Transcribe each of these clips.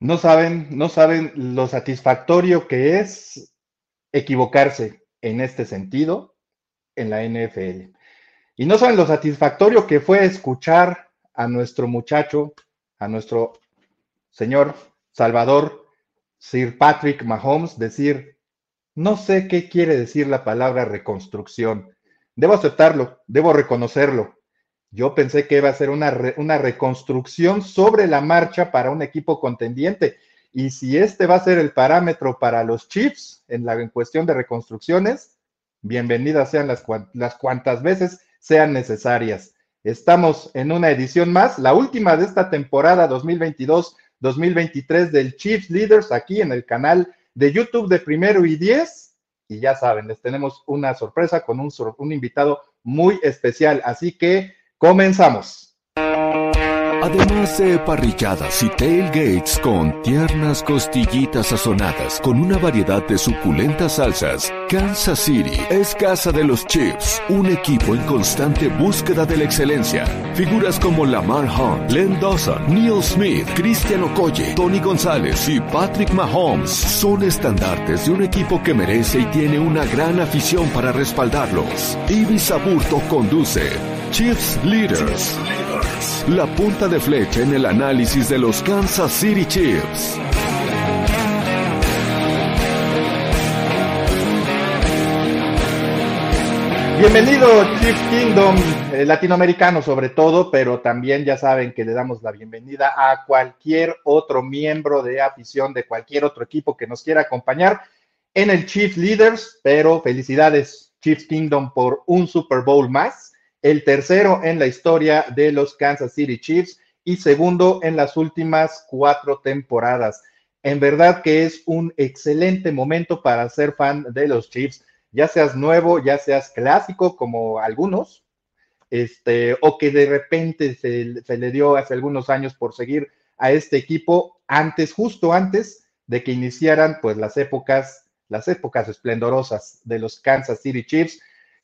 No saben, no saben lo satisfactorio que es equivocarse en este sentido en la NFL. Y no saben lo satisfactorio que fue escuchar a nuestro muchacho, a nuestro señor Salvador Sir Patrick Mahomes decir, no sé qué quiere decir la palabra reconstrucción. Debo aceptarlo, debo reconocerlo. Yo pensé que iba a ser una, una reconstrucción sobre la marcha para un equipo contendiente. Y si este va a ser el parámetro para los Chiefs en la en cuestión de reconstrucciones, bienvenidas sean las, las cuantas veces sean necesarias. Estamos en una edición más, la última de esta temporada 2022-2023 del Chiefs Leaders aquí en el canal de YouTube de Primero y Diez. Y ya saben, les tenemos una sorpresa con un, un invitado muy especial. Así que comenzamos. Además de parrilladas y tailgates con tiernas costillitas sazonadas con una variedad de suculentas salsas, Kansas City es casa de los Chiefs, un equipo en constante búsqueda de la excelencia. Figuras como Lamar Hunt, Len Dawson, Neil Smith, Cristian Okoye, Tony González y Patrick Mahomes son estandartes de un equipo que merece y tiene una gran afición para respaldarlos. Ibis Aburto conduce Leaders. La punta de flecha en el análisis de los Kansas City Chiefs. Bienvenido Chiefs Kingdom, eh, latinoamericano sobre todo, pero también ya saben que le damos la bienvenida a cualquier otro miembro de afición de cualquier otro equipo que nos quiera acompañar en el Chiefs Leaders, pero felicidades Chiefs Kingdom por un Super Bowl más el tercero en la historia de los Kansas City Chiefs y segundo en las últimas cuatro temporadas. En verdad que es un excelente momento para ser fan de los Chiefs, ya seas nuevo, ya seas clásico como algunos, este, o que de repente se, se le dio hace algunos años por seguir a este equipo antes, justo antes de que iniciaran pues las épocas, las épocas esplendorosas de los Kansas City Chiefs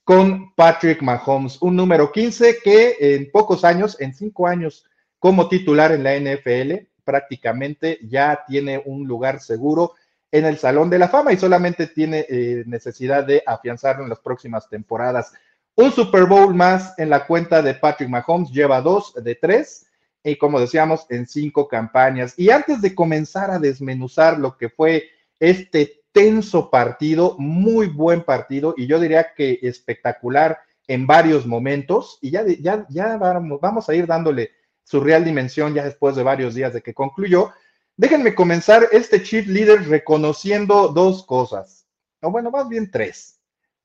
con Patrick Mahomes, un número 15 que en pocos años, en cinco años como titular en la NFL, prácticamente ya tiene un lugar seguro en el Salón de la Fama y solamente tiene eh, necesidad de afianzarlo en las próximas temporadas. Un Super Bowl más en la cuenta de Patrick Mahomes, lleva dos de tres y como decíamos, en cinco campañas. Y antes de comenzar a desmenuzar lo que fue este tenso partido, muy buen partido y yo diría que espectacular en varios momentos y ya, ya, ya vamos, a ir dándole su real dimensión ya después de varios días de que concluyó. Déjenme comenzar este Chief Leader reconociendo dos cosas, o bueno, más bien tres.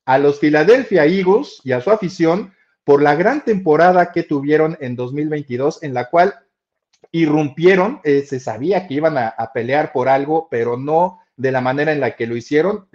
A los Philadelphia Eagles y a su afición por la gran temporada que tuvieron en 2022, en la cual irrumpieron, eh, se sabía que iban a, pelear por algo, pero no de la manera en la que lo hicieron.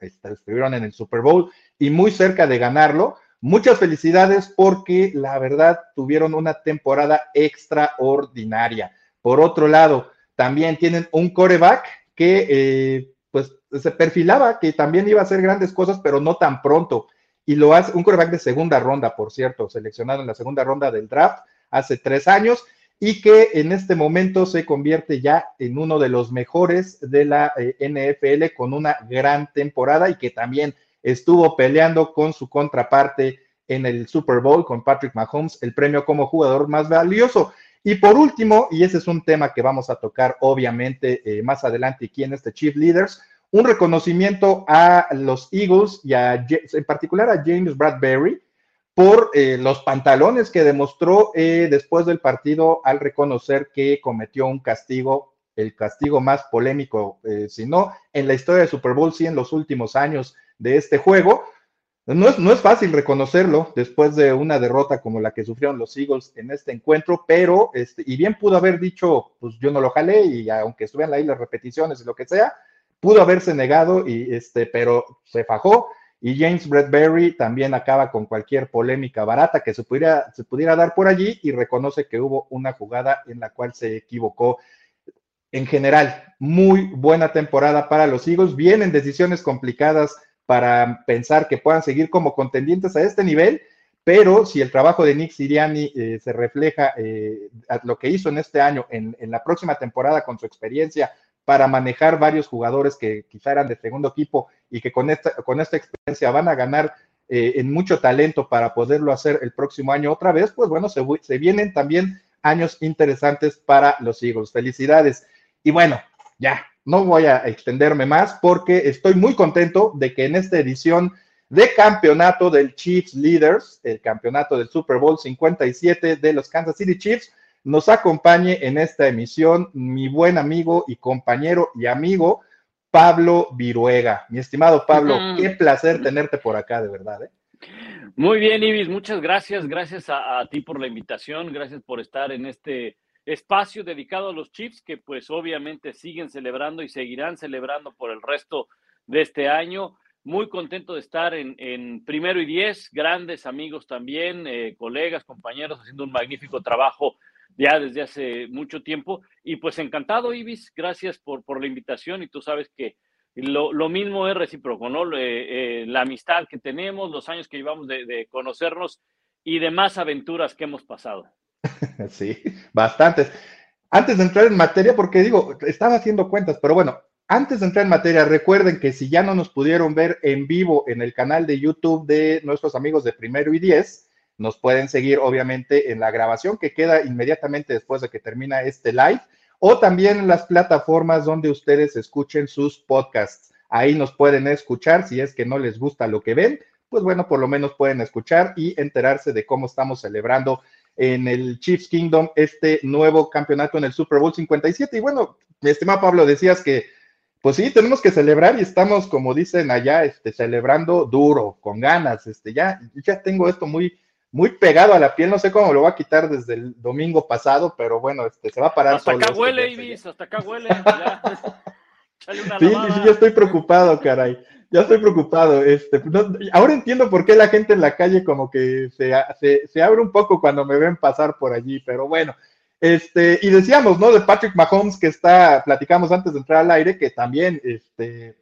Estuvieron en el Super Bowl y muy cerca de ganarlo. Muchas felicidades porque la verdad tuvieron una temporada extraordinaria. Por otro lado, también tienen un coreback que eh, pues se perfilaba que también iba a hacer grandes cosas, pero no tan pronto. Y lo hace un coreback de segunda ronda, por cierto, seleccionado en la segunda ronda del draft hace tres años y que en este momento se convierte ya en uno de los mejores de la eh, NFL con una gran temporada y que también estuvo peleando con su contraparte en el Super Bowl con Patrick Mahomes, el premio como jugador más valioso. Y por último, y ese es un tema que vamos a tocar obviamente eh, más adelante aquí en este Chief Leaders, un reconocimiento a los Eagles y a, en particular a James Bradbury, por eh, los pantalones que demostró eh, después del partido al reconocer que cometió un castigo, el castigo más polémico, eh, si no en la historia de Super Bowl, sí en los últimos años de este juego. No es, no es fácil reconocerlo después de una derrota como la que sufrieron los Eagles en este encuentro, pero, este, y bien pudo haber dicho, pues yo no lo jalé, y aunque estuvieran ahí las repeticiones y lo que sea, pudo haberse negado, y este, pero se fajó y James Bradbury también acaba con cualquier polémica barata que se pudiera, se pudiera dar por allí y reconoce que hubo una jugada en la cual se equivocó. En general, muy buena temporada para los Eagles. Vienen decisiones complicadas para pensar que puedan seguir como contendientes a este nivel, pero si el trabajo de Nick Siriani eh, se refleja eh, lo que hizo en este año, en, la próxima temporada con su experiencia para manejar varios jugadores que quizá eran de segundo equipo y que con esta, con esta experiencia van a ganar eh, en mucho talento para poderlo hacer el próximo año otra vez, pues bueno, se, se vienen también años interesantes para los Eagles. Felicidades. Y bueno, ya, no voy a extenderme más porque estoy muy contento de que en esta edición de campeonato del Chiefs Leaders, el campeonato del Super Bowl 57 de los Kansas City Chiefs, nos acompañe en esta emisión mi buen amigo y compañero y amigo Pablo Viruega. Mi estimado Pablo, qué placer tenerte por acá, de verdad. ¿eh? Muy bien, Ibis, muchas gracias. Gracias a, a, ti por la invitación, gracias por estar en este espacio dedicado a los Chiefs, que pues obviamente siguen celebrando y seguirán celebrando por el resto de este año muy contento de estar en, primero y diez, grandes amigos también, eh, colegas, compañeros, haciendo un magnífico trabajo ya desde hace mucho tiempo. Y pues encantado, Ibis, gracias por, por la invitación y tú sabes que lo, mismo es recíproco, ¿no? Eh, la amistad que tenemos, los años que llevamos de, de conocernos y demás aventuras que hemos pasado. Sí, bastantes. Antes de entrar en materia, porque digo, estaba haciendo cuentas, pero bueno, antes de entrar en materia, recuerden que si ya no nos pudieron ver en vivo en el canal de YouTube de nuestros amigos de Primero y Diez, nos pueden seguir obviamente en la grabación que queda inmediatamente después de que termina este live o también en las plataformas donde ustedes escuchen sus podcasts. Ahí nos pueden escuchar si es que no les gusta lo que ven, pues bueno, por lo menos pueden escuchar y enterarse de cómo estamos celebrando en el Chiefs Kingdom este nuevo campeonato en el Super Bowl 57. Y bueno, mi estimado Pablo, decías que pues sí, tenemos que celebrar y estamos, como dicen allá, este, celebrando duro, con ganas. Este, ya, ya tengo esto muy, muy pegado a la piel. No sé cómo lo voy a quitar desde el domingo pasado, pero bueno, este, se va a parar. Hasta acá este huele, Ibis, hasta acá huele. sí, sí, sí, ya estoy preocupado, caray. Ya estoy preocupado. Este, ahora entiendo por qué la gente en la calle como que se, se, se abre un poco cuando me ven pasar por allí, pero bueno, este, y decíamos, ¿no? De Patrick Mahomes, que está, platicamos antes de entrar al aire, que también, este,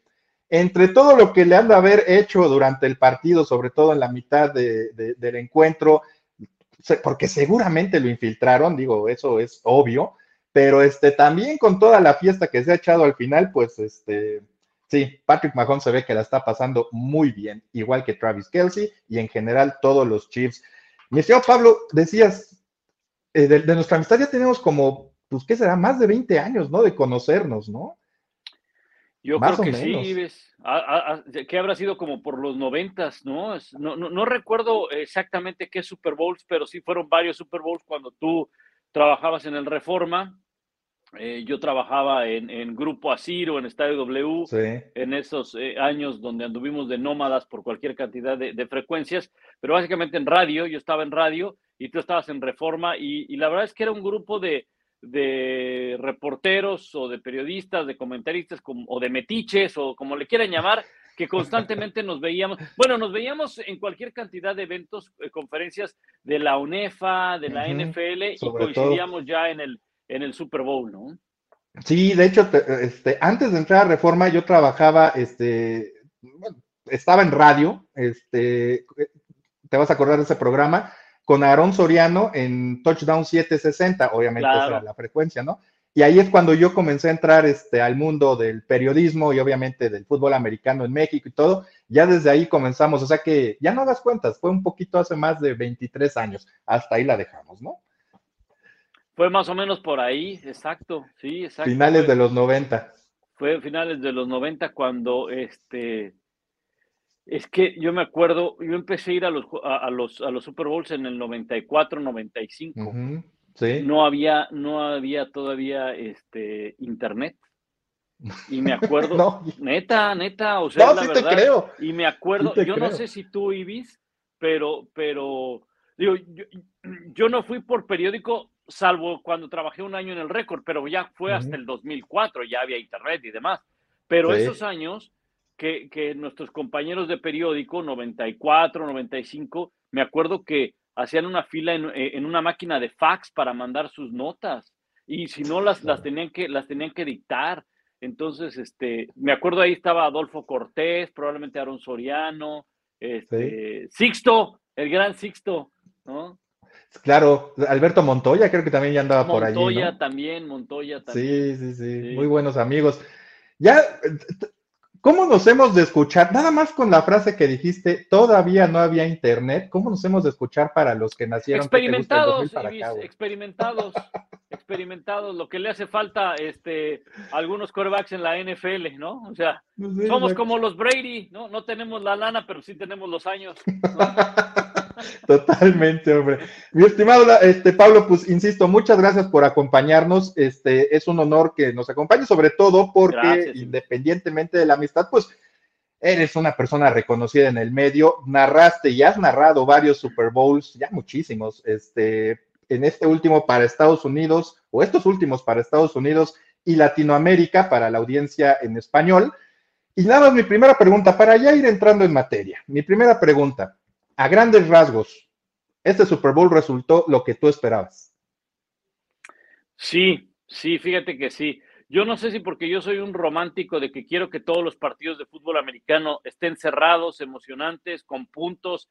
entre todo lo que le han de haber hecho durante el partido, sobre todo en la mitad del encuentro, porque seguramente lo infiltraron, digo, eso es obvio, pero este, también con toda la fiesta que se ha echado al final, pues, este, sí, Patrick Mahomes se ve que la está pasando muy bien, igual que Travis Kelsey y en general todos los Chiefs. Mi señor Pablo, decías, eh, de, nuestra amistad ya tenemos como, pues, ¿qué será? Más de 20 años, ¿no? De conocernos, ¿no? Yo creo que sí, ves. que habrá sido como por los noventas, ¿no? No, ¿no? recuerdo exactamente qué Super Bowls, pero sí fueron varios Super Bowls cuando tú trabajabas en el Reforma. Eh, yo trabajaba en, Grupo Asiro, en Estadio W, en esos eh, años donde anduvimos de nómadas por cualquier cantidad de, de, frecuencias, pero básicamente en radio, yo estaba en radio y tú estabas en Reforma y, la verdad es que era un grupo de, reporteros o de periodistas, de comentaristas o de metiches o como le quieran llamar, que constantemente nos veíamos, bueno, nos veíamos en cualquier cantidad de eventos, eh, conferencias de la UNEFA, de la NFL y coincidíamos ya en el, en el Super Bowl, ¿no? Sí, de hecho, este, antes de entrar a Reforma yo trabajaba, este, estaba en radio, este, te vas a acordar de ese programa, con Aarón Soriano en Touchdown 760, obviamente esa era la frecuencia, ¿no? Y ahí es cuando yo comencé a entrar este, al mundo del periodismo y obviamente del fútbol americano en México y todo. Ya desde ahí comenzamos, o sea que ya no hagas cuentas, fue un poquito hace más de 23 años, hasta ahí la dejamos, ¿no? Fue más o menos por ahí, exacto, sí, exacto. Finales de los 90. Fue finales de los 90 cuando este, es que yo me acuerdo, yo empecé a ir a los, a, los, a los Super Bowls en el 94, 95. sí. No había, no había todavía este, internet. Y me acuerdo, neta, neta, o sea, la verdad. creo. Y me acuerdo, yo no sé si tú, Ibis, pero, pero, digo, yo, no fui por periódico, salvo cuando trabajé un año en el récord, pero ya fue hasta el 2004, ya había internet y demás. Pero esos años que, nuestros compañeros de periódico, 94, 95, me acuerdo que hacían una fila eh, en, una máquina de fax para mandar sus notas y si no las, las, tenían, que, las tenían que dictar. Entonces, este, me acuerdo ahí estaba Adolfo Cortés, probablemente Aaron Soriano, este, Sixto, el gran Sixto, ¿no? Claro, Alberto Montoya creo que también ya andaba por allí. Montoya también, Montoya también. Sí, sí, sí, muy buenos amigos. Ya, ¿cómo nos hemos de escuchar? Nada más con la frase que dijiste, todavía no había internet, ¿cómo nos hemos de escuchar para los que nacieron? Experimentados, experimentados, experimentados, lo que le hace falta este, algunos corebacks en la NFL, ¿no? O sea, somos como los Brady, ¿no? No tenemos la lana, pero sí tenemos los años. Totalmente, hombre. Mi estimado este, Pablo, pues insisto, muchas gracias por acompañarnos. Este, es un honor que nos acompañe, sobre todo porque independientemente de la amistad, pues eres una persona reconocida en el medio, narraste y has narrado varios Super Bowls, ya muchísimos, este, en este último para Estados Unidos, o estos últimos para Estados Unidos y Latinoamérica para la audiencia en español. Y nada más mi primera pregunta, para ya ir entrando en materia, mi primera pregunta, a grandes rasgos, ¿este Super Bowl resultó lo que tú esperabas? Sí, sí, fíjate que sí. Yo no sé si porque yo soy un romántico de que quiero que todos los partidos de fútbol americano estén cerrados, emocionantes, con puntos,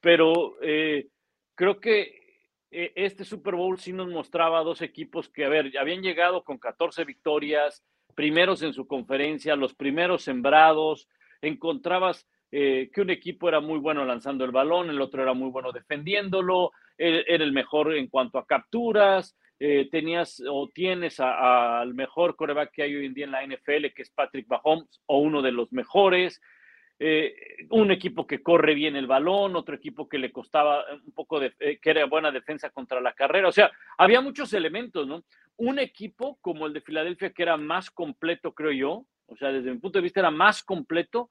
pero eh, creo que eh, este Super Bowl sí nos mostraba dos equipos que, a ver, habían llegado con 14 victorias, primeros en su conferencia, los primeros sembrados, encontrabas eh, que un equipo era muy bueno lanzando el balón, el otro era muy bueno defendiéndolo, era el mejor en cuanto a capturas, eh, tenías o tienes al mejor coreback que hay hoy en día en la NFL, que es Patrick Mahomes, o uno de los mejores. Eh, un equipo que corre bien el balón, otro equipo que le costaba un poco de, que era buena defensa contra la carrera. O sea, había muchos elementos, ¿no? Un equipo como el de Filadelfia que era más completo, creo yo, o sea, desde mi punto de vista era más completo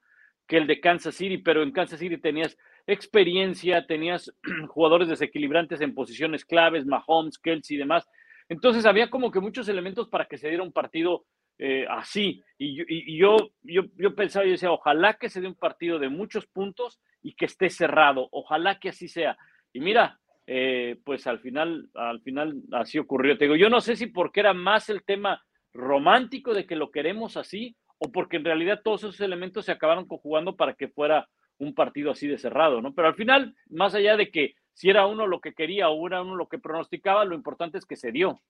que el de Kansas City, pero en Kansas City tenías experiencia, tenías jugadores desequilibrantes en posiciones claves, Mahomes, Kelsey y demás. Entonces había como que muchos elementos para que se diera un partido eh, así. Y, yo, yo, yo, pensaba y decía, ojalá que se dé un partido de muchos puntos y que esté cerrado. Ojalá que así sea. Y mira, eh, pues al final, al final así ocurrió. Te digo, yo no sé si porque era más el tema romántico de que lo queremos así o porque en realidad todos esos elementos se acabaron conjugando para que fuera un partido así de cerrado, ¿no? Pero al final, más allá de que si era uno lo que quería o era uno lo que pronosticaba, lo importante es que se dio.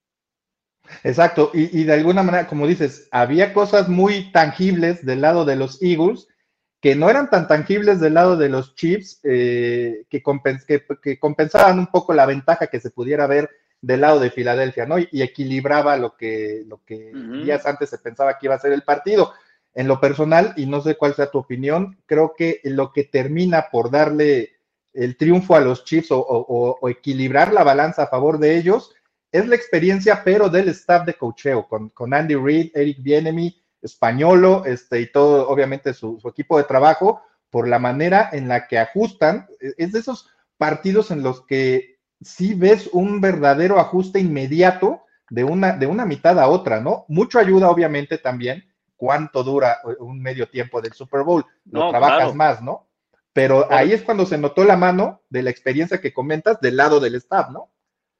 Exacto, y, de alguna manera, como dices, había cosas muy tangibles del lado de los Eagles que no eran tan tangibles del lado de los Chiefs, eh, que, que, compensaban un poco la ventaja que se pudiera ver del lado de Filadelfia, ¿no? Y, equilibraba lo que, lo que días antes se pensaba que iba a ser el partido. En lo personal, y no sé cuál sea tu opinión, creo que lo que termina por darle el triunfo a los Chiefs o, equilibrar la balanza a favor de ellos es la experiencia, pero del staff de cocheo, con, con Andy Reid, Eric Bienemy, Españolo, este, y todo, obviamente, su, su equipo de trabajo, por la manera en la que ajustan. Es de esos partidos en los que si ves un verdadero ajuste inmediato de una, de una mitad a otra, ¿no? Mucho ayuda, obviamente, también cuánto dura un medio tiempo del Super Bowl. Lo trabajas más, ¿no? Pero ahí es cuando se notó la mano de la experiencia que comentas del lado del staff, ¿no?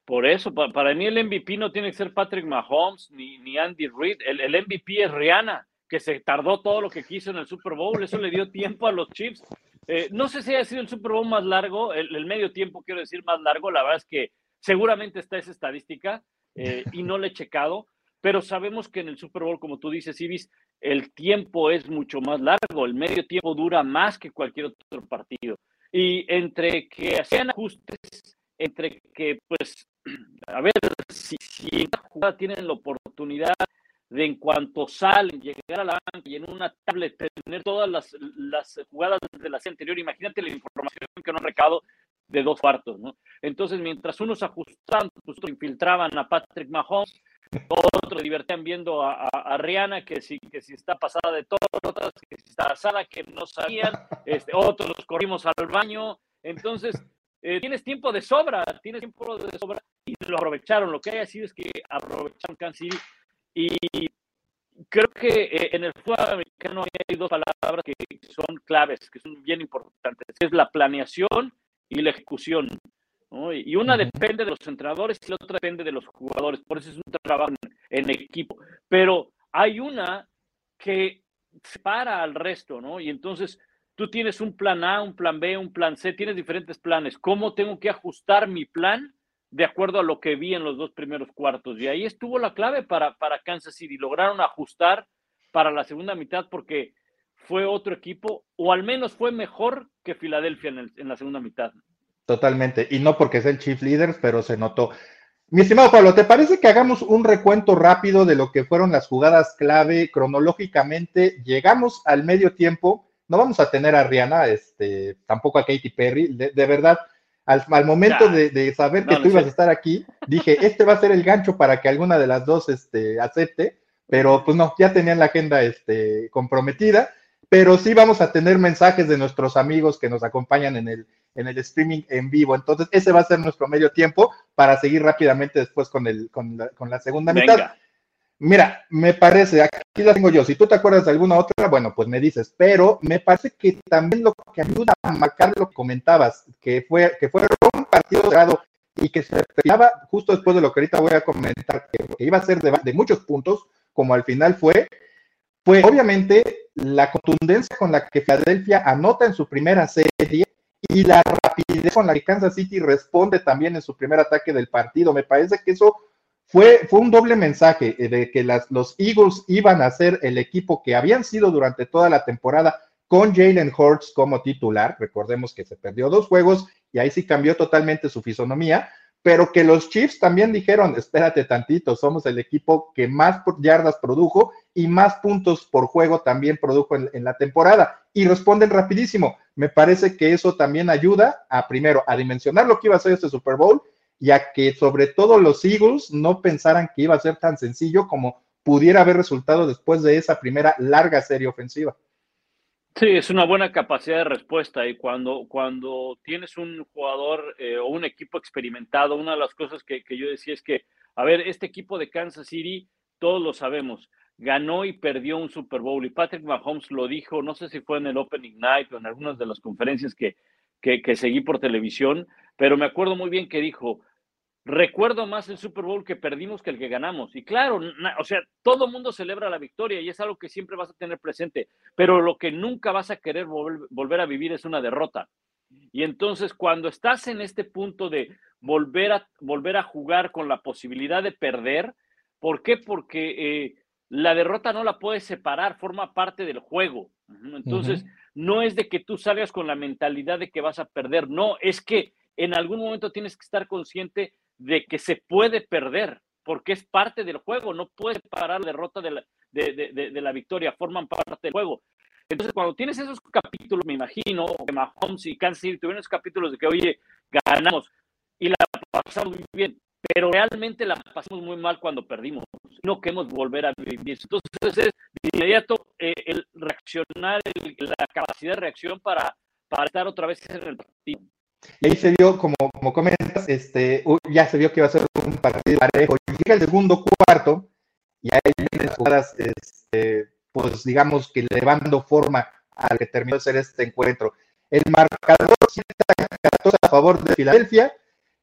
Por eso, para, mí el MVP no tiene que ser Patrick Mahomes ni, ni Andy Reid. El, el, MVP es Rihanna, que se tardó todo lo que quiso en el Super Bowl. Eso le dio tiempo a los Chiefs eh, no sé si ha sido el Super Bowl más largo, el, medio tiempo, quiero decir, más largo. La verdad es que seguramente está esa estadística eh, y no le he checado, pero sabemos que en el Super Bowl, como tú dices, Ibis, el tiempo es mucho más largo, el medio tiempo dura más que cualquier otro partido. Y entre que hacían ajustes, entre que, pues, a ver, si, si en jugada tienen la oportunidad de en cuanto salen, llegar a la banca y en una tablet tener todas las, las jugadas de la serie anterior, imagínate la información que no recado de dos cuartos, ¿no? Entonces, mientras unos ajustaban, pues infiltraban a Patrick Mahomes, otros divertían viendo a, a, Rihanna, que si, que si está pasada de todas, que si está asada, que no sabían, este, otros corrimos al baño, entonces, eh, tienes tiempo de sobra, tienes tiempo de sobra, y lo aprovecharon, lo que hay sido es que aprovecharon Kansas y creo que eh, en el fútbol americano hay dos palabras que son claves, que son bien importantes, es la planeación y la ejecución. Y una depende de los entrenadores y la otra depende de los jugadores, por eso es un trabajo en, equipo. Pero hay una que separa al resto, ¿no? Y entonces tú tienes un plan A, un plan B, un plan C, tienes diferentes planes. ¿Cómo tengo que ajustar mi plan de acuerdo a lo que vi en los dos primeros cuartos? Y ahí estuvo la clave para, para Kansas City. Lograron ajustar para la segunda mitad porque fue otro equipo, o al menos fue mejor que Filadelfia en, en la segunda mitad. Totalmente. Y no porque es el chief leader, pero se notó. Mi estimado Pablo, ¿te parece que hagamos un recuento rápido de lo que fueron las jugadas clave cronológicamente? Llegamos al medio tiempo, no vamos a tener a Rihanna, este, tampoco a Katy Perry, de, verdad, al, momento de, saber que tú ibas a estar aquí, dije, este va a ser el gancho para que alguna de las dos este, acepte, pero pues no, ya tenían la agenda este, comprometida, pero sí vamos a tener mensajes de nuestros amigos que nos acompañan en el, en el streaming en vivo. Entonces, ese va a ser nuestro medio tiempo para seguir rápidamente después con, el, con, la, segunda mitad. Mira, me parece, aquí la tengo yo, si tú te acuerdas de alguna otra, bueno, pues me dices, pero me parece que también lo que ayuda a marcar lo que comentabas, que fue, que fue un partido cerrado y que se esperaba justo después de lo que ahorita voy a comentar, que, iba a ser de, muchos puntos, como al final fue, fue obviamente la contundencia con la que Filadelfia anota en su primera serie y la rapidez con la que Kansas City responde también en su primer ataque del partido. Me parece que eso fue, fue un doble mensaje eh, de que las, los Eagles iban a ser el equipo que habían sido durante toda la temporada con Jalen Hurts como titular. Recordemos que se perdió dos juegos y ahí sí cambió totalmente su fisonomía, pero que los Chiefs también dijeron, espérate tantito, somos el equipo que más yardas produjo y más puntos por juego también produjo en, la temporada. Y responden rapidísimo. Me parece que eso también ayuda a, primero, a dimensionar lo que iba a ser este Super Bowl y a que sobre todo los Eagles no pensaran que iba a ser tan sencillo como pudiera haber resultado después de esa primera larga serie ofensiva. Sí, es una buena capacidad de respuesta y cuando, cuando tienes un jugador eh, o un equipo experimentado, una de las cosas que, que, yo decía es que, a ver, este equipo de Kansas City, todos lo sabemos, ganó y perdió un Super Bowl y Patrick Mahomes lo dijo, no sé si fue en el Opening Night o en algunas de las conferencias que, que, que seguí por televisión, pero me acuerdo muy bien que dijo, recuerdo más el Super Bowl que perdimos que el que ganamos. Y claro, o sea, todo mundo celebra la victoria y es algo que siempre vas a tener presente, pero lo que nunca vas a querer volver, a vivir es una derrota. Y entonces cuando estás en este punto de volver a, volver a jugar con la posibilidad de perder, ¿por qué? Porque eh, la derrota no la puedes separar, forma parte del juego. Entonces, no es de que tú salgas con la mentalidad de que vas a perder, no, es que en algún momento tienes que estar consciente de que se puede perder, porque es parte del juego, no puedes parar la derrota de la, de, la victoria, forman parte del juego. Entonces, cuando tienes esos capítulos, me imagino, que Mahomes y Kansas City tuvieron esos capítulos de que, oye, ganamos y la pasamos muy bien, pero realmente la pasamos muy mal cuando perdimos. No queremos volver a vivir. Entonces, es de inmediato eh, el reaccionar, la capacidad de reacción para, para estar otra vez en el partido. Y ahí se vio, como, como comentas, este, ya se vio que iba a ser un partido parejo. Llega el segundo cuarto y ahí vienen jugadas, este, pues digamos que le dando forma al que terminó de ser este encuentro. El marcador 7 a favor de Filadelfia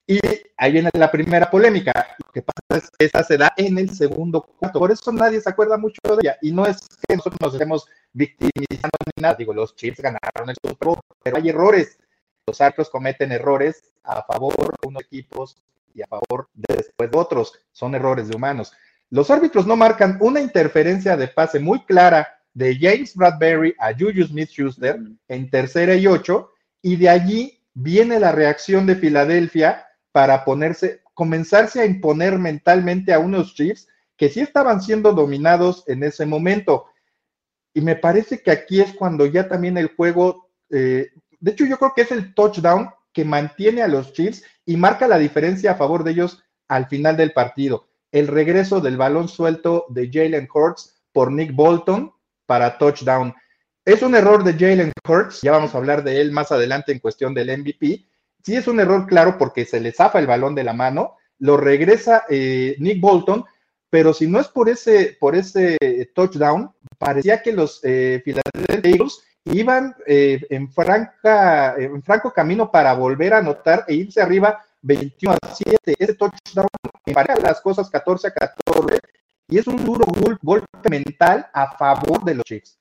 y ahí viene la primera polémica. Lo que pasa es que esta se da en el segundo cuarto. Por eso nadie se acuerda mucho de ella. Y no es que nosotros nos estemos victimizando ni nada. Digo, los Chiefs ganaron el Super Bowl, pero hay errores los árbitros cometen errores a favor de unos equipos y a favor de después de otros. Son errores de humanos. Los árbitros no marcan una interferencia de pase muy clara de James Bradbury a Juju Smith-Schuster en tercera y ocho, y de allí viene la reacción de Filadelfia para ponerse, comenzarse a imponer mentalmente a unos Chiefs que sí estaban siendo dominados en ese momento. Y me parece que aquí es cuando ya también el juego eh, de hecho, yo creo que es el touchdown que mantiene a los Chiefs y marca la diferencia a favor de ellos al final del partido. El regreso del balón suelto de Jalen Hurts por Nick Bolton para touchdown. Es un error de Jalen Hurts, ya vamos a hablar de él más adelante en cuestión del MVP. Sí es un error claro porque se le zafa el balón de la mano, lo regresa eh, Nick Bolton, pero si no es por ese, por ese touchdown, parecía que los eh, Philadelphia Eagles iban eh, en, franca, en franco camino para volver a anotar e irse arriba 21 a 7. Ese touchdown para las cosas 14 a 14 y es un duro golpe mental a favor de los Chiefs.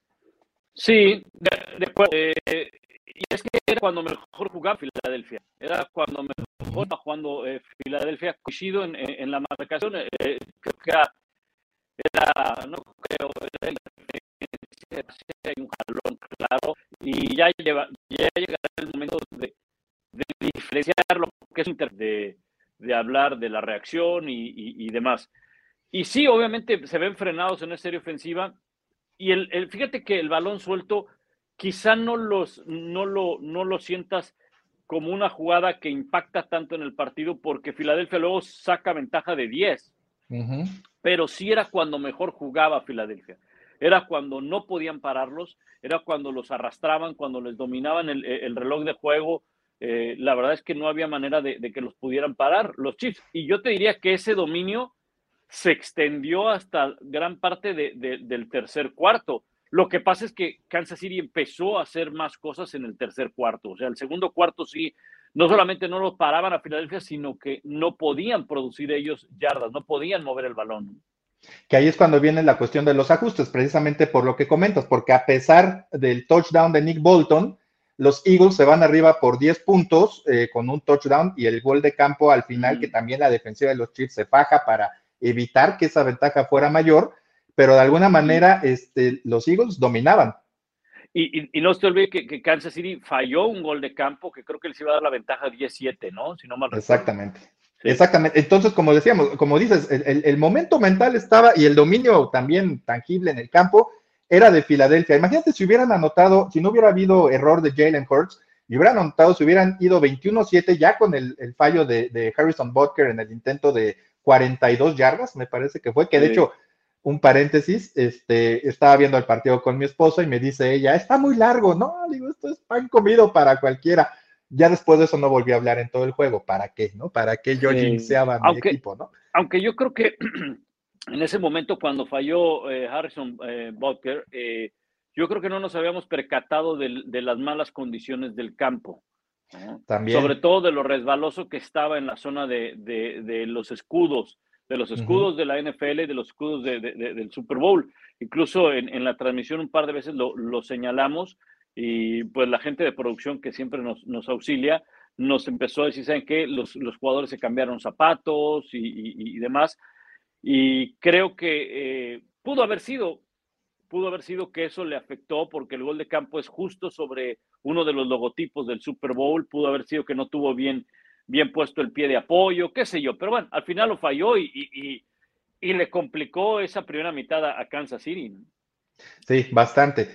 Sí, de, eh, y es que era cuando mejor jugaba Filadelfia. Era cuando mejor estaba jugando eh, Filadelfia. Coincido en, en, la marcación. Eh, creo que era, no creo, era hay un jalón claro. Y ya, lleva, ya llegará el momento de, de diferenciar lo que es de, de hablar de la reacción y, y, y, demás. Y sí, obviamente se ven frenados en esa serie ofensiva. Y el, el, fíjate que el balón suelto quizá no, los, no, lo, no lo sientas como una jugada que impacta tanto en el partido porque Filadelfia luego saca ventaja de 10. Pero sí era cuando mejor jugaba Filadelfia. Era cuando no podían pararlos, era cuando los arrastraban, cuando les dominaban el, el reloj de juego. Eh, la verdad es que no había manera de, de, que los pudieran parar los Chiefs. Y yo te diría que ese dominio se extendió hasta gran parte de, del tercer cuarto. Lo que pasa es que Kansas City empezó a hacer más cosas en el tercer cuarto. O sea, el segundo cuarto sí, no solamente no los paraban a Filadelfia, sino que no podían producir ellos yardas, no podían mover el balón. Que ahí es cuando viene la cuestión de los ajustes, precisamente por lo que comentas, porque a pesar del touchdown de Nick Bolton, los Eagles se van arriba por 10 puntos eh, con un touchdown y el gol de campo al final, mm. que también la defensiva de los Chiefs se faja para evitar que esa ventaja fuera mayor pero de alguna manera este, los Eagles dominaban. Y, y, no se olvide que, que, Kansas City falló un gol de campo que creo que les iba a dar la ventaja 17, ¿no? Si no mal Exactamente. Exactamente. Entonces, como decíamos, como dices, el, momento mental estaba y el dominio también tangible en el campo era de Filadelfia. Imagínate si hubieran anotado, si no hubiera habido error de Jalen Hurts, y hubieran anotado, si hubieran ido 21-7 ya con el, el fallo de, de, Harrison Butker en el intento de 42 yardas, me parece que fue, que de hecho un paréntesis, este, estaba viendo el partido con mi esposo y me dice ella, está muy largo, no, digo, esto es pan comido para cualquiera. Ya después de eso no volví a hablar en todo el juego, ¿para qué, no? ¿Para qué yo jinxeaba mi equipo, no? Aunque yo creo que en ese momento cuando falló eh, Harrison eh, Butker, eh, yo creo que no nos habíamos percatado de, de las malas condiciones del campo. ¿no? También. Sobre todo de lo resbaloso que estaba en la zona de, de, de los escudos de los escudos uh -huh. de la NFL y de los escudos de, de, de, del Super Bowl. Incluso en, en, la transmisión un par de veces lo, lo, señalamos y pues la gente de producción que siempre nos, nos auxilia nos empezó a decir, ¿saben qué? Los, los jugadores se cambiaron zapatos y, y, y demás. Y creo que eh, pudo haber sido, pudo haber sido que eso le afectó porque el gol de campo es justo sobre uno de los logotipos del Super Bowl, pudo haber sido que no tuvo bien bien puesto el pie de apoyo, qué sé yo, pero bueno, al final lo falló y, y, y le complicó esa primera mitad a Kansas City. Sí, bastante.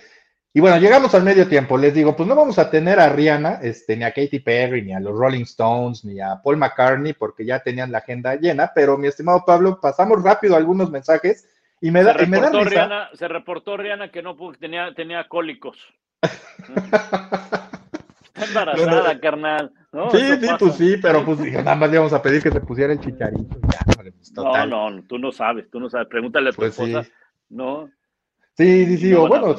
Y bueno, llegamos al medio tiempo. Les digo, pues no vamos a tener a Rihanna, este, ni a Katy Perry, ni a los Rolling Stones, ni a Paul McCartney, porque ya tenían la agenda llena. Pero mi estimado Pablo, pasamos rápido algunos mensajes y me da, se y me da reportó Rihanna, se reportó Rihanna que no tenía, tenía cólicos. Está embarazada, carnal. ¿no? Sí, sí, pues sí, pero pues nada más le vamos a pedir que se pusiera el chicharito. Ya, pues, no, no, tú no sabes, tú no sabes. Pregúntale a tu pues esposa. Sí. No. Sí, sí, sí, no, o bueno,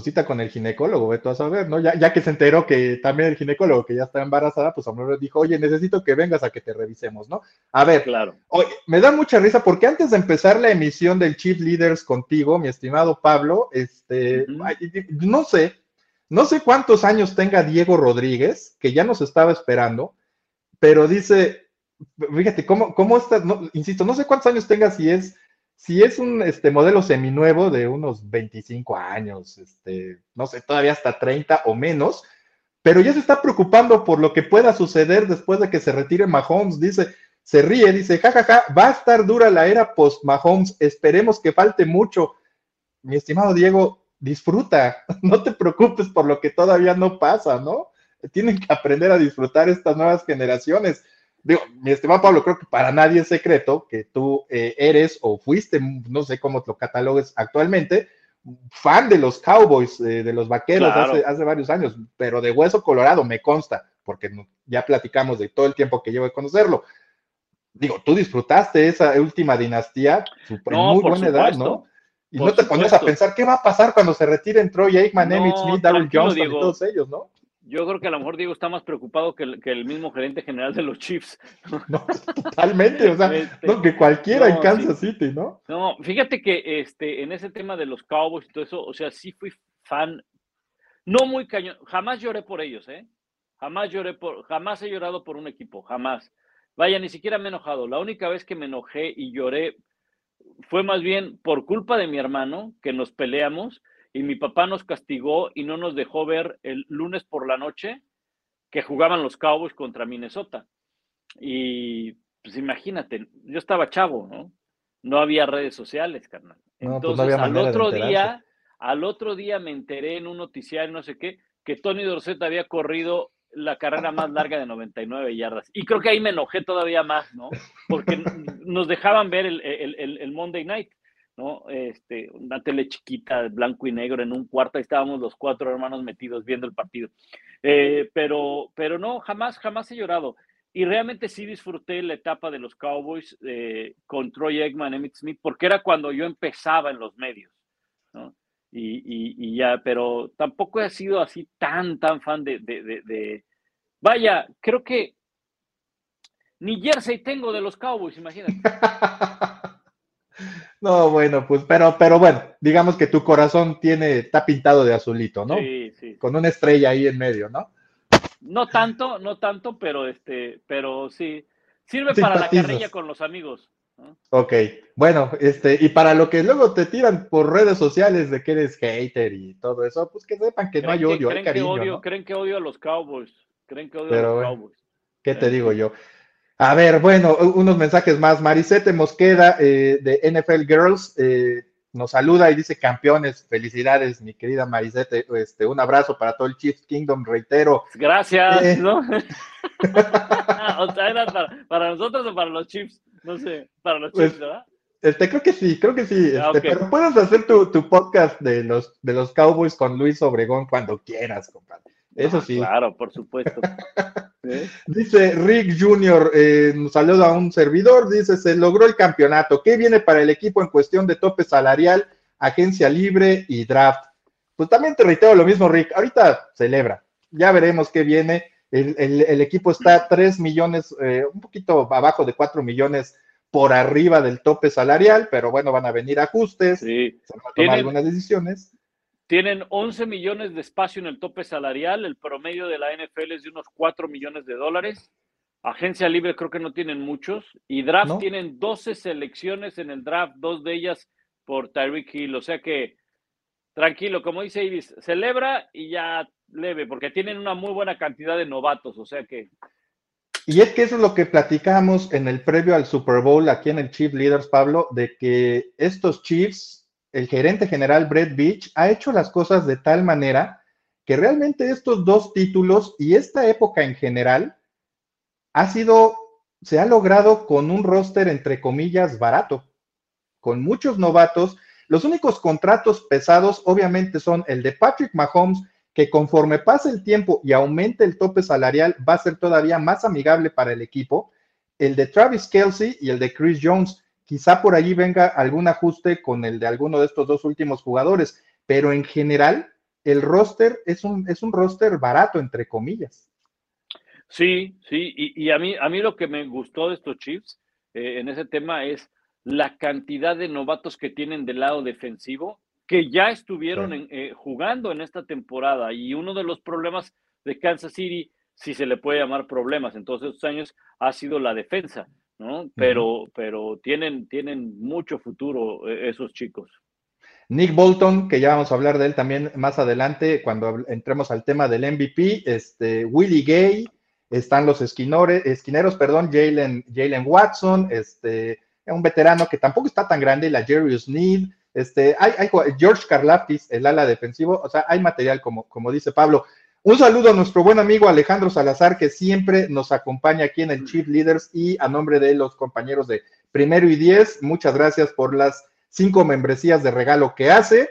cita con el ginecólogo, ve tú a saber, ¿no? Ya, ya que se enteró que también el ginecólogo que ya está embarazada, pues a lo mejor dijo, oye, necesito que vengas a que te revisemos, ¿no? A ver, claro. Oye, me da mucha risa porque antes de empezar la emisión del Chief Leaders contigo, mi estimado Pablo, este, uh -huh. no sé, no sé cuántos años tenga Diego Rodríguez, que ya nos estaba esperando, pero dice, fíjate, ¿cómo, cómo está? No, insisto, no sé cuántos años tenga, si es, si es un este, modelo seminuevo de unos 25 años, este, no sé, todavía hasta 30 o menos, pero ya se está preocupando por lo que pueda suceder después de que se retire Mahomes. Dice, se ríe, dice, jajaja, ja, ja, va a estar dura la era post-Mahomes, esperemos que falte mucho. Mi estimado Diego, disfruta, no te preocupes por lo que todavía no pasa, ¿no? Tienen que aprender a disfrutar estas nuevas generaciones. Digo, mi estimado Pablo, creo que para nadie es secreto que tú eh, eres o fuiste, no sé cómo lo catalogues actualmente, fan de los Cowboys, eh, de los Vaqueros claro. hace, hace, varios años, pero de hueso colorado, me consta, porque ya platicamos de todo el tiempo que llevo de conocerlo. Digo, tú disfrutaste esa última dinastía, super, no, muy buena supuesto. edad, ¿no? Y Por no te pones a pensar qué va a pasar cuando se retiren Troy Aikman, no, Emmitt Smith, Darryl Johnson y todos ellos, ¿no? Yo creo que a lo mejor Diego está más preocupado que el, que el mismo gerente general de los Chiefs. No, totalmente, o sea, este, no, que cualquiera no, en Kansas sí. City, ¿no? No, fíjate que este, en ese tema de los Cowboys y todo eso, o sea, sí fui fan No muy cañón, jamás lloré por ellos, ¿eh? Jamás lloré por, jamás he llorado por un equipo, jamás. Vaya, ni siquiera me he enojado. La única vez que me enojé y lloré fue más bien por culpa de mi hermano, que nos peleamos y mi papá nos castigó y no nos dejó ver el lunes por la noche que jugaban los Cowboys contra Minnesota. Y pues imagínate, yo estaba chavo, ¿no? No había redes sociales, carnal. Pues, Entonces, al otro día, al otro día me enteré en un noticiario, no sé qué, que Tony Dorset había corrido la carrera más larga de 99 yardas. Y creo que ahí me enojé todavía más, ¿no? Porque nos dejaban ver el, el, Monday Night, Este, una tele chiquita, blanco y negro, en un cuarto, ahí estábamos los cuatro hermanos metidos viendo el partido. Eh, pero, pero no, jamás, jamás he llorado. Y realmente sí disfruté la etapa de los Cowboys eh, con Troy Eggman, Emmett Smith, porque era cuando yo empezaba en los medios, ¿no? Y, ya, pero tampoco he sido así tan, tan fan de, de, Vaya, creo que ni jersey tengo de los Cowboys, imagínate. no, bueno, pues, pero, pero bueno, digamos que tu corazón tiene, está pintado de azulito, ¿no? Sí, sí. Con una estrella ahí en medio, ¿no? No tanto, no tanto, pero este, pero sí, sirve para la carrilla con los amigos. Ok, bueno, este, y para lo que luego te tiran por redes sociales de que eres hater y todo eso, pues que sepan que no hay odio, hay cariño. Creen que odio a los Cowboys, creen que odio a los Cowboys. ¿Qué te digo yo? A ver, bueno, unos mensajes más. Marisete Mosqueda eh, de NFL Girls eh, nos saluda y dice campeones, felicidades, mi querida Marisete, este, un abrazo para todo el Chiefs Kingdom, reitero. Gracias, eh, ¿no? o sea, era para, nosotros o para los Chiefs, no sé, para los pues, Chiefs, ¿verdad? Este, creo que sí, creo que sí. Ah, este, Pero puedes hacer tu, tu, podcast de los, de los Cowboys con Luis Obregón cuando quieras, compadre. Eso ah, sí. Claro, por supuesto. Dice Rick Jr., eh, nos saluda a un servidor, dice, se logró el campeonato. ¿Qué viene para el equipo en cuestión de tope salarial, agencia libre y draft? Pues también te reitero lo mismo, Rick. Ahorita celebra. Ya veremos qué viene. El, equipo está 3 millones, eh, un poquito abajo de 4 millones por arriba del tope salarial, pero bueno, van a venir ajustes, sí. se van a tomar algunas decisiones. Tienen 11 millones de espacio en el tope salarial, el promedio de la NFL es de unos 4 millones de dólares. Agencia libre creo que no tienen muchos. Y draft tienen 12 selecciones en el draft, dos de ellas por Tyreek Hill. O sea que, tranquilo, como dice Ibis, celebra y ya leve, porque tienen una muy buena cantidad de novatos. O sea que. Y es que eso es lo que platicamos en el previo al Super Bowl aquí en el Chief Leaders, Pablo, de que estos Chiefs el gerente general Brett Beach ha hecho las cosas de tal manera que realmente estos dos títulos y esta época en general ha sido, se ha logrado con un roster entre comillas barato, con muchos novatos. Los únicos contratos pesados obviamente son el de Patrick Mahomes, que conforme pase el tiempo y aumente el tope salarial va a ser todavía más amigable para el equipo, el de Travis Kelsey y el de Chris Jones Quizá por allí venga algún ajuste con el de alguno de estos dos últimos jugadores, pero en general el roster es un, es un roster barato, entre comillas. Sí, sí, y, a, mí, a mí lo que me gustó de estos Chiefs eh, en ese tema es la cantidad de novatos que tienen del lado defensivo que ya estuvieron eh, jugando en esta temporada. Y uno de los problemas de Kansas City, si se le puede llamar problemas en todos estos años, ha sido la defensa. ¿No? Pero, pero tienen, tienen mucho futuro eh, esos chicos. Nick Bolton, que ya vamos a hablar de él también más adelante cuando entremos al tema del MVP, este, Willie Gay, están los esquinores, esquineros, perdón, Jalen, Jalen Watson, este, un veterano que tampoco está tan grande, la Jerry Sneed, este, hay, hay, George Karlaftis, el ala defensivo, o sea, hay material como, como dice Pablo. Un saludo a nuestro buen amigo Alejandro Salazar, que siempre nos acompaña aquí en el Chief Leaders y a nombre de los compañeros de Primero y Diez, muchas gracias por las cinco membresías de regalo que hace.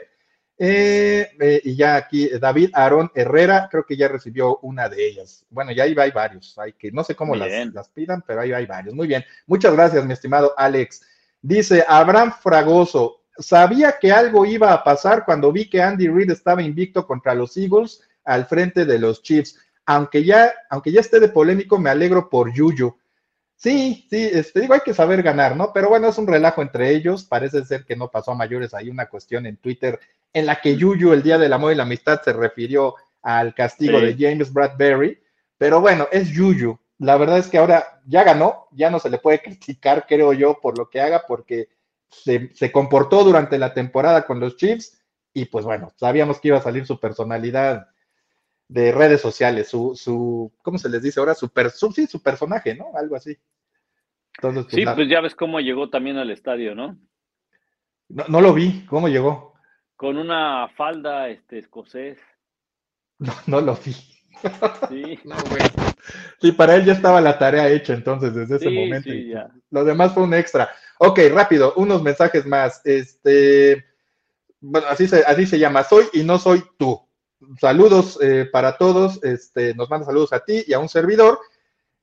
Eh, eh, y ya aquí David Aarón Herrera, creo que ya recibió una de ellas. Bueno, ya ahí hay varios, hay que, no sé cómo las, las, pidan, pero ahí hay varios. Muy bien, muchas gracias, mi estimado Alex. Dice Abraham Fragoso, sabía que algo iba a pasar cuando vi que Andy Reid estaba invicto contra los Eagles al frente de los Chiefs. Aunque ya, aunque ya esté de polémico, me alegro por Yuyu. Sí, sí, este, digo, hay que saber ganar, ¿no? Pero bueno, es un relajo entre ellos. Parece ser que no pasó a mayores. Hay una cuestión en Twitter en la que Yuyu, el Día del Amor y la Amistad, se refirió al castigo de James Bradbury. Pero bueno, es Yuyu. La verdad es que ahora ya ganó, ya no se le puede criticar, creo yo, por lo que haga, porque se, se comportó durante la temporada con los Chiefs y pues bueno, sabíamos que iba a salir su personalidad de redes sociales, su, su ¿cómo se les dice ahora? Su, sí, su personaje, ¿no? Algo así. Entonces, pues, sí, pues ya ves cómo llegó también al estadio, ¿no? ¿no? No, lo vi, ¿cómo llegó? Con una falda este, escocés. No, no lo vi. Sí. no, bueno. Sí, para él ya estaba la tarea hecha entonces desde ese momento. Sí, ya. Lo demás fue un extra. Ok, rápido, unos mensajes más. Este, bueno, así se, así se llama, soy y no soy tú saludos eh, para todos, este, nos manda saludos a ti y a un servidor.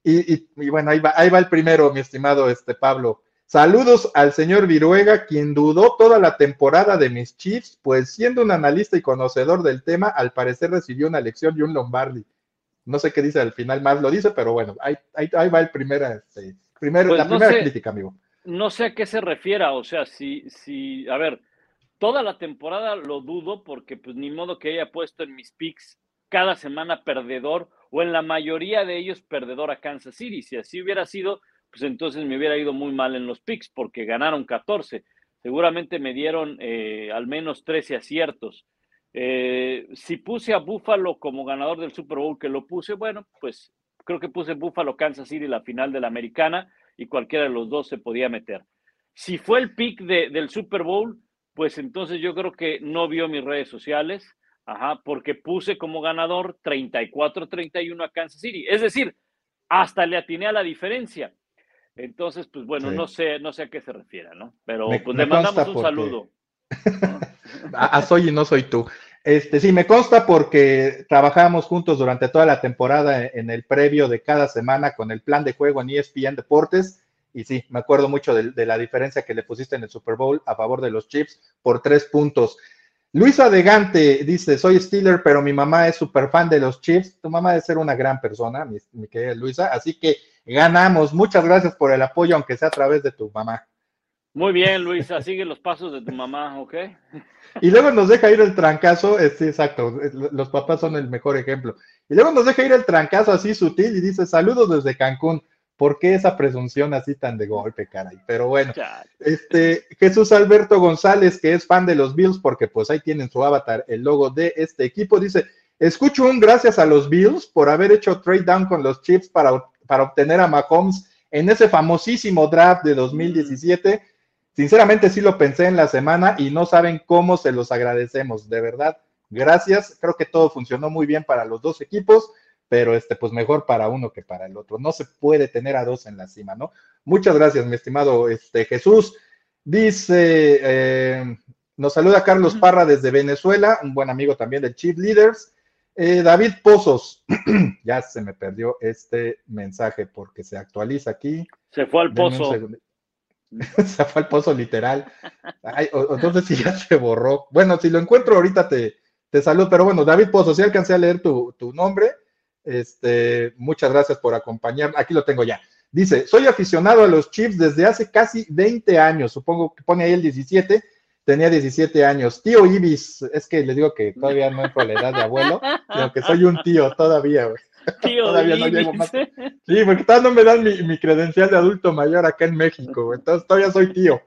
Y, bueno, ahí va, ahí va el primero, mi estimado este, Pablo. Saludos al señor Viruega, quien dudó toda la temporada de mis Chiefs, pues siendo un analista y conocedor del tema, al parecer recibió una lección y un Lombardi. No sé qué dice al final, más lo dice, pero bueno, ahí, ahí, va el primera, este, primer, pues la primera crítica, amigo. No sé a qué se refiera, o sea, si, si, a ver, Toda la temporada lo dudo porque pues ni modo que haya puesto en mis picks cada semana perdedor o en la mayoría de ellos perdedor a Kansas City. Si así hubiera sido, pues entonces me hubiera ido muy mal en los picks porque ganaron 14. Seguramente me dieron eh, al menos 13 aciertos. Eh, si puse a Buffalo como ganador del Super Bowl, que lo puse, bueno, pues creo que puse Buffalo Kansas City la final de la americana y cualquiera de los dos se podía meter. Si fue el pick del Super Bowl, pues entonces yo creo que no vio mis redes sociales, ajá, porque puse como ganador 34-31 a Kansas City. Es decir, hasta le atiné a la diferencia. Entonces, pues bueno, no sé, no sé a qué se refiere, ¿no? Pero pues le mandamos un saludo. a, soy y no soy tú. Este, sí, me consta porque trabajamos juntos durante toda la temporada en el previo de cada semana con el plan de juego en ESPN Deportes y sí, me acuerdo mucho de, la diferencia que le pusiste en el Super Bowl a favor de los Chiefs por tres puntos. Luisa de Gante dice, soy Steeler, pero mi mamá es súper fan de los Chiefs. Tu mamá debe ser una gran persona, mi, querida Luisa. Así que ganamos. Muchas gracias por el apoyo, aunque sea a través de tu mamá. Muy bien, Luisa, sigue los pasos de tu mamá, ¿ok? Y luego nos deja ir el trancazo, sí, exacto, los papás son el mejor ejemplo. Y luego nos deja ir el trancazo así sutil y dice, saludos desde Cancún. ¿Por qué esa presunción así tan de golpe, caray? Pero bueno, este Jesús Alberto González, que es fan de los Bills, porque pues ahí tienen su avatar, el logo de este equipo, dice, escucho un gracias a los Bills por haber hecho trade down con los Chiefs para, para obtener a Mahomes en ese famosísimo draft de 2017. Sinceramente sí lo pensé en la semana y no saben cómo se los agradecemos, de verdad. Gracias, creo que todo funcionó muy bien para los dos equipos pero este, pues mejor para uno que para el otro. No se puede tener a dos en la cima, ¿no? Muchas gracias, mi estimado este, Jesús. Dice, eh, nos saluda Carlos Parra desde Venezuela, un buen amigo también del Chief Leaders. Eh, David Pozos, ya se me perdió este mensaje porque se actualiza aquí. Se fue al pozo. se fue al pozo literal. entonces sí ya se borró. Bueno, si lo encuentro ahorita te, te saludo, pero bueno, David Pozos, si alcancé a leer tu, tu nombre. Este, muchas gracias por acompañarme. Aquí lo tengo ya. Dice, soy aficionado a los Chiefs desde hace casi 20 años. Supongo que pone ahí el 17. Tenía 17 años. Tío Ibis, es que le digo que todavía no entro a la edad de abuelo, sino que soy un tío todavía, Tío todavía no llego más. Sí, porque todavía no me dan mi, credencial de adulto mayor acá en México, entonces todavía soy tío.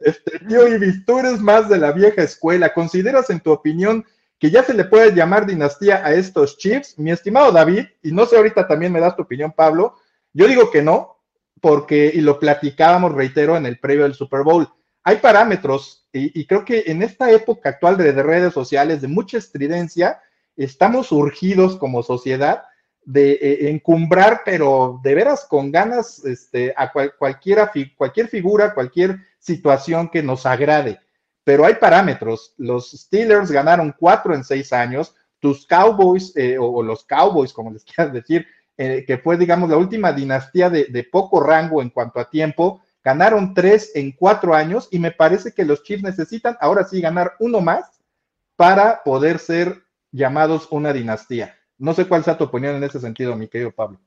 Este, tío Ibis, tú eres más de la vieja escuela. ¿Consideras en tu opinión que ya se le puede llamar dinastía a estos Chiefs. Mi estimado David, y no sé ahorita también me das tu opinión, Pablo, yo digo que no, porque, y lo platicábamos, reitero, en el previo del Super Bowl, hay parámetros, y, creo que en esta época actual de, redes sociales, de mucha estridencia, estamos urgidos como sociedad de eh, encumbrar, pero de veras con ganas, este, a cualquiera, cualquier figura, cualquier situación que nos agrade pero hay parámetros. Los Steelers ganaron cuatro en seis años, tus Cowboys, eh, o, los Cowboys, como les quieras decir, eh, que fue, digamos, la última dinastía de, poco rango en cuanto a tiempo, ganaron tres en cuatro años y me parece que los Chiefs necesitan ahora sí ganar uno más para poder ser llamados una dinastía. No sé cuál sea tu opinión en ese sentido, mi querido Pablo.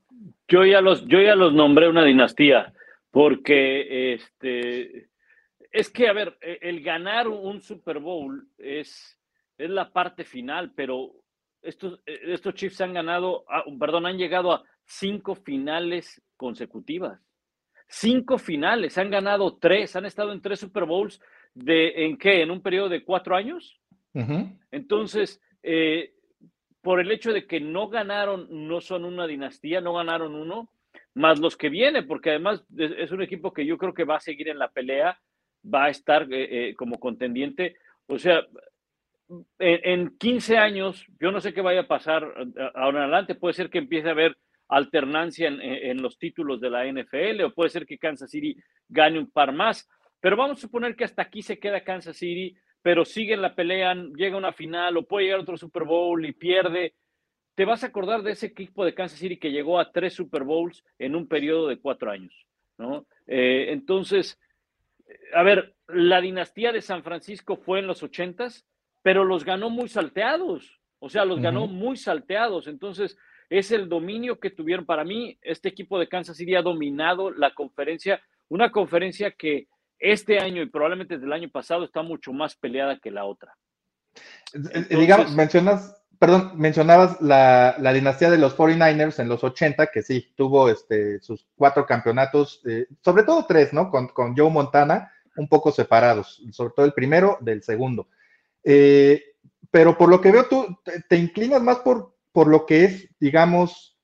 Yo ya los, yo ya los nombré una dinastía, porque este es que, a ver, e, el ganar un Super Bowl es, es la parte final, pero estos, e, estos Chiefs han ganado, ah, perdón, han llegado a cinco finales consecutivas. Cinco finales, han ganado tres, han estado en tres Super Bowls de, ¿en qué? ¿En un periodo de cuatro años? Entonces, eh, por el hecho de que no ganaron, no son una dinastía, no ganaron uno, más los que vienen, porque además es un equipo que yo creo que va a seguir en la pelea, va a estar eh, eh, como contendiente. O sea, en, 15 años, yo no sé qué vaya a pasar ahora en adelante, puede ser que empiece a haber alternancia en, en, los títulos de la NFL o puede ser que Kansas City gane un par más, pero vamos a suponer que hasta aquí se queda Kansas City pero sigue en la pelea, llega una final o puede llegar otro Super Bowl y pierde. Te vas a acordar de ese equipo de Kansas City que llegó a tres Super Bowls en un periodo de cuatro años, ¿no? Eh, entonces, a ver, la dinastía de San Francisco fue en los ochentas, pero los ganó muy salteados, o sea, los ganó muy salteados. Entonces, es el dominio que tuvieron. Para mí, este equipo de Kansas City ha dominado la conferencia, una conferencia que este año y probablemente desde el año pasado está mucho más peleada que la otra. Digamos, mencionas, perdón, mencionabas la, dinastía de los 49ers en los 80, que sí, tuvo este, sus cuatro campeonatos, eh, sobre todo tres, ¿no? Con, Joe Montana, un poco separados, sobre todo el primero del segundo. Eh, pero por lo que veo, tú te, inclinas más por, por lo que es, digamos,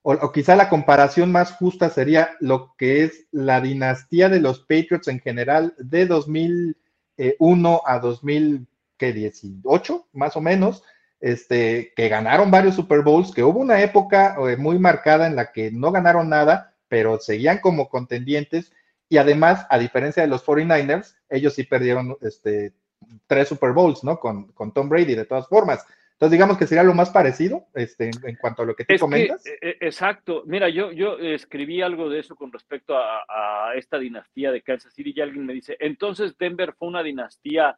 o, quizá la comparación más justa sería lo que es la dinastía de los Patriots en general de 2001 a 2018, más o menos, este, que ganaron varios Super Bowls, que hubo una época eh, muy marcada en la que no ganaron nada, pero seguían como contendientes y además, a diferencia de los 49ers, ellos sí perdieron este, tres Super Bowls, ¿no? Con, con Tom Brady, de todas formas. Entonces, digamos que sería lo más parecido este, en, cuanto a lo que tú comentas. E, e, exacto. Mira, yo, yo escribí algo de eso con respecto a, esta dinastía de Kansas City y alguien me dice, entonces Denver fue una dinastía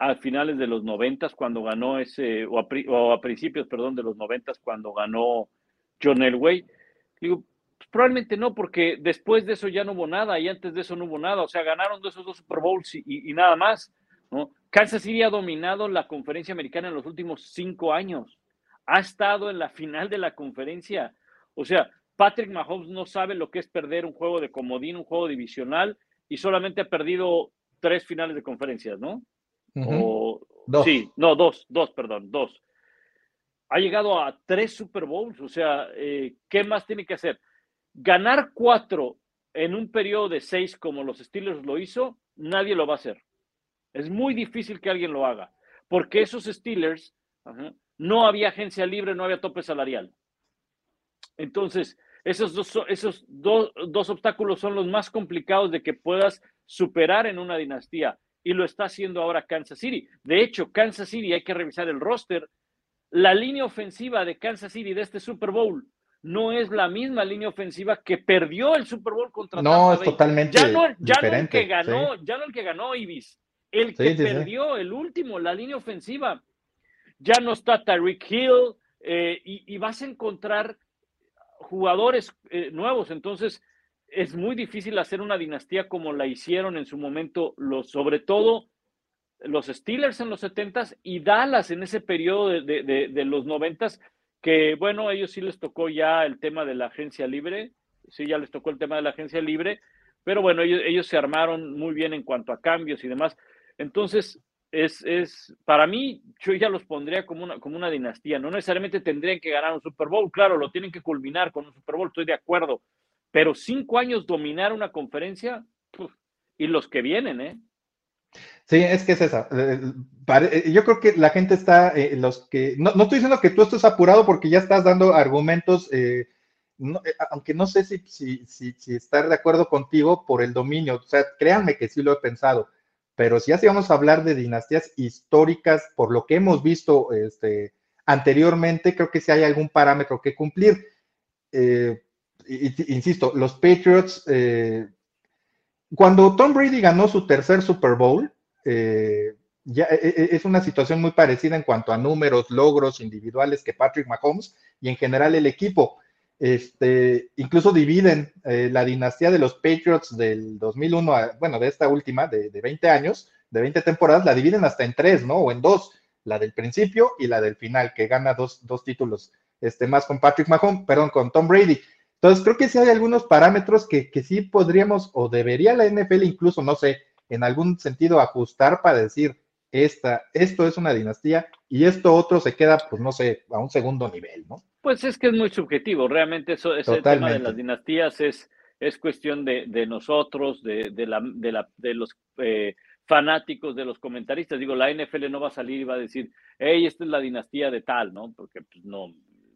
a finales de los noventas cuando ganó ese, o a, principios, perdón, de los noventas cuando ganó John Elway. Digo, pues, probablemente no, porque después de eso ya no hubo nada y antes de eso no hubo nada. O sea, ganaron esos dos Super Bowls y, y nada más. ¿no? Kansas City ha dominado la conferencia americana en los últimos cinco años. Ha estado en la final de la conferencia. O sea, Patrick Mahomes no sabe lo que es perder un juego de comodín, un juego divisional, y solamente ha perdido tres finales de conferencias, ¿no? O, dos. Sí, no, dos, dos, perdón, dos. Ha llegado a tres Super Bowls, o sea, eh, ¿qué más tiene que hacer? Ganar cuatro en un periodo de seis como los Steelers lo hizo, nadie lo va a hacer. Es muy difícil que alguien lo haga, porque esos Steelers no había agencia libre, no había tope salarial. Entonces, esos, dos, esos dos, obstáculos son los más complicados de que puedas superar en una dinastía y lo está haciendo ahora Kansas City. De hecho, Kansas City, hay que revisar el roster, la línea ofensiva de Kansas City de este Super Bowl no es la misma línea ofensiva que perdió el Super Bowl contra No, es totalmente ya no, ya no el que ganó, ya no el que ganó Ibis, el que perdió, el último, la línea ofensiva. Ya no está Tyreek Hill eh, y, vas a encontrar jugadores eh, nuevos. Entonces, es muy difícil hacer una dinastía como la hicieron en su momento, los, sobre todo los Steelers en los 70s y Dallas en ese periodo de, los 90s, que bueno, ellos sí les tocó ya el tema de la agencia libre, sí, ya les tocó el tema de la agencia libre, pero bueno, ellos, ellos se armaron muy bien en cuanto a cambios y demás. Entonces, es, es, para mí, yo ya los pondría como una, como una dinastía. No necesariamente tendrían que ganar un Super Bowl, claro, lo tienen que culminar con un Super Bowl, estoy de acuerdo. Pero cinco años dominar una conferencia y los que vienen, ¿eh? Sí, es que es esa. Eh, eh, yo creo que la gente está, eh, los que, no, no, estoy diciendo que tú estés apurado porque ya estás dando argumentos, aunque no sé si, si, si, si, estar de acuerdo contigo por el dominio, o sea, créanme que sí lo he pensado pero si así vamos a hablar de dinastías históricas, por lo que hemos visto este, anteriormente, creo que sí hay algún parámetro que cumplir. Eh, insisto, los Patriots, eh, cuando Tom Brady ganó su tercer Super Bowl, eh, ya e, e, es una situación muy parecida en cuanto a números, logros individuales que Patrick Mahomes y en general el equipo. Este, incluso dividen eh, la dinastía de los Patriots del 2001, bueno, de esta última, de, de 20 años, de 20 temporadas, la dividen hasta en tres, ¿no? O en dos, la del principio y la del final, que gana dos, dos títulos este, más con Patrick Mahomes, perdón, con Tom Brady. Entonces, creo que sí hay algunos parámetros que, que sí podríamos, o debería la NFL incluso, no sé, en algún sentido ajustar para decir, esta, esto es una dinastía y esto otro se queda, pues no sé, a un segundo nivel, ¿no? Pues es que es muy subjetivo, realmente eso, ese tema de las dinastías es, es cuestión de, nosotros, de, de, la, de, la, de los eh, fanáticos, de los comentaristas. Digo, la NFL no va a salir y va a decir, hey, esta es la dinastía de tal, ¿no? Porque pues, no,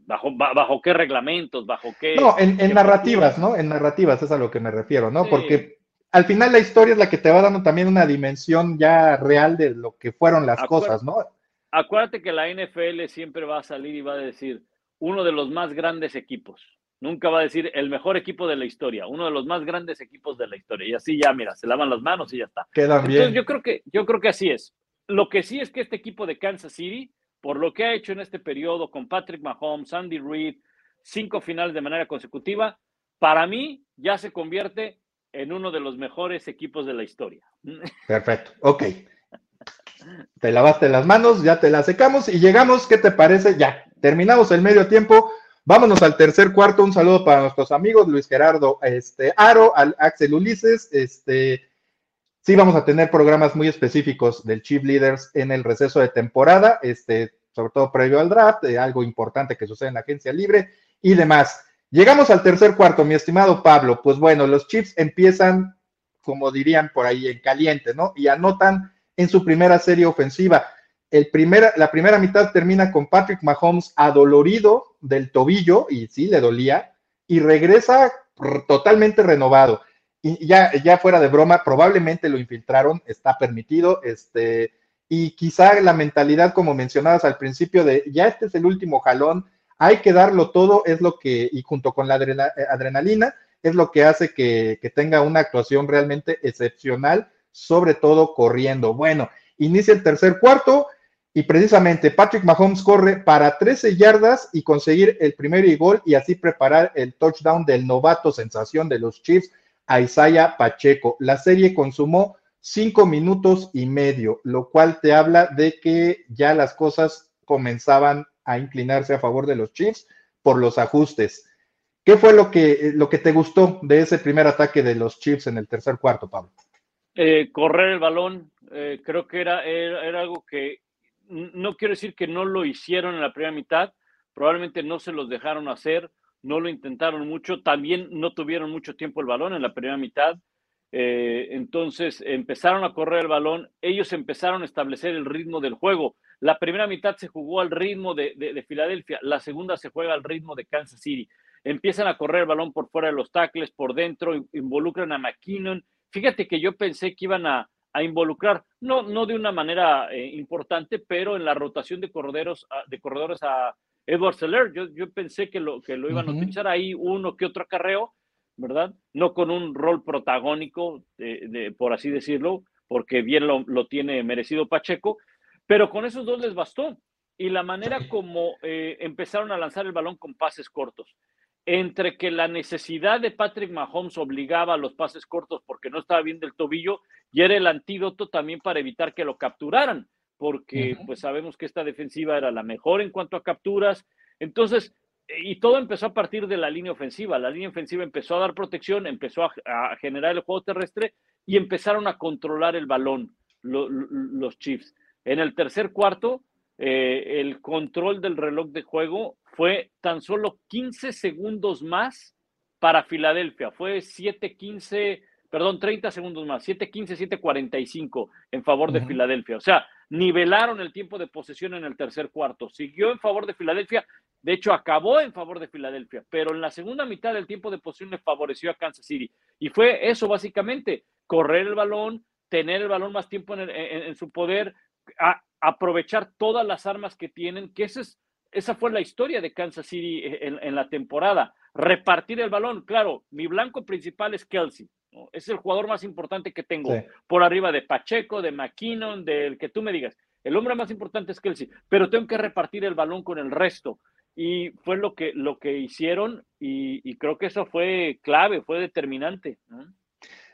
bajo, bajo qué reglamentos, bajo qué... No, en, narrativas, ¿no? En narrativas es a lo que me refiero, ¿no? Porque al final la historia es la que te va dando también una dimensión ya real de lo que fueron las cosas, ¿no? Acuérdate que la NFL siempre va a salir y va a decir uno de los más grandes equipos. Nunca va a decir el mejor equipo de la historia, uno de los más grandes equipos de la historia. Y así ya, mira, se lavan las manos y ya está. Queda bien. yo creo que, yo creo que así es. Lo que sí es que este equipo de Kansas City, por lo que ha hecho en este periodo con Patrick Mahomes, Andy Reid, cinco finales de manera consecutiva, para mí ya se convierte en uno de los mejores equipos de la historia. Perfecto, ok. Te lavaste las manos, ya te las secamos y llegamos, ¿qué te parece? Ya, terminamos el medio tiempo. Vámonos al tercer cuarto. Un saludo para nuestros amigos Luis Gerardo este, Aro, al Axel Ulises. Este, sí, vamos a tener programas muy específicos del Chief Leaders en el receso de temporada, este, sobre todo previo al draft, algo importante que sucede en la agencia libre y demás. Llegamos al tercer cuarto, mi estimado Pablo. Pues bueno, los Chiefs empiezan, como dirían por ahí, en caliente, ¿no? Y anotan en su primera serie ofensiva. El la primera mitad termina con Patrick Mahomes adolorido del tobillo, y sí, le dolía, y regresa totalmente renovado. Y ya, ya fuera de broma, probablemente lo infiltraron, está permitido, este, y quizá la mentalidad, como mencionabas al principio, de ya este es el último jalón, hay que darlo todo, es lo que, y junto con la adrenalina, es lo que hace que, que tenga una actuación realmente excepcional sobre todo corriendo. Bueno, inicia el tercer cuarto y precisamente Patrick Mahomes corre para 13 yardas y conseguir el primer gol y así preparar el touchdown del novato sensación de los Chiefs a Isaiah Pacheco. La serie consumó cinco minutos y medio, lo cual te habla de que ya las cosas comenzaban a inclinarse a favor de los Chiefs por los ajustes. ¿Qué fue lo que, lo que te gustó de ese primer ataque de los Chiefs en el tercer cuarto, Pablo? Eh, correr el balón, eh, creo que era, era, algo que no quiero decir que no lo hicieron en la primera mitad, probablemente no se los dejaron hacer, no lo intentaron mucho, también no tuvieron mucho tiempo el balón en la primera mitad, eh, entonces empezaron a correr el balón, ellos empezaron a establecer el ritmo del juego. La primera mitad se jugó al ritmo de, de, de Filadelfia, la segunda se juega al ritmo de Kansas City. Empiezan a correr el balón por fuera de los tackles, por dentro, involucran a McKinnon, Fíjate que yo pensé que iban a, involucrar, no, no de una manera eh, importante, pero en la rotación de corredores, de corredores a Edward Seller, yo, yo pensé que lo, que lo iban a utilizar ahí uno que otro acarreo, ¿verdad? No con un rol protagónico, de, por así decirlo, porque bien lo, tiene merecido Pacheco, pero con esos dos les bastó. Y la manera como eh, empezaron a lanzar el balón con pases cortos entre que la necesidad de Patrick Mahomes obligaba a los pases cortos porque no estaba bien del tobillo y era el antídoto también para evitar que lo capturaran, porque pues sabemos que esta defensiva era la mejor en cuanto a capturas. Entonces, y todo empezó a partir de la línea ofensiva. La línea ofensiva empezó a dar protección, empezó a, generar el juego terrestre y empezaron a controlar el balón los Chiefs. En el tercer cuarto, eh, el control del reloj de juego fue tan solo 15 segundos más para Filadelfia. Fue 7-15, perdón, 30 segundos más, 7-15, 7-45 en favor de Filadelfia. O sea, nivelaron el tiempo de posesión en el tercer cuarto. Siguió en favor de Filadelfia. De hecho, acabó en favor de Filadelfia, pero en la segunda mitad del tiempo de posesión le favoreció a Kansas City. Y fue eso básicamente, correr el balón, tener el balón más tiempo en, su poder, aprovechar todas las armas que tienen, que es esa fue la historia de Kansas City en, la temporada. Repartir el balón. Claro, mi blanco principal es Kelsey. Es el jugador más importante que tengo. Por arriba de Pacheco, de McKinnon, del que tú me digas. El hombre más importante es Kelsey. Pero tengo que repartir el balón con el resto. y fue lo que, lo que hicieron y, creo que eso fue clave, fue determinante.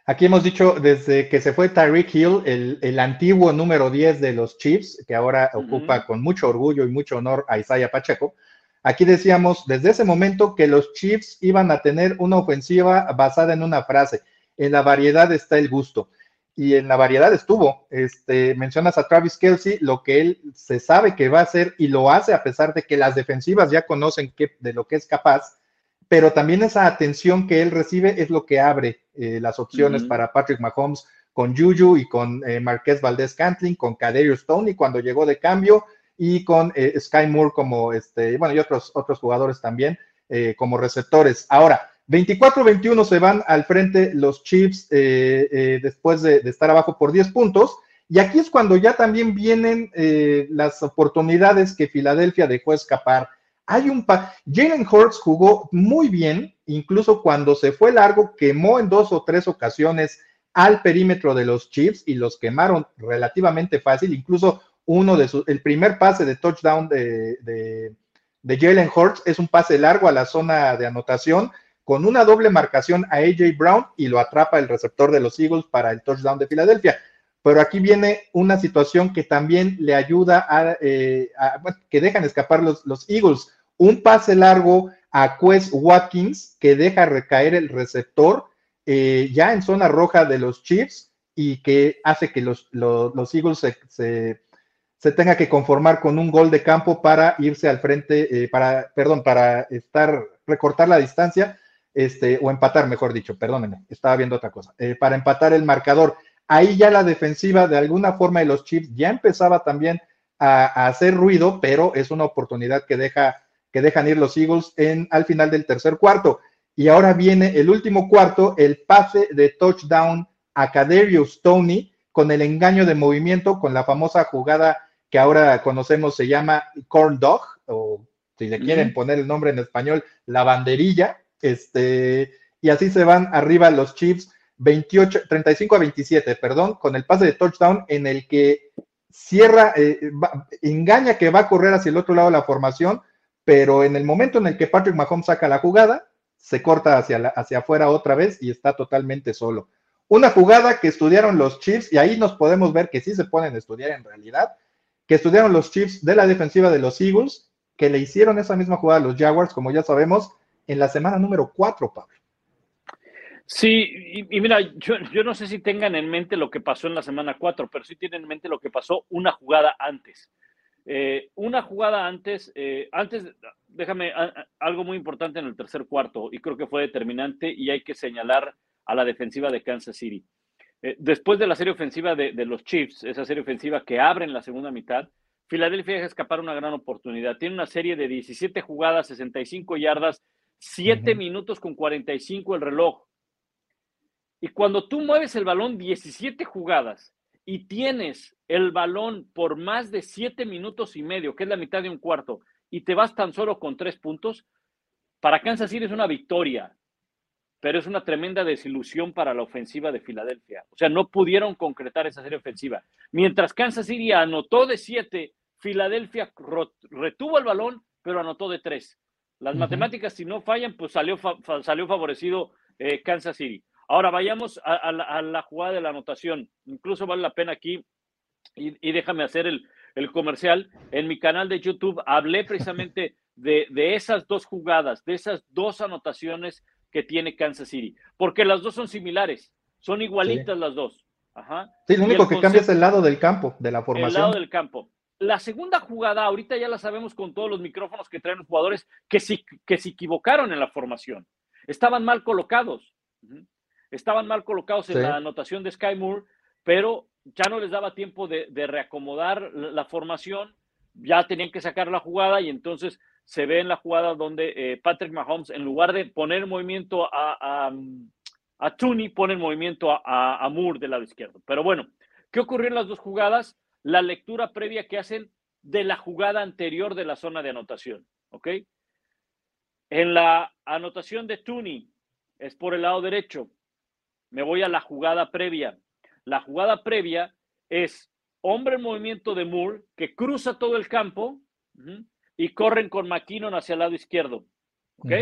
Aquí hemos dicho desde que se fue Tyreek Hill, el, antiguo número 10 de los Chiefs, que ahora ocupa con mucho orgullo y mucho honor a Isaiah Pacheco. Aquí decíamos desde ese momento que los Chiefs iban a tener una ofensiva basada en una frase, en la variedad está el gusto. Y en la variedad estuvo. Este, mencionas a Travis Kelsey, lo que él se sabe que va a hacer y lo hace a pesar de que las defensivas ya conocen de lo que es capaz pero también esa atención que él recibe es lo que abre eh, las opciones para Patrick Mahomes con Juju y con eh, Marqués Valdés Cantling, con Kaderius Stoney cuando llegó de cambio y con eh, Sky Moore como este, bueno, y otros, otros jugadores también como receptores. Ahora, 24-21 se van al frente los Chiefs después de, de, estar abajo por 10 puntos. Y aquí es cuando ya también vienen las oportunidades que Filadelfia dejó escapar. Hay un Jalen Hurts jugó muy bien, incluso cuando se fue largo, quemó en dos o tres ocasiones al perímetro de los Chiefs y los quemaron relativamente fácil, incluso uno de sus, el primer pase de touchdown de, de, Jalen Hurts es un pase largo a la zona de anotación con una doble marcación a AJ Brown y lo atrapa el receptor de los Eagles para el touchdown de Filadelfia. Pero aquí viene una situación que también le ayuda a, eh, que dejan escapar los, Eagles un pase largo a Quest Watkins que deja recaer el receptor eh, ya en zona roja de los Chiefs y que hace que los, los, Eagles se, se, tenga que conformar con un gol de campo para irse al frente, eh, para, perdón, para estar, recortar la distancia, este, o empatar, mejor dicho, perdónenme, estaba viendo otra cosa, eh, para empatar el marcador. Ahí ya la defensiva de alguna forma de los Chiefs ya empezaba también a hacer ruido, pero es una oportunidad que deja que dejan ir los Eagles en, al final del tercer cuarto. Y ahora viene el último cuarto, el pase de touchdown a Kaderius Stoney con el engaño de movimiento, con la famosa jugada que ahora conocemos se llama corn dog, o si le quieren poner el nombre en español, la banderilla. Este, y así se van arriba los Chiefs 28, 35 a 27, perdón, con el pase de touchdown en el que cierra, eh, engaña que va a correr hacia el otro lado de la formación, pero en el momento en el que Patrick Mahomes saca la jugada, se corta hacia, hacia afuera otra vez y está totalmente solo. Una jugada que estudiaron los Chiefs, y ahí nos podemos ver que sí se pueden estudiar en realidad, que estudiaron los Chiefs de la defensiva de los Eagles, que le hicieron esa misma jugada a los Jaguars, como ya sabemos, en la semana número 4, Pablo. Sí, y, mira, yo, no sé si tengan en mente lo que pasó en la semana 4, pero sí tienen en mente lo que pasó una jugada antes. Eh, una jugada antes, eh, antes, déjame algo muy importante en el tercer cuarto y creo que fue determinante y hay que señalar a la defensiva de Kansas City. Eh, después de la serie ofensiva de, los Chiefs, esa serie ofensiva que abre en la segunda mitad, Filadelfia deja escapar una gran oportunidad. Tiene una serie de 17 jugadas, 65 yardas, 7 minutos con 45 el reloj. Y cuando tú mueves el balón 17 jugadas y tienes el balón por más de siete minutos y medio, que es la mitad de un cuarto, y te vas tan solo con tres puntos, para Kansas City es una victoria, pero es una tremenda desilusión para la ofensiva de Filadelfia. O sea, no pudieron concretar esa serie ofensiva. Mientras Kansas City anotó de siete, Filadelfia retuvo el balón, pero anotó de tres. Las matemáticas, si no fallan, pues salió, salió favorecido eh, Kansas City. Ahora vayamos a, la, jugada de la anotación. Incluso vale la pena aquí, y, déjame hacer el, comercial. En mi canal de YouTube hablé precisamente de, esas dos jugadas, de esas dos anotaciones que tiene Kansas City, porque las dos son similares, son igualitas las dos. Ajá. Sí, lo único que cambia es el lado del campo, de la formación. El lado del campo. La segunda jugada, ahorita ya la sabemos con todos los micrófonos que traen los jugadores, que, sí, que se equivocaron en la formación. Estaban mal colocados. Estaban mal colocados en la anotación de Sky Moore, pero ya no les daba tiempo de, reacomodar la, formación, ya tenían que sacar la jugada y entonces se ve en la jugada donde eh, Patrick Mahomes, en lugar de poner movimiento a, a, a Tooney, pone el movimiento a, a, Moore del lado izquierdo. Pero bueno, ¿qué ocurrió en las dos jugadas? La lectura previa que hacen de la jugada anterior de la zona de anotación, ¿ok? En la anotación de Tooney es por el lado derecho, me voy a la jugada previa. La jugada previa es hombre en movimiento de Moore que cruza todo el campo y corren con McKinnon hacia el lado izquierdo. ¿Ok?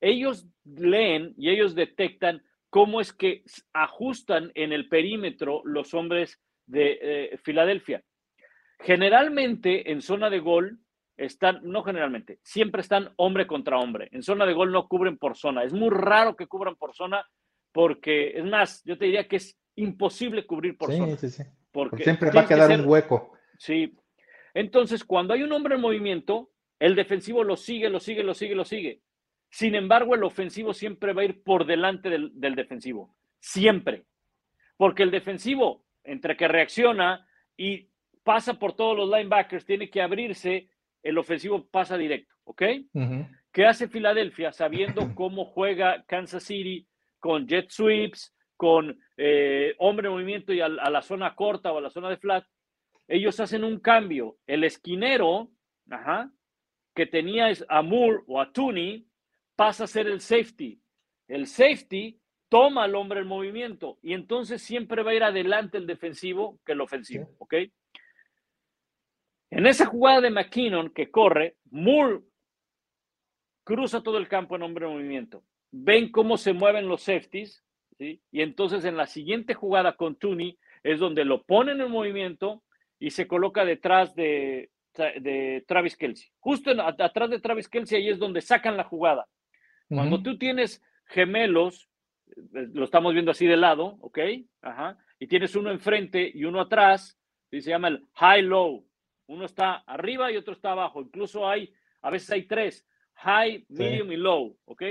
Ellos leen y ellos detectan cómo es que ajustan en el perímetro los hombres de eh, Filadelfia. Generalmente en zona de gol están, no generalmente, siempre están hombre contra hombre. En zona de gol no cubren por zona. Es muy raro que cubran por zona porque, es más, yo te diría que es imposible cubrir por zona. Sí, sí. Porque, siempre va a quedar un hueco. Sí. Entonces, cuando hay un hombre en movimiento, el defensivo lo sigue, lo sigue, lo sigue, lo sigue. Sin embargo, el ofensivo siempre va a ir por delante del, del defensivo. Siempre. Porque el defensivo, entre que reacciona y pasa por todos los linebackers, tiene que abrirse, el ofensivo pasa directo, ¿ok? ¿Qué hace Filadelfia sabiendo cómo juega Kansas City con jet sweeps, con eh, hombre en movimiento y a, la zona corta o a la zona de flat? Ellos hacen un cambio. El esquinero, ajá, que tenía a Moore o a Tooney, pasa a ser el safety. El safety toma al hombre en movimiento y entonces siempre va a ir adelante el defensivo que el ofensivo, ¿ok? En esa jugada de McKinnon que corre, Moore cruza todo el campo en hombre en movimiento. Ven cómo se mueven los safeties, ¿sí? Y entonces en la siguiente jugada con Tooney es donde lo ponen en movimiento y se coloca detrás de, de Travis Kelsey. Justo atrás de Travis Kelsey ahí es donde sacan la jugada. Cuando tú tienes gemelos, lo estamos viendo así de lado, ¿ok? Ajá. Y tienes uno enfrente y uno atrás, y se llama el high-low. Uno está arriba y otro está abajo. Incluso hay, a veces hay tres, high, medium y low, ¿ok?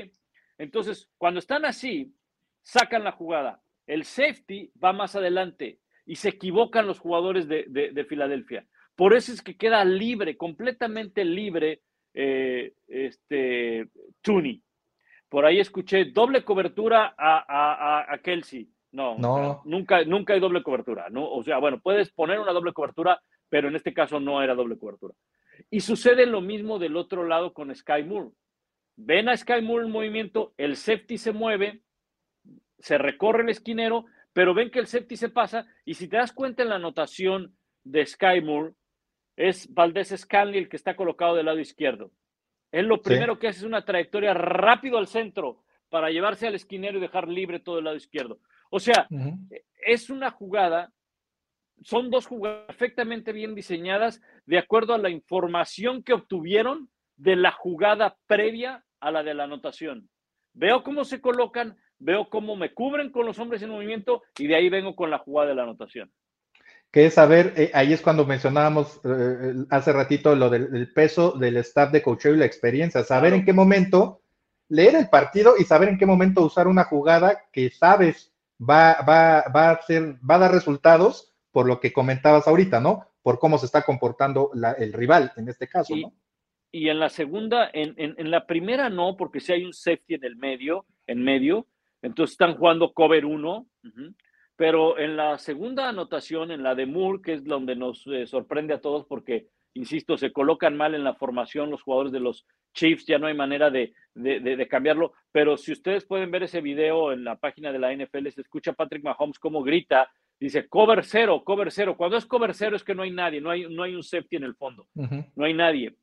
Entonces, cuando están así, sacan la jugada. El safety va más adelante y se equivocan los jugadores de, Filadelfia. Por eso es que queda libre, completamente libre, eh, este, Tooney. Por ahí escuché doble cobertura a, a, Kelsey. No, no. nunca, nunca hay doble cobertura. ¿no? O sea, bueno, puedes poner una doble cobertura, pero en este caso no era doble cobertura. Y sucede lo mismo del otro lado con Sky Moore. Ven a Sky Moore en movimiento, el safety se mueve, se recorre el esquinero, pero ven que el safety se pasa y si te das cuenta en la anotación de Sky Moore, es Valdés Scanley el que está colocado del lado izquierdo. Él lo primero que hace es una trayectoria rápido al centro para llevarse al esquinero y dejar libre todo el lado izquierdo. O sea, es una jugada son dos jugadas perfectamente bien diseñadas de acuerdo a la información que obtuvieron de la jugada previa a la de la anotación. Veo cómo se colocan, veo cómo me cubren con los hombres en movimiento y de ahí vengo con la jugada de la anotación. Que es saber, eh, ahí es cuando mencionábamos eh, eh, hace ratito lo del, peso del staff de coaching y la experiencia, saber en qué momento leer el partido y saber en qué momento usar una jugada que sabes va, va, va, a, ser, va a dar resultados por lo que comentabas ahorita, ¿no? Por cómo se está comportando el rival en este caso, ¿no? Y en la segunda, en, en, la primera no, porque si hay un safety en el medio, en medio, entonces están jugando cover uno, pero en la segunda anotación, en la de Moore, que es donde nos eh, sorprende a todos porque, insisto, se colocan mal en la formación los jugadores de los Chiefs, ya no hay manera de, de, de, cambiarlo, pero si ustedes pueden ver ese video en la página de la NFL, se escucha Patrick Mahomes cómo grita Dice cover cero, cover cero. Cuando es cover cero es que no hay nadie, no hay, no hay un safety en el fondo, no hay nadie.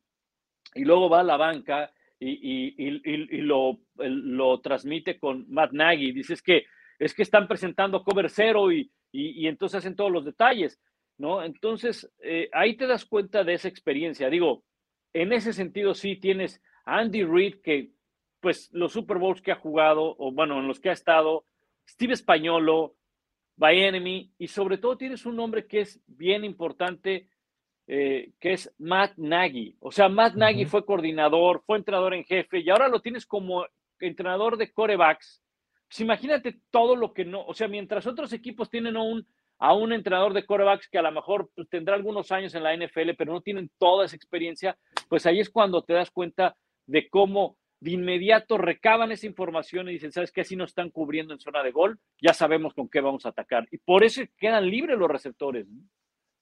Y luego va a la banca y, y, lo, lo, transmite con Matt Nagy. Dice es que, es que están presentando cover cero y, entonces hacen todos los detalles, ¿no? Entonces eh, ahí te das cuenta de esa experiencia. Digo, en ese sentido sí tienes Andy Reid que pues los Super Bowls que ha jugado, o bueno, en los que ha estado, Steve Españolo, by Enemy, y sobre todo tienes un nombre que es bien importante, eh, que es Matt Nagy. O sea, Matt Nagy fue coordinador, fue entrenador en jefe, y ahora lo tienes como entrenador de corebacks. Pues imagínate todo lo que no, o sea, mientras otros equipos tienen a un, entrenador de corebacks que a lo mejor pues, tendrá algunos años en la NFL, pero no tienen toda esa experiencia, pues ahí es cuando te das cuenta de cómo de inmediato recaban esa información y dicen, ¿sabes qué? Así nos están cubriendo en zona de gol, ya sabemos con qué vamos a atacar. Y por eso quedan libres los receptores.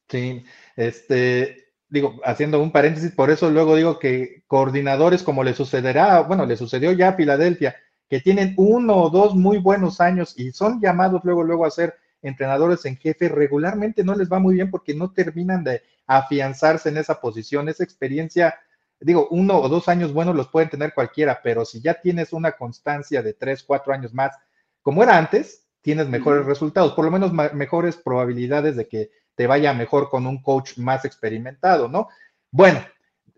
Sí, este, digo, haciendo un paréntesis, por eso luego digo que coordinadores como le sucederá, bueno, le sucedió ya a Filadelfia, que tienen uno o dos muy buenos años y son llamados luego, luego a ser entrenadores en jefe, regularmente no les va muy bien porque no terminan de afianzarse en esa posición, esa experiencia, digo, uno o dos años buenos los pueden tener cualquiera, pero si ya tienes una constancia de tres, cuatro años más, como era antes, tienes mejores resultados, por lo menos mejores probabilidades de que te vaya mejor con un coach más experimentado, ¿no? Bueno,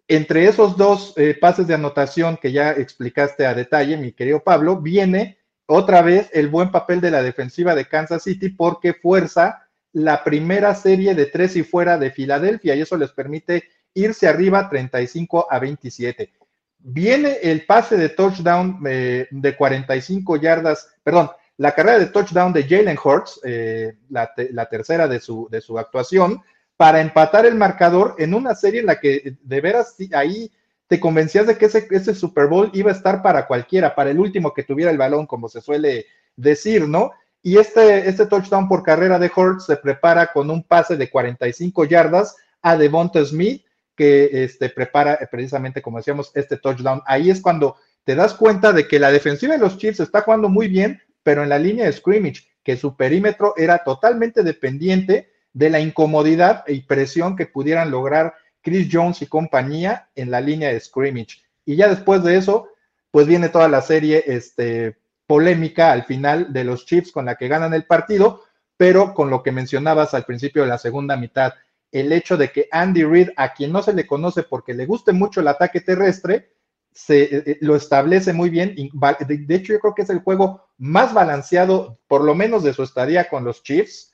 entre esos dos eh, pases de anotación que ya explicaste a detalle, mi querido Pablo, viene otra vez el buen papel de la defensiva de Kansas City porque fuerza la primera serie de tres y fuera de Filadelfia y eso les permite irse arriba 35 a 27. Viene el pase de touchdown eh, de 45 yardas, perdón, la carrera de touchdown de Jalen Hurts, eh, la, tercera de su, de su actuación, para empatar el marcador en una serie en la que de veras ahí te convencías de que ese, Super Bowl iba a estar para cualquiera, para el último que tuviera el balón, como se suele decir, ¿no? Y este, este touchdown por carrera de Hurts se prepara con un pase de 45 yardas a Devonta Smith, que este, prepara precisamente, como decíamos, este touchdown. Ahí es cuando te das cuenta de que la defensiva de los Chiefs está jugando muy bien, pero en la línea de scrimmage, que su perímetro era totalmente dependiente de la incomodidad y presión que pudieran lograr Chris Jones y compañía en la línea de scrimmage. Y ya después de eso, pues viene toda la serie este, polémica al final de los Chiefs con la que ganan el partido, pero con lo que mencionabas al principio de la segunda mitad, el hecho de que Andy Reid, a quien no se le conoce porque le guste mucho el ataque terrestre, se eh, eh, lo establece muy bien. De hecho, yo creo que es el juego más balanceado, por lo menos de su estadía con los Chiefs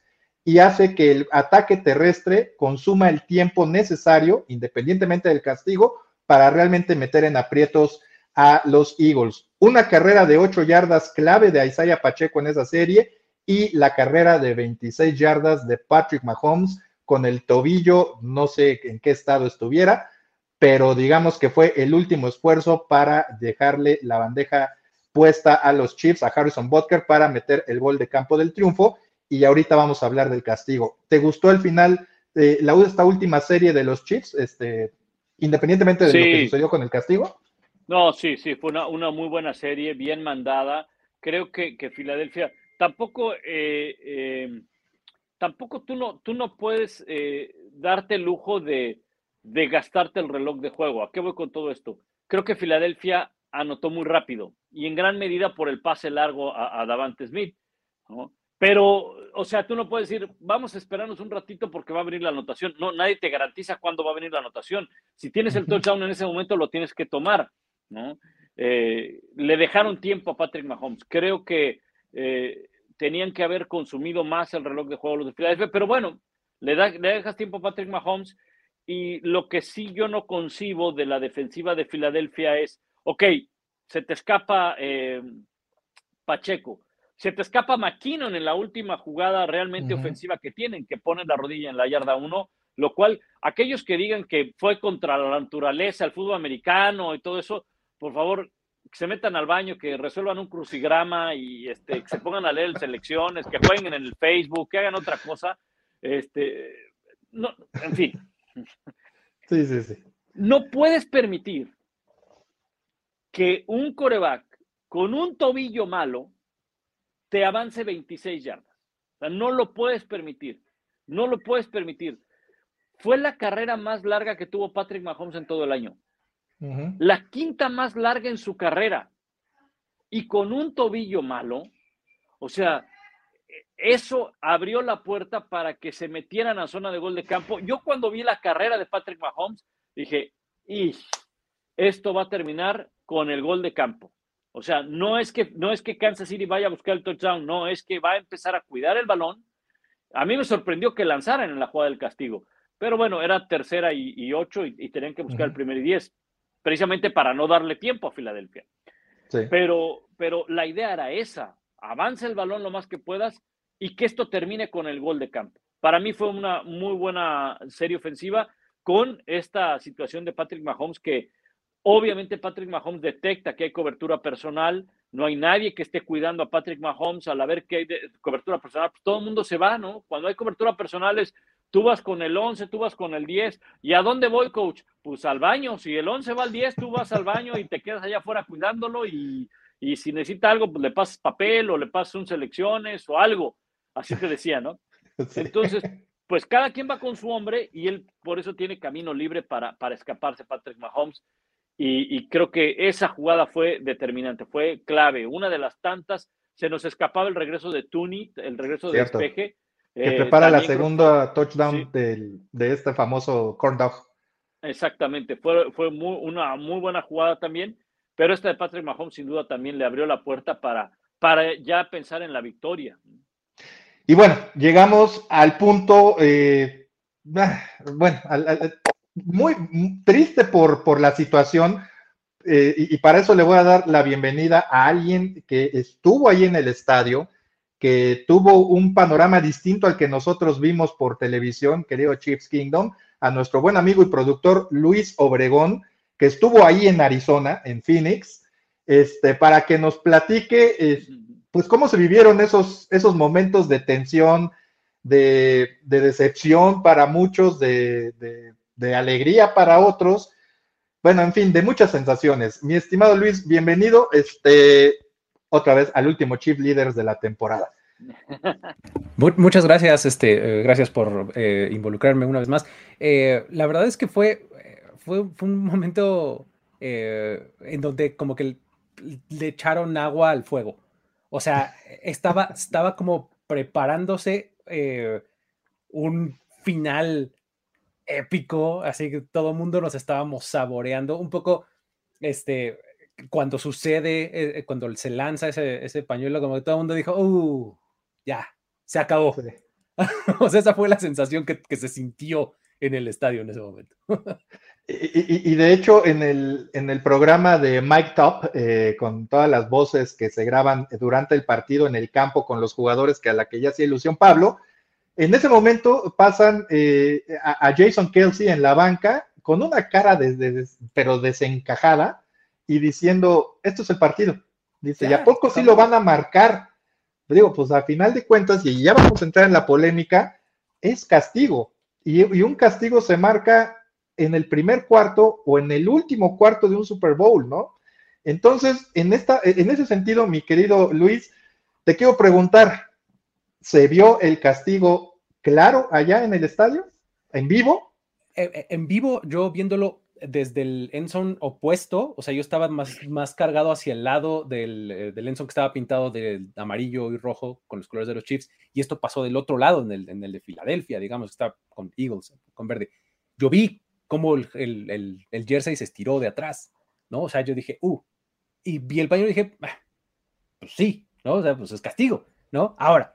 y hace que el ataque terrestre consuma el tiempo necesario, independientemente del castigo, para realmente meter en aprietos a los Eagles. Una carrera de 8 yardas clave de Isaiah Pacheco en esa serie y la carrera de 26 yardas de Patrick Mahomes con el tobillo, no sé en qué estado estuviera, pero digamos que fue el último esfuerzo para dejarle la bandeja puesta a los Chiefs, a Harrison Butker, para meter el gol de campo del triunfo y ahorita vamos a hablar del castigo. ¿Te gustó el final de la, esta última serie de los Chiefs, este, independientemente de lo que sucedió con el castigo? No, sí, sí, fue una, muy buena serie, bien mandada. Creo que, que Filadelfia tampoco, eh, eh, tampoco tú no, tú no puedes eh, darte el lujo de, de gastarte el reloj de juego. ¿A qué voy con todo esto? Creo que Filadelfia anotó muy rápido y en gran medida por el pase largo a, a Davante Smith. ¿no? Pero, o sea, tú no puedes decir, vamos a esperarnos un ratito porque va a venir la anotación. No, nadie te garantiza cuándo va a venir la anotación. Si tienes el touchdown en ese momento, lo tienes que tomar, ¿no? Eh, le dejaron tiempo a Patrick Mahomes. Creo que eh, tenían que haber consumido más el reloj de juego los de Filadelfia, pero bueno, le, da, le dejas tiempo a Patrick Mahomes y lo que sí yo no concibo de la defensiva de Filadelfia es, ok, se te escapa eh, Pacheco, se te escapa McKinnon en la última jugada realmente ofensiva que tienen, que ponen la rodilla en la yarda 1, lo cual aquellos que digan que fue contra la naturaleza, el fútbol americano y todo eso, por favor, que se metan al baño, que resuelvan un crucigrama y este, que se pongan a leer selecciones, que jueguen en el Facebook, que hagan otra cosa. Este, no, en fin. Sí, sí, sí. No puedes permitir que un coreback con un tobillo malo te avance 26 yardas. O sea, no lo puedes permitir. No lo puedes permitir. Fue la carrera más larga que tuvo Patrick Mahomes en todo el año. La quinta más larga en su carrera. Y con un tobillo malo, o sea, eso abrió la puerta para que se metieran a zona de gol de campo. Yo cuando vi la carrera de Patrick Mahomes, dije, y esto va a terminar con el gol de campo. O sea, no es que no es que Kansas City vaya a buscar el touchdown, no, es que va a empezar a cuidar el balón. A mí me sorprendió que lanzaran en la jugada del castigo, pero bueno, era tercera y, ocho y, tenían que buscar el primer y diez, precisamente para no darle tiempo a Filadelfia. Pero, pero la idea era esa, avanza el balón lo más que puedas y que esto termine con el gol de campo. Para mí fue una muy buena serie ofensiva con esta situación de Patrick Mahomes que Obviamente Patrick Mahomes detecta que hay cobertura personal, no hay nadie que esté cuidando a Patrick Mahomes al ver que hay cobertura personal, pues todo el mundo se va, ¿no? Cuando hay cobertura personal es, tú vas con el 11, tú vas con el 10, ¿y a dónde voy, coach? Pues al baño, si el 11 va al 10, tú vas al baño y te quedas allá afuera cuidándolo y, y si necesita algo, pues le pasas papel o le pasas un selecciones o algo, así te decía, ¿no? Entonces, pues cada quien va con su hombre y él por eso tiene camino libre para, para escaparse Patrick Mahomes. Y, creo que esa jugada fue determinante, fue clave. Una de las tantas, se nos escapaba el regreso de Tooney, el regreso de despeje. Que eh, prepara la segunda touchdown de este famoso corn dog. Exactamente, fue, fue una muy buena jugada también, pero esta de Patrick Mahomes sin duda también le abrió la puerta para, para ya pensar en la victoria. Y bueno, llegamos al punto, eh, ah, bueno, muy triste por, por la situación, eh, y, para eso le voy a dar la bienvenida a alguien que estuvo ahí en el estadio, que tuvo un panorama distinto al que nosotros vimos por televisión, querido Chiefs Kingdom, a nuestro buen amigo y productor Luis Obregón, que estuvo ahí en Arizona, en Phoenix, este, para que nos platique pues cómo se vivieron esos, esos momentos de tensión, de, decepción para muchos, de, alegría para otros. Bueno, en fin, de muchas sensaciones. Mi estimado Luis, bienvenido este, otra vez al último Chief Leaders de la temporada. Muchas gracias, este, eh, gracias por eh, involucrarme una vez más. Eh, la verdad es que fue, fue, un momento en donde como que le echaron agua al fuego. O sea, estaba, estaba como preparándose un final épico, así que todo el mundo nos estábamos saboreando un poco, este, cuando sucede, eh, cuando se lanza ese, pañuelo, como que todo el mundo dijo, uh, ya, se acabó. o sea, esa fue la sensación que, que se sintió en el estadio en ese momento. Y, de hecho, en el, en el programa de Mike Top, eh, con todas las voces que se graban durante el partido en el campo con los jugadores que a la que ya hacía ilusión Pablo, en ese momento pasan eh, a, Jason Kelsey en la banca con una cara de, pero desencajada y diciendo, esto es el partido. Dice, ¿y a poco sí lo van a marcar? Digo, pues a final de cuentas, y ya vamos a entrar en la polémica, es castigo. y un castigo se marca en el primer cuarto o en el último cuarto de un Super Bowl, ¿no? Entonces, en, esta, en ese sentido, mi querido Luis, te quiero preguntar, ¿se vio el castigo claro allá en el estadio? ¿En vivo? Eh, eh, en vivo, yo viéndolo desde el endzone opuesto, o sea, yo estaba más, más cargado hacia el lado del, eh, del endzone que estaba pintado de amarillo y rojo con los colores de los Chiefs, y esto pasó del otro lado, en el, en el de Filadelfia, digamos, que está con Eagles, con verde. Yo vi cómo el, jersey se estiró de atrás, ¿no? O sea, yo dije, uh, y vi el pañuelo y dije, ah, pues sí, ¿no? O sea, pues es castigo, ¿no? Ahora,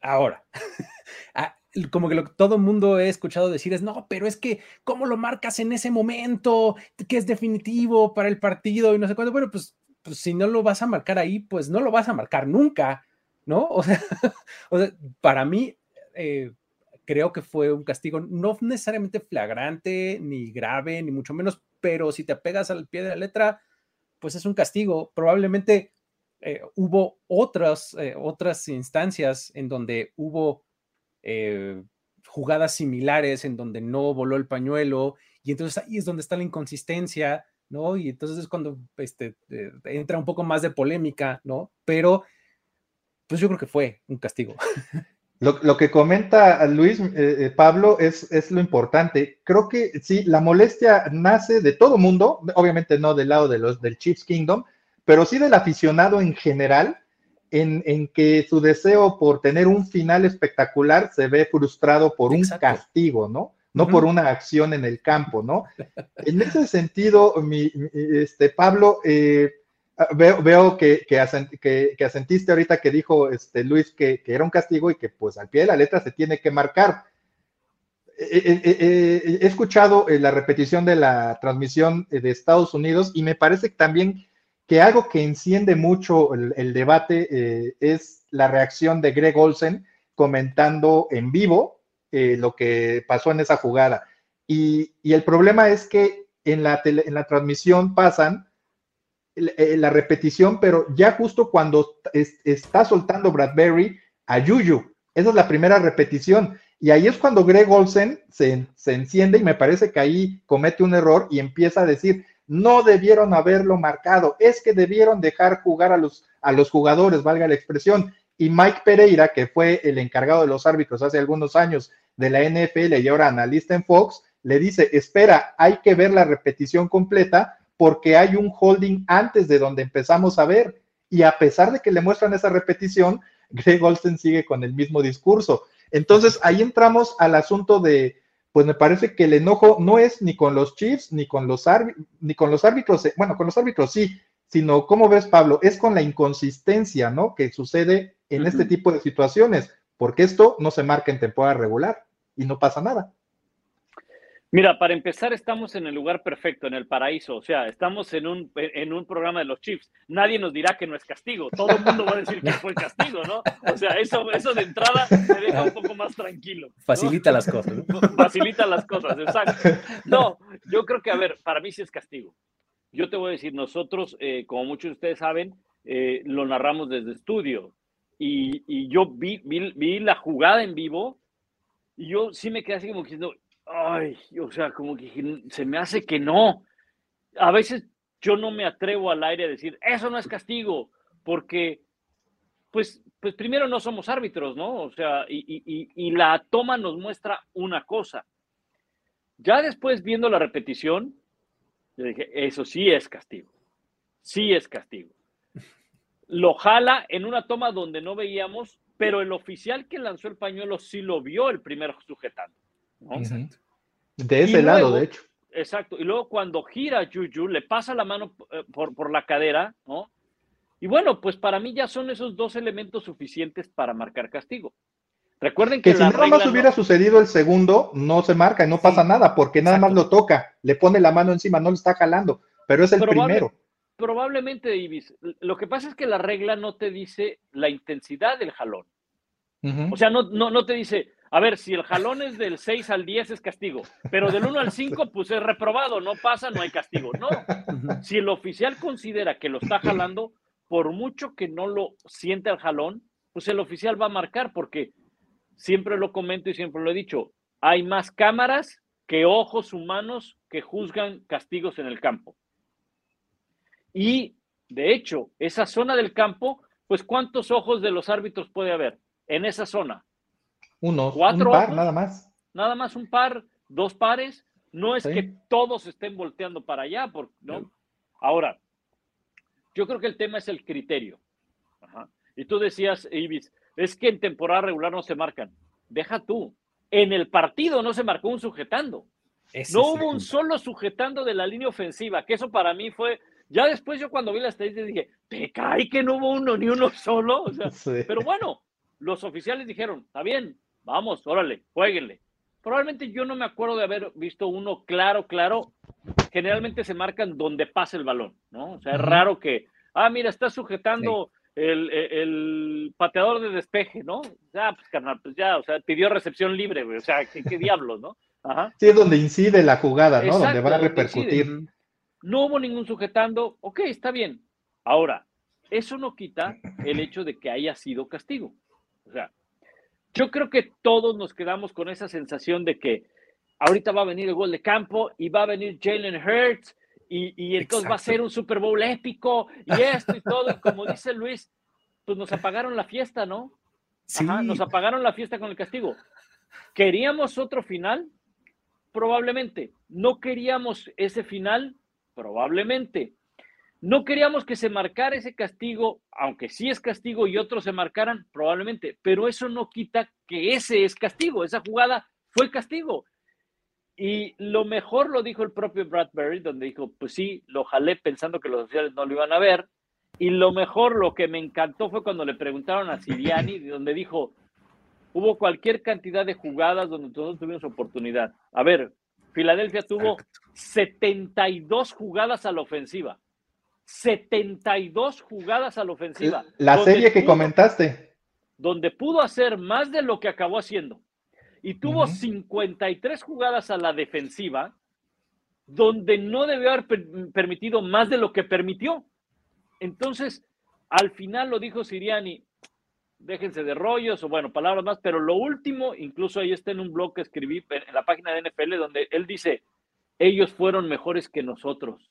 ahora, ah, como que lo que todo mundo he escuchado decir es, no, pero es que, ¿cómo lo marcas en ese momento? Que es definitivo para el partido y no sé cuándo. Bueno, pues, pues si no lo vas a marcar ahí, pues no lo vas a marcar nunca, ¿no? O sea, para mí, eh, creo que fue un castigo no necesariamente flagrante, ni grave, ni mucho menos, pero si te pegas al pie de la letra, pues es un castigo. Probablemente eh, hubo otras, eh, otras instancias en donde hubo eh, jugadas similares, en donde no voló el pañuelo, y entonces ahí es donde está la inconsistencia, ¿no? Y entonces es cuando este, entra un poco más de polémica, ¿no? Pero, pues yo creo que fue un castigo. Lo, que comenta Luis Pablo es, es, lo importante. Creo que sí, la molestia nace de todo mundo, obviamente no del lado de los del Chiefs Kingdom, pero sí del aficionado en general, en, en que su deseo por tener un final espectacular se ve frustrado por un castigo, ¿no? No por una acción en el campo, ¿no? En ese sentido, mi, este, Pablo, eh, Ah, veo, que, que, asentiste ahorita que dijo este, Luis que, era un castigo y que pues al pie de la letra se tiene que marcar. He, escuchado eh, la repetición de la transmisión eh, de Estados Unidos y me parece también que algo que enciende mucho el, debate eh, es la reacción de Greg Olsen comentando en vivo lo que pasó en esa jugada. Y, el problema es que en la, en la transmisión pasan eh, la repetición, pero ya justo cuando está soltando Bradbury a Yuyu, esa es la primera repetición. Y ahí es cuando Greg Olsen se, enciende y me parece que ahí comete un error y empieza a decir, no debieron haberlo marcado, es que debieron dejar jugar a los, a los jugadores, valga la expresión. Y Mike Pereira, que fue el encargado de los árbitros hace algunos años de la NFL y ahora analista en Fox, le dice, espera, hay que ver la repetición completa porque hay un holding antes de donde empezamos a ver. Y a pesar de que le muestran esa repetición, Greg Olsen sigue con el mismo discurso. Entonces ahí entramos al asunto de, pues me parece que el enojo no es ni con los Chiefs, ni con los, ni con los árbitros, eh, bueno, con los árbitros sí, sino, ¿cómo ves, Pablo? Es con la inconsistencia, ¿no? Que sucede en este tipo de situaciones, porque esto no se marca en temporada regular y no pasa nada. Mira, para empezar, estamos en el lugar perfecto, en el paraíso. O sea, estamos en un, en un programa de los Chiefs. Nadie nos dirá que no es castigo. Todo el mundo va a decir que fue castigo, ¿no? O sea, eso, eso de entrada me deja un poco más tranquilo. Facilita las cosas. Facilita las cosas, exacto. No, yo creo que, a ver, para mí sí es castigo. Yo te voy a decir, nosotros, eh, como muchos de ustedes saben, eh, lo narramos desde estudio. Y, y yo vi, vi, vi la jugada en vivo y yo sí me quedé así como diciendo, ay, o sea, como que se me hace que no. A veces yo no me atrevo al aire a decir, eso no es castigo, porque, pues, pues primero no somos árbitros, ¿no? O sea, y, la toma nos muestra una cosa. Ya después, viendo la repetición, yo dije, eso sí es castigo, sí es castigo. Lo jala en una toma donde no veíamos, pero el oficial que lanzó el pañuelo sí lo vio el primero sujetando. De ese lado, de hecho. Exacto. Y luego cuando gira Juju, le pasa la mano eh, por, por la cadera, ¿no? Y bueno, pues para mí ya son esos dos elementos suficientes para marcar castigo. Recuerden que, si nada más hubiera sucedido el segundo, no se marca y no pasa nada, porque nada más lo toca, le pone la mano encima, no lo está jalando, pero es el primero. Probablemente, Ibis. Lo que pasa es que la regla no te dice la intensidad del jalón. O sea, no, no, no te dice, a ver, si el jalón es del 6 al 10 es castigo, pero del 1 al 5 pues es reprobado, no pasa, no hay castigo. No, si el oficial considera que lo está jalando, por mucho que no lo siente al jalón, pues el oficial va a marcar porque siempre lo comento y siempre lo he dicho, hay más cámaras que ojos humanos que juzgan castigos en el campo. Y de hecho, esa zona del campo, pues ¿cuántos ojos de los árbitros puede haber en esa zona? Unos, Cuatro un par, nada más. Nada más un par, dos pares. No es que todos estén volteando para allá, porque, ¿no? Ahora, yo creo que el tema es el criterio. Y tú decías, Ibis, es que en temporada regular no se marcan. Deja tú. En el partido no se marcó un sujetando. no hubo un solo sujetando de la línea ofensiva, que eso para mí fue. Ya después yo cuando vi la estadística dije, te cae que no hubo uno ni uno solo. Pero bueno, los oficiales dijeron, está bien, Vamos, órale, jueguenle. Probablemente yo no me acuerdo de haber visto uno claro, claro. Generalmente se marcan donde pasa el balón, ¿no? O sea, es raro que, ah, mira, está sujetando el, pateador de despeje, ¿no? Ya, pues, carnal, pues ya, o sea, pidió recepción libre, güey. O sea, ¿qué, diablos, no? Ajá. Sí, es donde incide la jugada, ¿no? donde va a repercutir. No hubo ningún sujetando, ok, está bien. Ahora, eso no quita el hecho de que haya sido castigo. O sea, yo creo que todos nos quedamos con esa sensación de que ahorita va a venir el gol de campo y va a venir Jalen Hurts y, y entonces va a ser un Super Bowl épico y esto y todo. Y como dice Luis, pues nos apagaron la fiesta, ¿no? Sí. nos apagaron la fiesta con el castigo. ¿Queríamos otro final? Probablemente. ¿No queríamos ese final? Probablemente. No queríamos que se marcara ese castigo, aunque sí es castigo y otros se marcaran, probablemente, pero eso no quita que ese es castigo, esa jugada fue castigo. Y lo mejor lo dijo el propio Bradbury, donde dijo, pues sí, lo jalé pensando que los oficiales no lo iban a ver. Y lo mejor, lo que me encantó fue cuando le preguntaron a Siriani, donde dijo, hubo cualquier cantidad de jugadas donde todos tuvimos oportunidad. A ver, Filadelfia tuvo 72 jugadas a la ofensiva. 72 jugadas a la ofensiva. La serie que comentaste. Donde pudo hacer más de lo que acabó haciendo. Y tuvo 53 jugadas a la defensiva, donde no debió haber permitido más de lo que permitió. Entonces, al final lo dijo Siriani, déjense de rollos o bueno, palabras más, pero lo último, incluso ahí está en un blog que escribí en la página de NFL, donde él dice, ellos fueron mejores que nosotros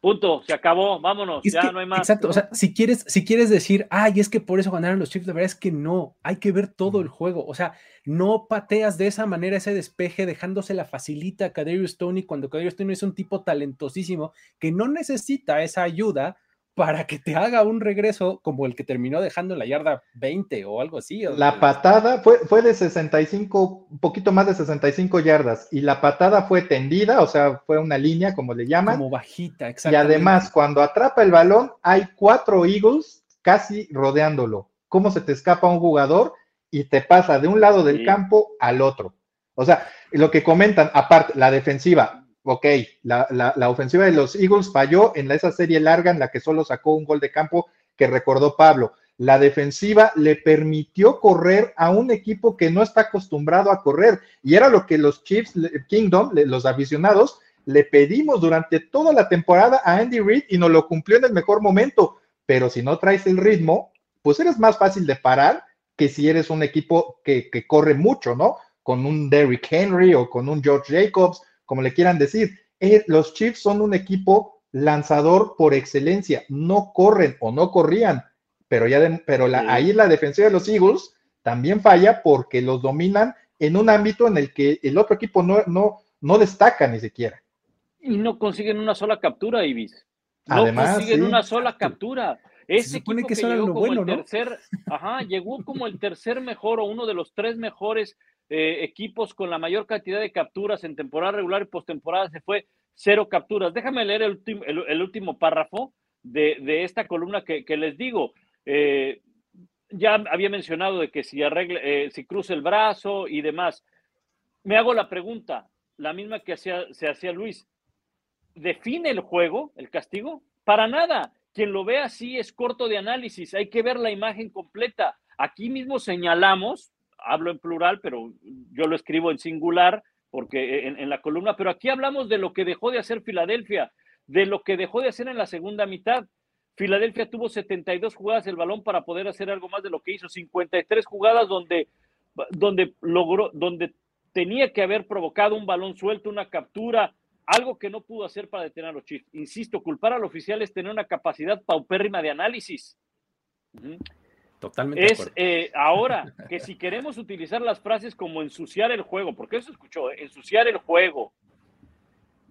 Punto, se acabó, vámonos, ya no hay más. Exacto, o sea, si quieres, si quieres decir, ay, es que por eso ganaron los Chiefs, la verdad es que no, hay que ver todo el juego, o sea, no pateas de esa manera ese despeje dejándose la facilita a Kadarius Stoney cuando Kadarius Stoney es un tipo talentosísimo que no necesita esa ayuda para que te haga un regreso como el que terminó dejando la yarda 20 o algo así. La patada fue, fue de 65, un poquito más de 65 yardas, y la patada fue tendida, o sea, fue una línea, como le llaman. Como bajita, exacto. Y además, cuando atrapa el balón, hay cuatro Eagles casi rodeándolo. ¿Cómo se te escapa un jugador y te pasa de un lado del campo al otro? O sea, lo que comentan, aparte, la defensiva, ok, la, ofensiva de los Eagles falló en esa serie larga en la que solo sacó un gol de campo que recordó Pablo. La defensiva le permitió correr a un equipo que no está acostumbrado a correr y era lo que los Chiefs Kingdom, los aficionados, le pedimos durante toda la temporada a Andy Reid y nos lo cumplió en el mejor momento. Pero si no traes el ritmo, pues eres más fácil de parar que si eres un equipo que, que corre mucho, ¿no? Con un Derrick Henry o con un George Jacobs como le quieran decir. Eh, los Chiefs son un equipo lanzador por excelencia, no corren o no corrían, pero ya pero la, ahí la defensiva de los Eagles también falla porque los dominan en un ámbito en el que el otro equipo no, no, no destaca ni siquiera. Y no consiguen una sola captura, Ibis. No Además, consiguen una sola captura. Ese equipo que, llegó como el tercer, ajá, llegó como el tercer mejor o uno de los tres mejores eh, equipos con la mayor cantidad de capturas en temporada regular y postemporada se fue cero capturas. Déjame leer el, último, el, último párrafo de, esta columna que, les digo. Eh, ya había mencionado de que si, arregle, eh, si cruza el brazo y demás. Me hago la pregunta, la misma que hacía, se hacía Luis. ¿Define el juego, el castigo? Para nada. Quien lo ve así es corto de análisis. Hay que ver la imagen completa. Aquí mismo señalamos hablo en plural, pero yo lo escribo en singular porque en, la columna, pero aquí hablamos de lo que dejó de hacer Filadelfia, de lo que dejó de hacer en la segunda mitad. Filadelfia tuvo 72 jugadas el balón para poder hacer algo más de lo que hizo, 53 jugadas donde, donde logró, donde tenía que haber provocado un balón suelto, una captura, algo que no pudo hacer para detener a los Chiefs. Insisto, culpar al oficial es tener una capacidad paupérrima de análisis. Totalmente. Es eh, ahora que si queremos utilizar las frases como ensuciar el juego, porque eso escuchó, eh, ensuciar el juego,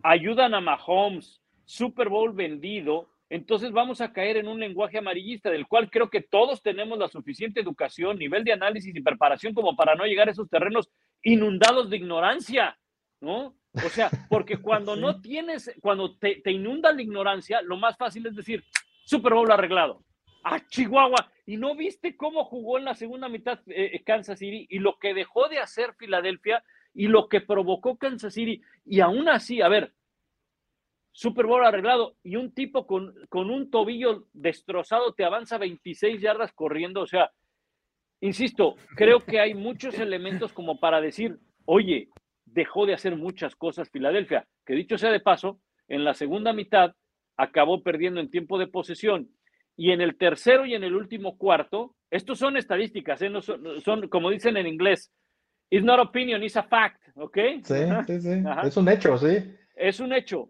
ayudan a Mahomes, Super Bowl vendido, entonces vamos a caer en un lenguaje amarillista del cual creo que todos tenemos la suficiente educación, nivel de análisis y preparación como para no llegar a esos terrenos inundados de ignorancia, ¿no? O sea, porque cuando no tienes, cuando te, te inunda la ignorancia, lo más fácil es decir, Super Bowl arreglado. Ah, Chihuahua, y no viste cómo jugó en la segunda mitad eh, eh, Kansas City y lo que dejó de hacer Filadelfia y lo que provocó Kansas City. Y aún así, a ver, Super Bowl arreglado y un tipo con, con un tobillo destrozado te avanza 26 yardas corriendo. O sea, insisto, creo que hay muchos elementos como para decir, oye, dejó de hacer muchas cosas Filadelfia, que dicho sea de paso, en la segunda mitad acabó perdiendo en tiempo de posesión y en el tercero y en el último cuarto, estos son estadísticas, ¿eh? no son, como dicen en inglés, it's not opinion, it's a fact, ¿ok? Sí, sí, sí. Es un hecho, sí. Es un hecho.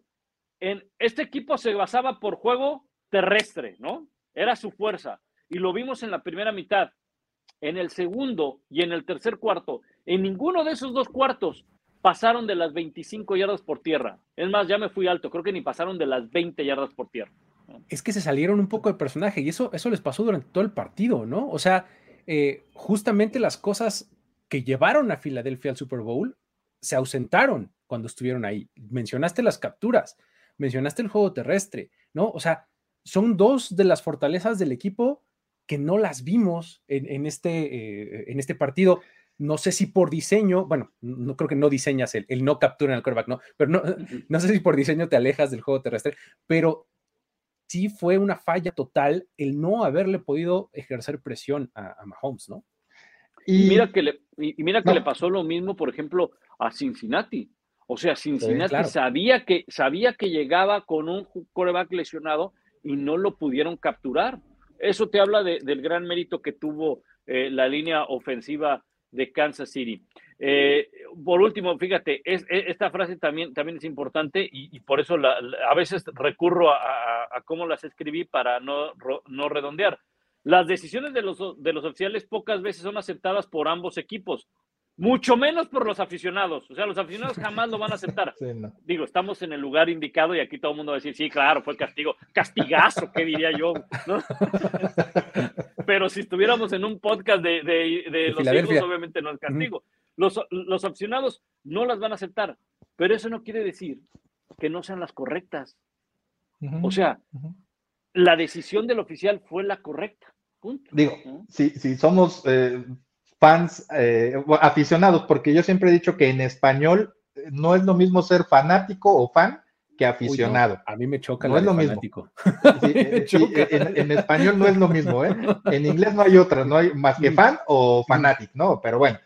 En, este equipo se basaba por juego terrestre, ¿no? Era su fuerza. Y lo vimos en la primera mitad. En el segundo y en el tercer cuarto, en ninguno de esos dos cuartos pasaron de las 25 yardas por tierra. Es más, ya me fui alto, creo que ni pasaron de las 20 yardas por tierra es que se salieron un poco de personaje y eso, eso les pasó durante todo el partido, ¿no? O sea, eh, justamente las cosas que llevaron a Filadelfia al Super Bowl se ausentaron cuando estuvieron ahí. Mencionaste las capturas, mencionaste el juego terrestre, ¿no? O sea, son dos de las fortalezas del equipo que no las vimos en, este, eh, en este partido. No sé si por diseño, bueno, no creo que no diseñas el, el no captura en el quarterback, no, pero no, no sé si por diseño te alejas del juego terrestre, pero sí fue una falla total el no haberle podido ejercer presión a, Mahomes, ¿no? Y mira que le, y mira que le pasó lo mismo, por ejemplo, a Cincinnati. O sea, Cincinnati sabía, que, sabía que llegaba con un coreback lesionado y no lo pudieron capturar. Eso te habla del gran mérito que tuvo eh, la línea ofensiva de Kansas City. Eh, por último, fíjate, es, esta frase también, también es importante y, por eso a veces recurro a, cómo las escribí para no, no redondear. Las decisiones de los, de los oficiales pocas veces son aceptadas por ambos equipos, mucho menos por los aficionados. O sea, los aficionados jamás lo van a aceptar. Digo, estamos en el lugar indicado y aquí todo el mundo va a decir, sí, claro, fue castigo. Castigazo, ¿qué diría yo? Pero si estuviéramos en un podcast de, de, los hijos, obviamente no es castigo. Los, los aficionados no las van a aceptar, pero eso no quiere decir que no sean las correctas. O sea, la decisión del oficial fue la correcta. Digo, si, si somos eh, fans eh, aficionados, porque yo siempre he dicho que en español eh, no es lo mismo ser fanático o fan que aficionado. a mí me choca. No es lo fanático. mismo. en, español no es lo mismo, ¿eh? En inglés no hay otra, no hay más que fan o fanatic, ¿no? Pero bueno.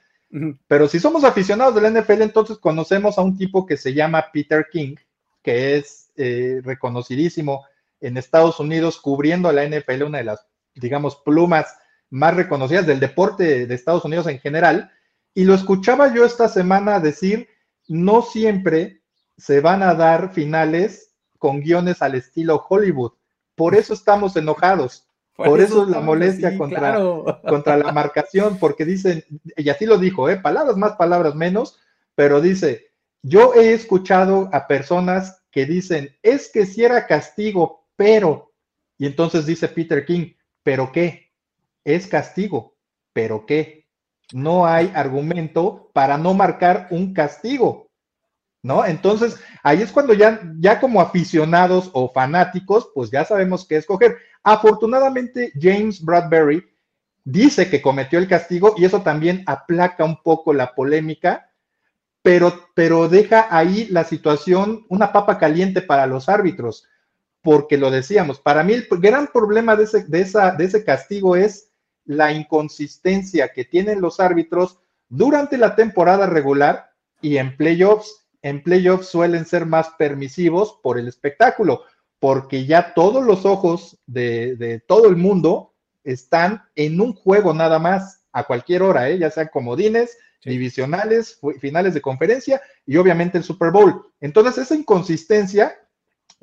Pero si somos aficionados del NFL, entonces conocemos a un tipo que se llama Peter King, que es eh, reconocidísimo en Estados Unidos cubriendo a la NFL, una de las, digamos, plumas más reconocidas del deporte de Estados Unidos en general, y lo escuchaba yo esta semana decir, no siempre se van a dar finales con guiones al estilo Hollywood. Por eso estamos enojados. Por, eso, es la molestia contra, contra la marcación, porque dicen, y así lo dijo, ¿eh? palabras más, palabras menos, pero dice, yo he escuchado a personas que dicen, es que si era castigo, pero, y entonces dice Peter King, ¿pero qué? Es castigo, pero ¿qué? No hay argumento para no marcar un castigo, ¿no? Entonces, ahí es cuando ya, ya como aficionados o fanáticos, pues ya sabemos qué escoger. Afortunadamente, James Bradbury dice que cometió el castigo y eso también aplaca un poco la polémica, pero, pero deja ahí la situación una papa caliente para los árbitros, porque lo decíamos, para mí el gran problema de ese, de esa, de ese castigo es la inconsistencia que tienen los árbitros durante la temporada regular y en playoffs. En playoffs suelen ser más permisivos por el espectáculo, porque ya todos los ojos de, todo el mundo están en un juego nada más, a cualquier hora, ¿eh? ya sean comodines, divisionales, finales de conferencia y obviamente el Super Bowl. Entonces, esa inconsistencia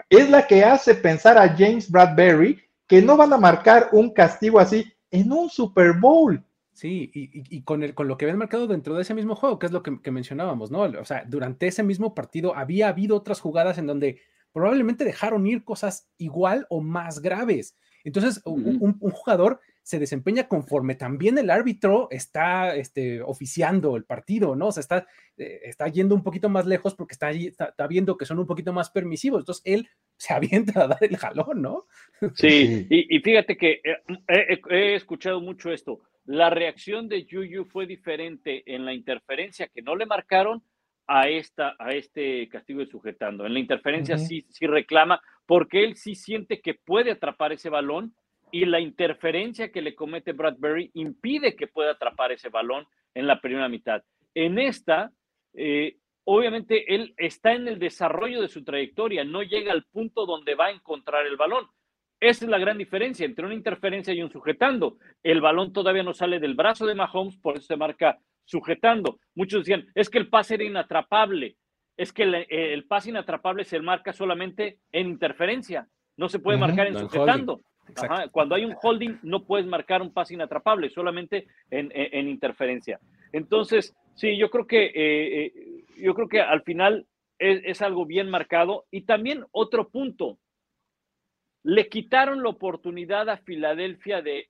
es la que hace pensar a James Bradbury que no van a marcar un castigo así en un Super Bowl. Sí, y, con, el, con lo que habían marcado dentro de ese mismo juego, que es lo que, mencionábamos, ¿no? O sea, durante ese mismo partido había habido otras jugadas en donde probablemente dejaron ir cosas igual o más graves. Entonces, un, jugador se desempeña conforme también el árbitro está este, oficiando el partido, ¿no? O sea, está, eh, está yendo un poquito más lejos porque está, está, viendo que son un poquito más permisivos. Entonces, él se avienta a dar el jalón, ¿no? Sí, y, fíjate que eh, he, escuchado mucho esto. La reacción de Yuyu fue diferente en la interferencia que no le marcaron a, esta, a este castigo de sujetando. En la interferencia sí, sí reclama porque él sí siente que puede atrapar ese balón y la interferencia que le comete Bradbury impide que pueda atrapar ese balón en la primera mitad. En esta, eh, obviamente él está en el desarrollo de su trayectoria, no llega al punto donde va a encontrar el balón. Esa es la gran diferencia entre una interferencia y un sujetando. El balón todavía no sale del brazo de Mahomes, por eso se marca sujetando. Muchos decían, es que el pase era inatrapable. Es que el, pase inatrapable se marca solamente en interferencia. No se puede marcar en sujetando. Cuando hay un holding, no puedes marcar un pase inatrapable, solamente en, interferencia. Entonces, sí, yo creo que eh, eh, yo creo que al final es, algo bien marcado. Y también otro punto, le quitaron la oportunidad a Filadelfia de,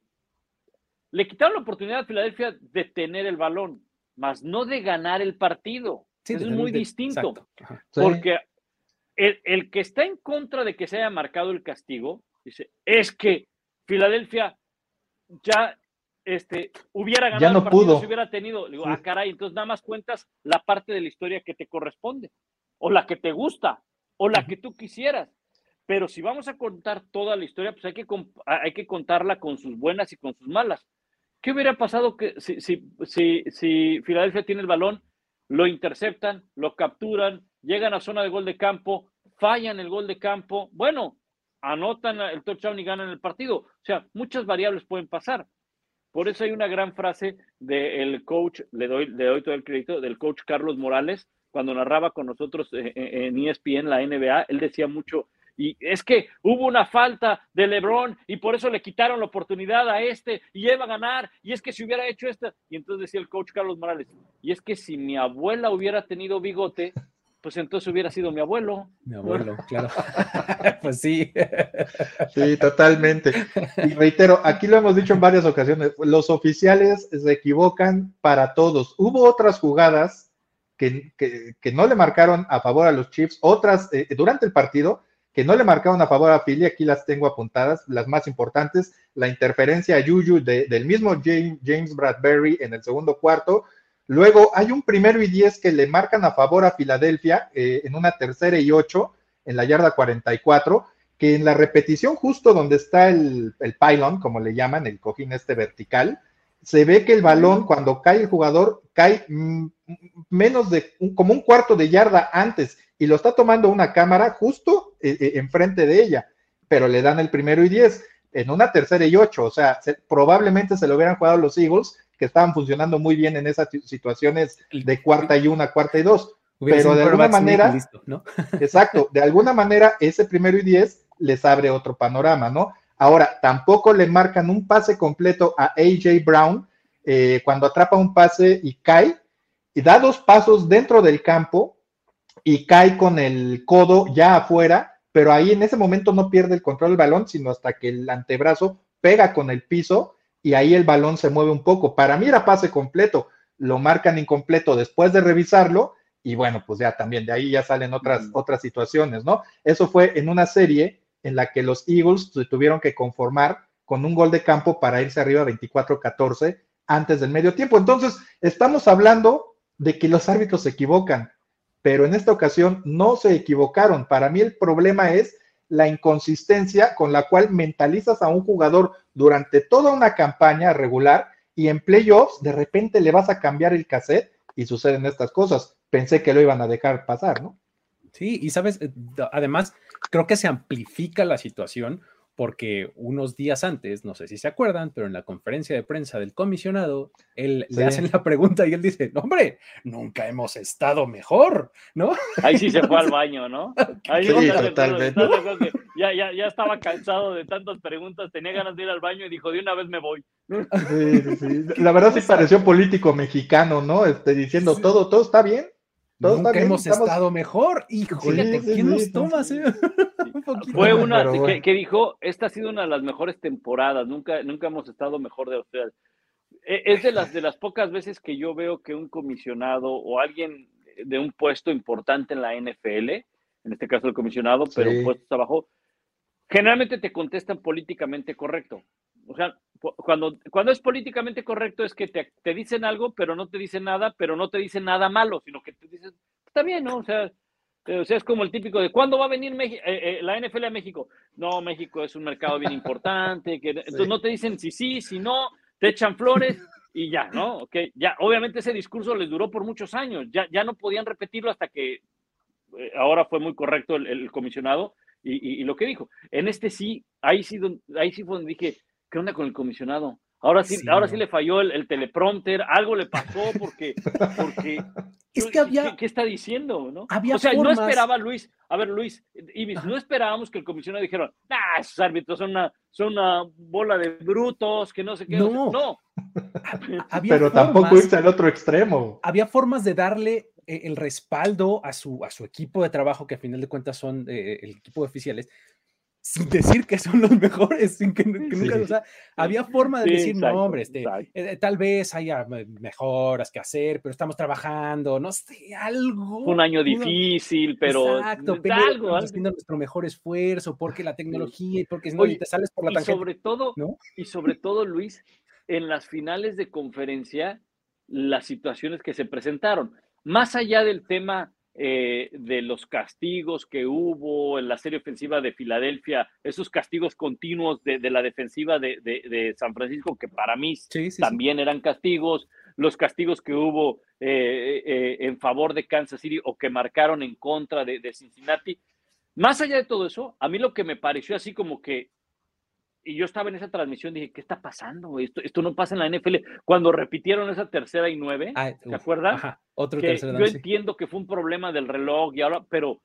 le quitaron la oportunidad a Filadelfia de tener el balón, más no de ganar el partido. es muy distinto, porque el, el, que está en contra de que se haya marcado el castigo, dice, es que Filadelfia ya este, hubiera ganado no el partido pudo. si hubiera tenido. Digo, ah, caray, entonces nada más cuentas la parte de la historia que te corresponde, o la que te gusta, o la que tú quisieras. Pero si vamos a contar toda la historia, pues hay que, hay que contarla con sus buenas y con sus malas. ¿Qué hubiera pasado que si, si, si, si Filadelfia tiene el balón, lo interceptan, lo capturan, llegan a zona de gol de campo, fallan el gol de campo? Bueno, anotan el touchdown y ganan el partido. O sea, muchas variables pueden pasar. Por eso hay una gran frase del coach, le doy, le doy todo el crédito, del coach Carlos Morales, cuando narraba con nosotros eh, eh, en ESPN la NBA, él decía mucho, y es que hubo una falta de LeBron y por eso le quitaron la oportunidad a este y iba a ganar, y es que si hubiera hecho esta, y entonces decía el coach Carlos Morales, y es que si mi abuela hubiera tenido bigote, pues entonces hubiera sido mi abuelo. Mi abuelo, claro. pues sí. Sí, totalmente. Y reitero, aquí lo hemos dicho en varias ocasiones, los oficiales se equivocan para todos. Hubo otras jugadas que, no le marcaron a favor a los Chiefs, otras eh, durante el partido que no le marcaron a favor a Philly, aquí las tengo apuntadas, las más importantes, la interferencia a Yuyu del mismo James, James Bradbury en el segundo cuarto, Luego hay un primero y diez que le marcan a favor a Filadelfia eh, en una tercera y ocho en la yarda 44, que en la repetición justo donde está el, el pylon, como le llaman, el cojín este vertical, se ve que el balón cuando cae el jugador cae mm, menos de como un cuarto de yarda antes y lo está tomando una cámara justo eh, eh, enfrente de ella, pero le dan el primero y diez en una tercera y ocho, o sea, probablemente se lo hubieran jugado los Eagles que estaban funcionando muy bien en esas situaciones de cuarta y una, cuarta y dos. pero de alguna manera, exacto, de alguna manera ese primero y diez les abre otro panorama, ¿no? Ahora, tampoco le marcan un pase completo a AJ Brown eh, cuando atrapa un pase y cae, y da dos pasos dentro del campo y cae con el codo ya afuera, pero ahí en ese momento no pierde el control del balón, sino hasta que el antebrazo pega con el piso y ahí el balón se mueve un poco. Para mí era pase completo, lo marcan incompleto después de revisarlo y bueno, pues ya también de ahí ya salen otras, otras situaciones, ¿no? Eso fue en una serie en la que los Eagles se tuvieron que conformar con un gol de campo para irse arriba 24-14 antes del medio tiempo. Entonces, estamos hablando de que los árbitros se equivocan, pero en esta ocasión no se equivocaron. Para mí el problema es la inconsistencia con la cual mentalizas a un jugador durante toda una campaña regular y en playoffs de repente le vas a cambiar el cassette y suceden estas cosas. Pensé que lo iban a dejar pasar, ¿no? Sí, y sabes, eh, además creo que se amplifica la situación porque unos días antes, no sé si se acuerdan, pero en la conferencia de prensa del comisionado, él le hacen la pregunta y él dice, no, hombre, nunca hemos estado mejor, ¿no? Ahí sí se fue al baño, ¿no? Ahí sí, totalmente. Ya, ya, ya estaba cansado de tantas preguntas, tenía ganas de ir al baño y dijo, de una vez me voy. Sí, sí, La verdad sí pareció político mexicano, ¿no? Este, diciendo, todo, todo está bien, Nunca hemos estado mejor. Híjole, ¿quién nos toma? Fue una que, dijo, esta ha sido una de las mejores temporadas, nunca, nunca hemos estado mejor de ustedes. E, es de las, de las pocas veces que yo veo que un comisionado o alguien de un puesto importante en la NFL, en este caso el comisionado, pero puestos abajo, generalmente te contestan políticamente correcto. O sea, cuando, cuando es políticamente correcto es que te, te, dicen algo, pero no te dicen nada, pero no te dicen nada malo, sino que te dicen, está bien, ¿no? O sea, o sea es como el típico de, ¿cuándo va a venir eh, eh, la NFL a México? No, México es un mercado bien importante, que, entonces no te dicen si sí, si no, te echan flores y ya, ¿no? Ok, ya, obviamente ese discurso les duró por muchos años, ya, ya no podían repetirlo hasta que eh, ahora fue muy correcto el, comisionado y, y, lo que dijo. En este sí, ahí sí, ahí sí fue donde dije, ¿qué onda con el comisionado? Ahora sí, ahora sí le falló el, teleprompter, algo le pasó porque, porque es que había, ¿qué, está diciendo? ¿no? o sea, no esperaba Luis, a ver Luis, Ibis, no esperábamos que el comisionado dijera, ah, esos árbitros son una, son una bola de brutos, que no sé qué. No, no. pero tampoco irse al otro extremo. Había formas de darle eh, el respaldo a su, a su equipo de trabajo, que a final de cuentas son eh, el equipo de oficiales, sin decir que son los mejores, sin que, nunca, o sea, había forma de decir, no, hombre, este, eh, tal vez haya mejoras que hacer, pero estamos trabajando, no sé, algo. Un año difícil, pero exacto, pero algo, haciendo nuestro mejor esfuerzo, porque la tecnología y porque si no te sales por la tangente. Y sobre todo, y sobre todo, Luis, en las finales de conferencia, las situaciones que se presentaron, más allá del tema eh, de los castigos que hubo en la serie ofensiva de Filadelfia, esos castigos continuos de, la defensiva de, San Francisco, que para mí también eran castigos, los castigos que hubo eh, eh, en favor de Kansas City o que marcaron en contra de, Cincinnati. Más allá de todo eso, a mí lo que me pareció así como que y yo estaba en esa transmisión, dije, ¿qué está pasando? Esto, esto no pasa en la NFL. Cuando repitieron esa tercera y nueve, ah, ¿te acuerdas? Ajá, otro que Yo entiendo que fue un problema del reloj y ahora, pero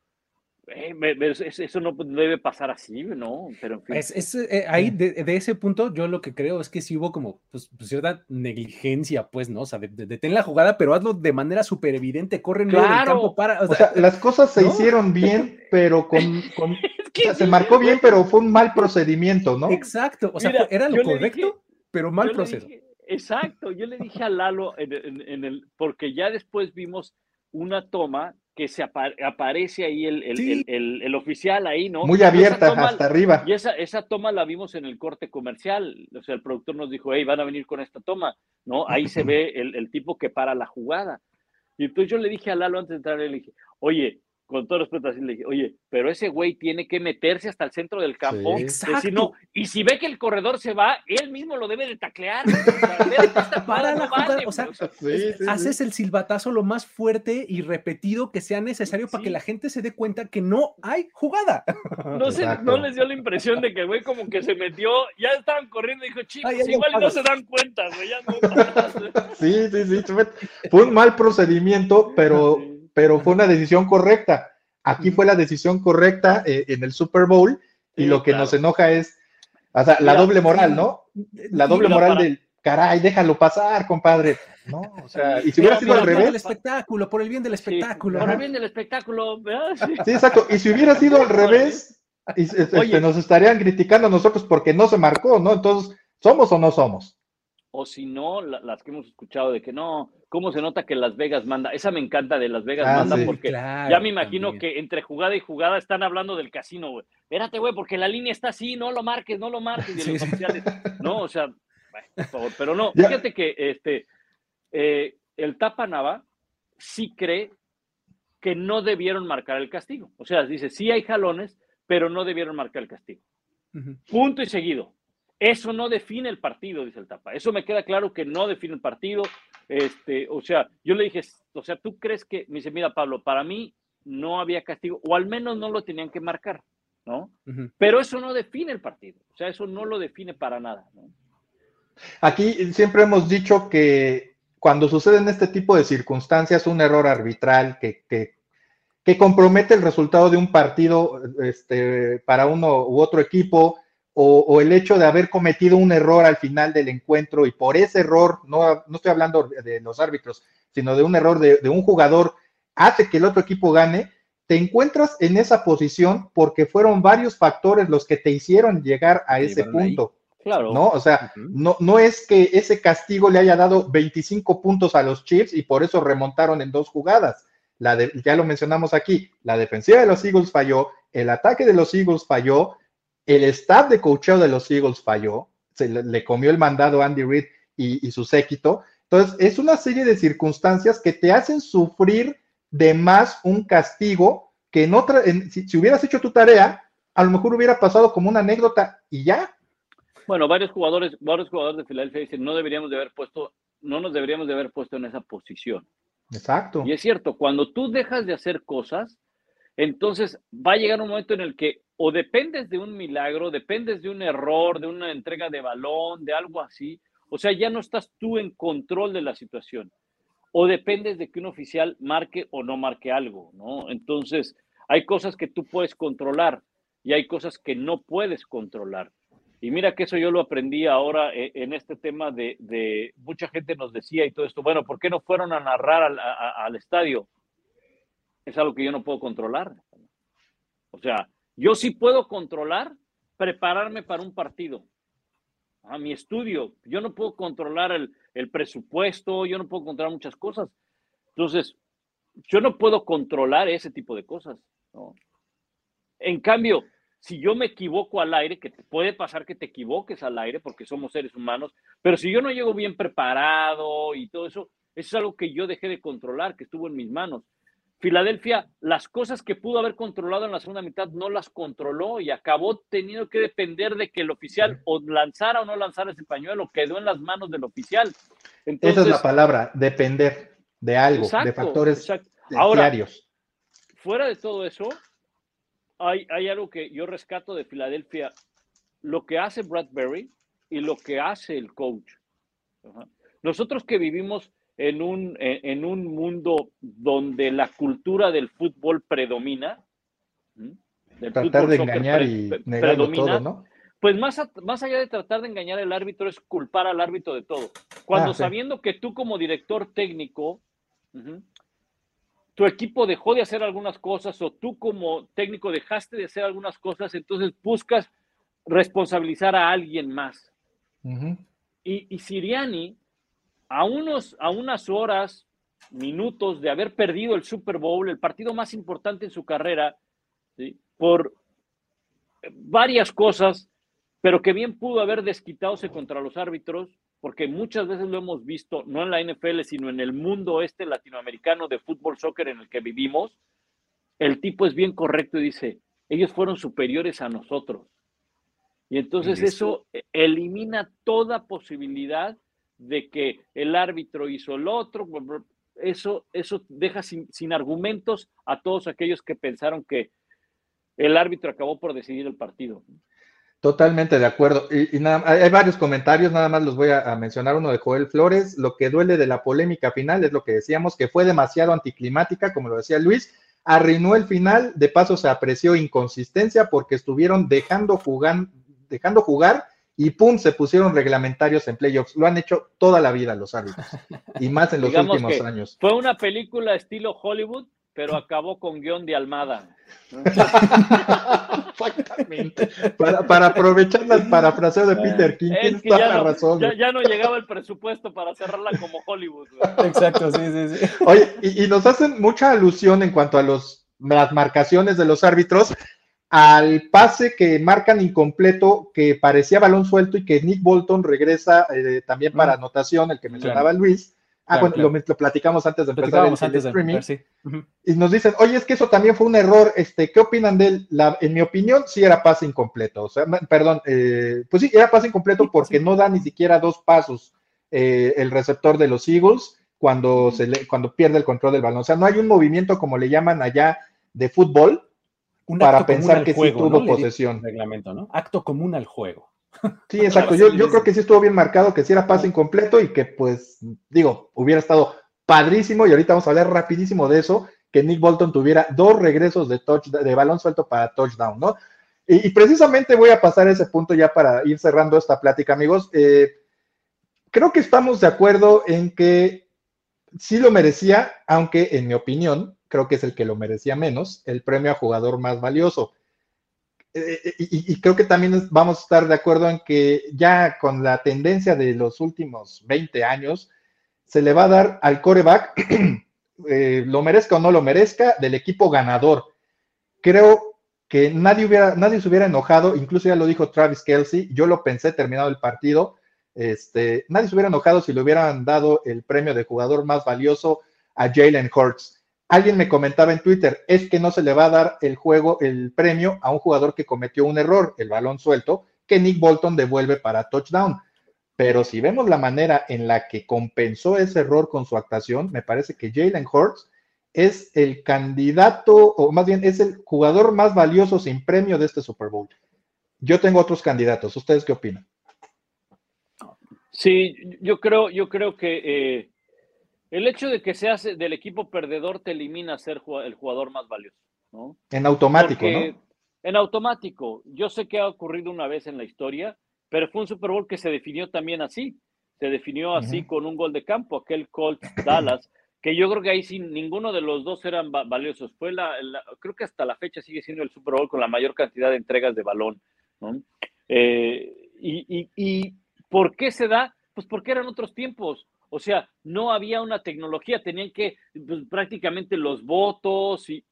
eh, eso no debe pasar así, ¿no? Pero en fin. Es, eh, ahí, de, ese punto, yo lo que creo es que sí hubo como pues, pues cierta negligencia, pues, ¿no? O sea, detén la jugada, pero hazlo de manera súper evidente, corre en el campo para. O, sea, las cosas se hicieron bien, pero con. con se marcó bien, pero fue un mal procedimiento, ¿no? Exacto, o sea, era lo correcto, pero mal proceso. exacto, yo le dije a Lalo en el, porque ya después vimos una toma que se aparece ahí el, el, el, oficial ahí, ¿no? Muy abierta, hasta arriba. Y esa, esa toma la vimos en el corte comercial, o sea, el productor nos dijo, hey, van a venir con esta toma, ¿no? Ahí se ve el, tipo que para la jugada. Y entonces yo le dije a Lalo antes de entrar, le dije, oye, con todo respeto, así le dije, oye, pero ese güey tiene que meterse hasta el centro del campo. no, y si ve que el corredor se va, él mismo lo debe de taclear. Para la jugada, o sea, haces el silbatazo lo más fuerte y repetido que sea necesario para que la gente se dé cuenta que no hay jugada. No, sé, no les dio la impresión de que el güey como que se metió, ya estaban corriendo y dijo, chicos, igual no se dan cuenta, güey, ya no. sí, sí, sí, fue un mal procedimiento, pero pero fue una decisión correcta. Aquí fue la decisión correcta eh, en el Super Bowl y lo que nos enoja es, o sea, la doble moral, ¿no? La doble moral del, caray, déjalo pasar, compadre. No, o sea, y si hubiera sido al revés. Por el espectáculo, por el bien del espectáculo. por el bien del espectáculo. Sí. exacto. Y si hubiera sido al revés, este, nos estarían criticando a nosotros porque no se marcó, ¿no? Entonces, ¿somos o no somos? O si no, las que hemos escuchado de que no, cómo se nota que Las Vegas manda. Esa me encanta de Las Vegas ah, manda porque ya me imagino que entre jugada y jugada están hablando del casino, güey. Espérate, güey, porque la línea está así, no lo marques, no lo marques. los oficiales, no, o sea, por favor, pero no, fíjate que este, eh, el Tapa Nava sí cree que no debieron marcar el castigo. O sea, dice, sí hay jalones, pero no debieron marcar el castigo. Punto y seguido. Eso no define el partido, dice el Tapa. Eso me queda claro que no define el partido. Este, o sea, yo le dije, o sea, ¿tú crees que? Me dice, mira, Pablo, para mí no había castigo, o al menos no lo tenían que marcar, ¿no? Pero eso no define el partido. O sea, eso no lo define para nada, Aquí siempre hemos dicho que cuando suceden este tipo de circunstancias, un error arbitral que, que, que compromete el resultado de un partido este, para uno u otro equipo, o, el hecho de haber cometido un error al final del encuentro y por ese error, no, no estoy hablando de los árbitros, sino de un error de, un jugador, hace que el otro equipo gane, te encuentras en esa posición porque fueron varios factores los que te hicieron llegar a ese punto. Claro. ¿No? O sea, no, no es que ese castigo le haya dado 25 puntos a los Chiefs y por eso remontaron en dos jugadas. La de, ya lo mencionamos aquí, la defensiva de los Eagles falló, el ataque de los Eagles falló, el staff de coacheo de los Eagles falló, se le, comió el mandado a Andy Reid y, su séquito. Entonces, es una serie de circunstancias que te hacen sufrir de más un castigo que en otra, si, hubieras hecho tu tarea, a lo mejor hubiera pasado como una anécdota y ya. Bueno, varios jugadores, varios jugadores de Filadelfia dicen, no deberíamos de haber puesto, no nos deberíamos de haber puesto en esa posición. Exacto. Y es cierto, cuando tú dejas de hacer cosas, entonces va a llegar un momento en el que o dependes de un milagro, dependes de un error, de una entrega de balón, de algo así, o sea, ya no estás tú en control de la situación, o dependes de que un oficial marque o no marque algo, ¿no? Entonces, hay cosas que tú puedes controlar y hay cosas que no puedes controlar. Y mira que eso yo lo aprendí ahora eh, en este tema de, mucha gente nos decía y todo esto, bueno, ¿por qué no fueron a narrar al, al estadio? Es algo que yo no puedo controlar. O sea, yo sí puedo controlar prepararme para un partido. A mi estudio, yo no puedo controlar el, presupuesto, yo no puedo controlar muchas cosas. Entonces, yo no puedo controlar ese tipo de cosas. En cambio, si yo me equivoco al aire, que puede pasar que te equivoques al aire porque somos seres humanos, pero si yo no llego bien preparado y todo eso, eso es algo que yo dejé de controlar, que estuvo en mis manos. Filadelfia, las cosas que pudo haber controlado en la segunda mitad no las controló y acabó teniendo que depender de que el oficial o lanzara o no lanzara ese pañuelo, quedó en las manos del oficial. Esa es la palabra, depender de algo, de factores diarios. Fuera de todo eso, hay, hay algo que yo rescato de Filadelfia lo que hace Bradbury y lo que hace el coach. Nosotros que vivimos en un, en un mundo donde la cultura del fútbol predomina, tratar de engañar y predomina, todo, ¿no? Pues más, más allá de tratar de engañar al árbitro es culpar al árbitro de todo. Cuando ah, sabiendo que tú como director técnico, tu equipo dejó de hacer algunas cosas o tú como técnico dejaste de hacer algunas cosas, entonces buscas responsabilizar a alguien más. y, y, Siriani, a, unos, a unas horas, minutos de haber perdido el Super Bowl, el partido más importante en su carrera, por varias cosas, pero que bien pudo haber desquitándose contra los árbitros, porque muchas veces lo hemos visto, no en la NFL, sino en el mundo este latinoamericano de fútbol, soccer en el que vivimos, el tipo es bien correcto y dice, ellos fueron superiores a nosotros. Y entonces eso elimina toda posibilidad de que el árbitro hizo el otro. Eso, eso deja sin, sin argumentos a todos aquellos que pensaron que el árbitro acabó por decidir el partido. Totalmente de acuerdo. Y, hay varios comentarios, nada más los voy a, mencionar. Uno de Joel Flores. Lo que duele de la polémica final es lo que decíamos, que fue demasiado anticlimática, como lo decía Luis. Arruinó el final, de paso se apreció inconsistencia porque estuvieron dejando jugar, dejando jugar y pum, se pusieron reglamentarios en playoffs. Lo han hecho toda la vida los árbitros y más en los últimos años. Fue una película estilo Hollywood pero acabó con guion de Almada. Exactamente. Para, aprovechar las parafraseos de Peter King, es que ya, no, razón, ya, no llegaba el presupuesto para cerrarla como Hollywood. Exacto, sí, sí, sí. Oye, y, nos hacen mucha alusión en cuanto a los, las marcaciones de los árbitros al pase que marcan incompleto, que parecía balón suelto y que Nick Bolton regresa eh, también para mm. anotación, el que mencionaba Luis Ah, bueno, Lo, platicamos antes de empezar el, streaming. Y nos dicen, oye, es que eso también fue un error. Este, ¿Qué opinan de él? en mi opinión, sí era pase incompleto. O sea, perdón, eh, pues sí, era pase incompleto porque no da ni siquiera dos pasos eh, el receptor de los Eagles cuando, se le, cuando pierde el control del balón. O sea, no hay un movimiento como le llaman allá de fútbol para pensar que sí tuvo posesión. Reglamento, ¿no? Acto común al juego. Sí, exacto. Yo, yo creo que sí estuvo bien marcado, que sí era pase incompleto y que, pues, digo, hubiera estado padrísimo. Y ahorita vamos a hablar rapidísimo de eso, que Nick Bolton tuviera dos regresos de, touch, de balón suelto para touchdown, ¿no? Y, precisamente voy a pasar ese punto ya para ir cerrando esta plática, amigos. Eh, creo que estamos de acuerdo en que sí lo merecía, aunque en mi opinión, creo que es el que lo merecía menos, el premio a jugador más valioso. Eh, eh, y, creo que también vamos a estar de acuerdo en que ya con la tendencia de los últimos 20 años, se le va a dar al coreback, eh, lo merezca o no lo merezca, del equipo ganador. Creo que nadie, hubiera, nadie se hubiera enojado, incluso ya lo dijo Travis Kelsey, yo lo pensé terminado el partido, este, nadie se hubiera enojado si le hubieran dado el premio de jugador más valioso a Jalen Hurts. Alguien me comentaba en Twitter, es que no se le va a dar el juego, el premio a un jugador que cometió un error, el balón suelto, que Nick Bolton devuelve para touchdown. Pero si vemos la manera en la que compensó ese error con su actuación, me parece que Jalen Hurts es el candidato, o más bien es el jugador más valioso sin premio de este Super Bowl. Yo tengo otros candidatos. ¿Ustedes qué opinan? Sí, yo creo, yo creo que eh, el hecho de que seas del equipo perdedor te elimina a ser el jugador más valioso, ¿no? En automático, ¿no? En automático. Yo sé que ha ocurrido una vez en la historia, pero fue un Super Bowl que se definió también así. Se definió así con un gol de campo, aquel Colt Dallas, que yo creo que ahí sin ninguno de los dos eran valiosos. Fue la, creo que hasta la fecha sigue siendo el Super Bowl con la mayor cantidad de entregas de balón, ¿no? Eh, y, y por qué se da? Pues porque eran otros tiempos o sea, no había una tecnología, tenían que pues, prácticamente los votos y,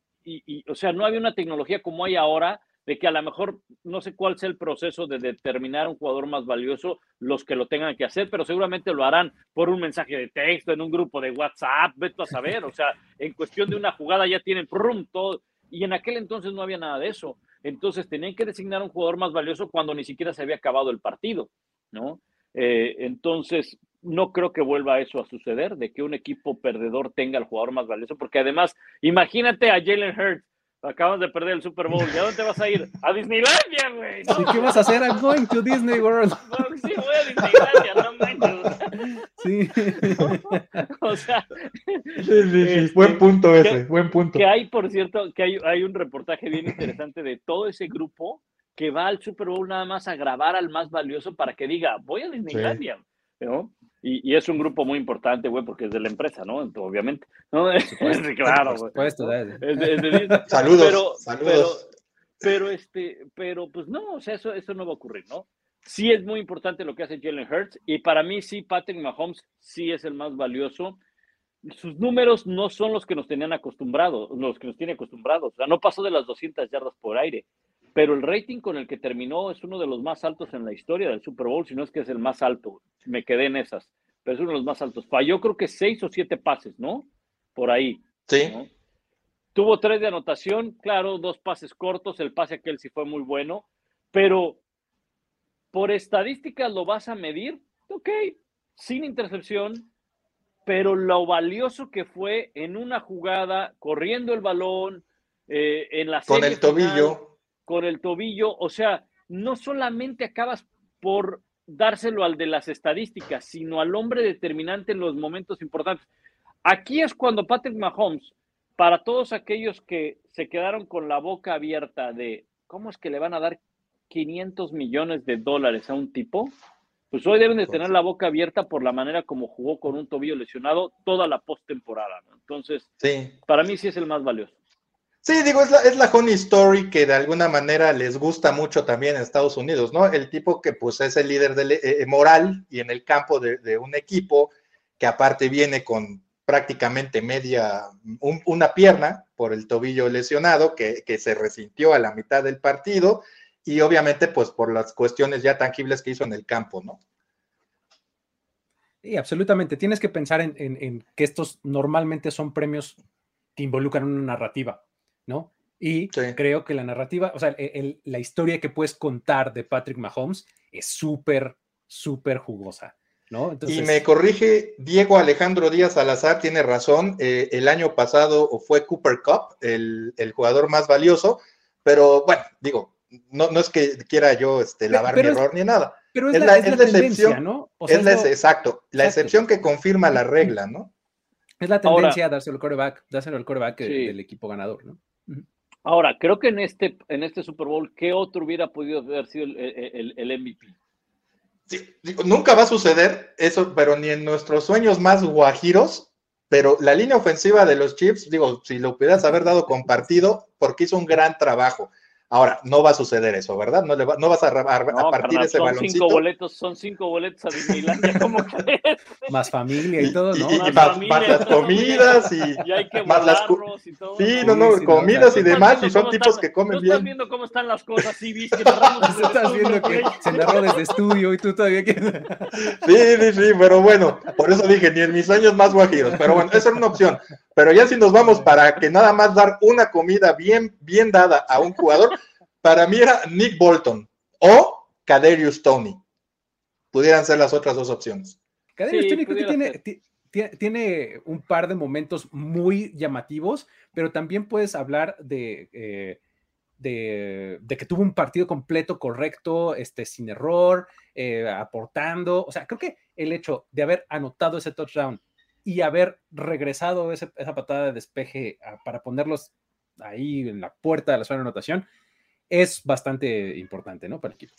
o sea, no había una tecnología como hay ahora de que a lo mejor no sé cuál sea el proceso de determinar un jugador más valioso, los que lo tengan que hacer, pero seguramente lo harán por un mensaje de texto, en un grupo de WhatsApp, vete a saber, o sea, en cuestión de una jugada ya tienen prum, todo, y en aquel entonces no había nada de eso. Entonces tenían que designar un jugador más valioso cuando ni siquiera se había acabado el partido, ¿no? Eh, entonces, no creo que vuelva eso a suceder, de que un equipo perdedor tenga el jugador más valioso, porque además, imagínate a Jalen Hurts Acabas de perder el Super Bowl. ¿Y a dónde vas a ir? A Disneylandia, güey. ¿Y qué vas a hacer? I'm going to Disney World. sí, voy a Disneylandia, no manches. Sí. o sea. Sí, sí, este, buen punto ese, buen punto. Que hay, por cierto, que hay, hay un reportaje bien interesante de todo ese grupo que va al Super Bowl nada más a grabar al más valioso para que diga, voy a Disneylandia. ¿No? Y, es un grupo muy importante, güey, porque es de la empresa, ¿no? obviamente. ¿no? claro, güey. Saludos. Pero, Pero, este, pero pues no, o sea, eso, eso no va a ocurrir, ¿no? Sí es muy importante lo que hace Jalen Hurts y para mí sí, Patrick Mahomes sí es el más valioso. Sus números no son los que nos tenían acostumbrados, los que nos tiene acostumbrados. O sea, no pasó de las 200 yardas por aire pero el rating con el que terminó es uno de los más altos en la historia del Super Bowl, si no es que es el más alto. Me quedé en esas, pero es uno de los más altos. Falló creo que seis o siete pases, ¿no? Por ahí. Sí. Tuvo tres de anotación, claro, dos pases cortos, el pase aquel sí fue muy bueno, pero por estadísticas lo vas a medir, ok, sin intercepción, pero lo valioso que fue en una jugada, corriendo el balón, eh, en la Con el tobillo con el tobillo, o sea, no solamente acabas por dárselo al de las estadísticas, sino al hombre determinante en los momentos importantes. Aquí es cuando Patrick Mahomes, para todos aquellos que se quedaron con la boca abierta de cómo es que le van a dar 500 millones de dólares a un tipo, pues hoy deben de tener la boca abierta por la manera como jugó con un tobillo lesionado toda la postemporada. Entonces, para mí sí es el más valioso. Sí, digo, es la, es la honey story que de alguna manera les gusta mucho también en Estados Unidos, ¿no? El tipo que pues es el líder de, eh, moral y en el campo de, un equipo que aparte viene con prácticamente media, una pierna por el tobillo lesionado que, que, se resintió a la mitad del partido y obviamente pues por las cuestiones ya tangibles que hizo en el campo, ¿no? Sí, absolutamente. Tienes que pensar en, en que estos normalmente son premios que involucran una narrativa. ¿No? Y creo que la narrativa, o sea, la historia que puedes contar de Patrick Mahomes es súper, súper jugosa. ¿No? Y me corrige Diego Alejandro Díaz Salazar, tiene razón. Eh, el año pasado fue Cooper Cup, el, jugador más valioso, pero bueno, digo, no, no es que quiera yo este, lavar mi error ni nada. Pero es, la, excepción, ¿no? es, exacto, la excepción que confirma la regla, ¿no? Es la tendencia a dárselo al coreback, dárselo al coreback del equipo ganador, ¿no? Ahora, creo que en este, en este Super Bowl, ¿qué otro hubiera podido haber sido el, el, MVP? nunca va a suceder eso, pero ni en nuestros sueños más guajiros, pero la línea ofensiva de los Chiefs, digo, si lo pudieras haber dado compartido, porque hizo un gran trabajo. Ahora, no va a suceder eso, ¿verdad? No, le no vas a, a, partir ese son Cinco boletos, son cinco boletos a Disneylandia, ¿cómo crees? Más familia y todo, ¿no? Y, más, las comidas y, y hay que más las y todo. Sí, no, no, comidas y demás, y son tipos que comen bien. Estás viendo cómo están las cosas, sí, viste. estás viendo que se narró desde estudio y tú todavía quieres. Sí, sí, sí, pero bueno, por eso dije, ni en mis años más guajiros, pero bueno, esa era una opción. Pero ya si nos vamos para que nada más dar una comida bien, bien dada a un jugador, para mí era Nick Bolton o Kaderius Tony. Pudieran ser las otras dos opciones. Kaderius Tony creo que tiene, tiene, un par de momentos muy llamativos, pero también puedes hablar de, eh, de, que tuvo un partido completo, correcto, este, sin error, eh, aportando. O sea, creo que el hecho de haber anotado ese touchdown y haber regresado esa patada de despeje para ponerlos ahí en la puerta de la zona de anotación, es bastante importante, ¿no? Para el equipo.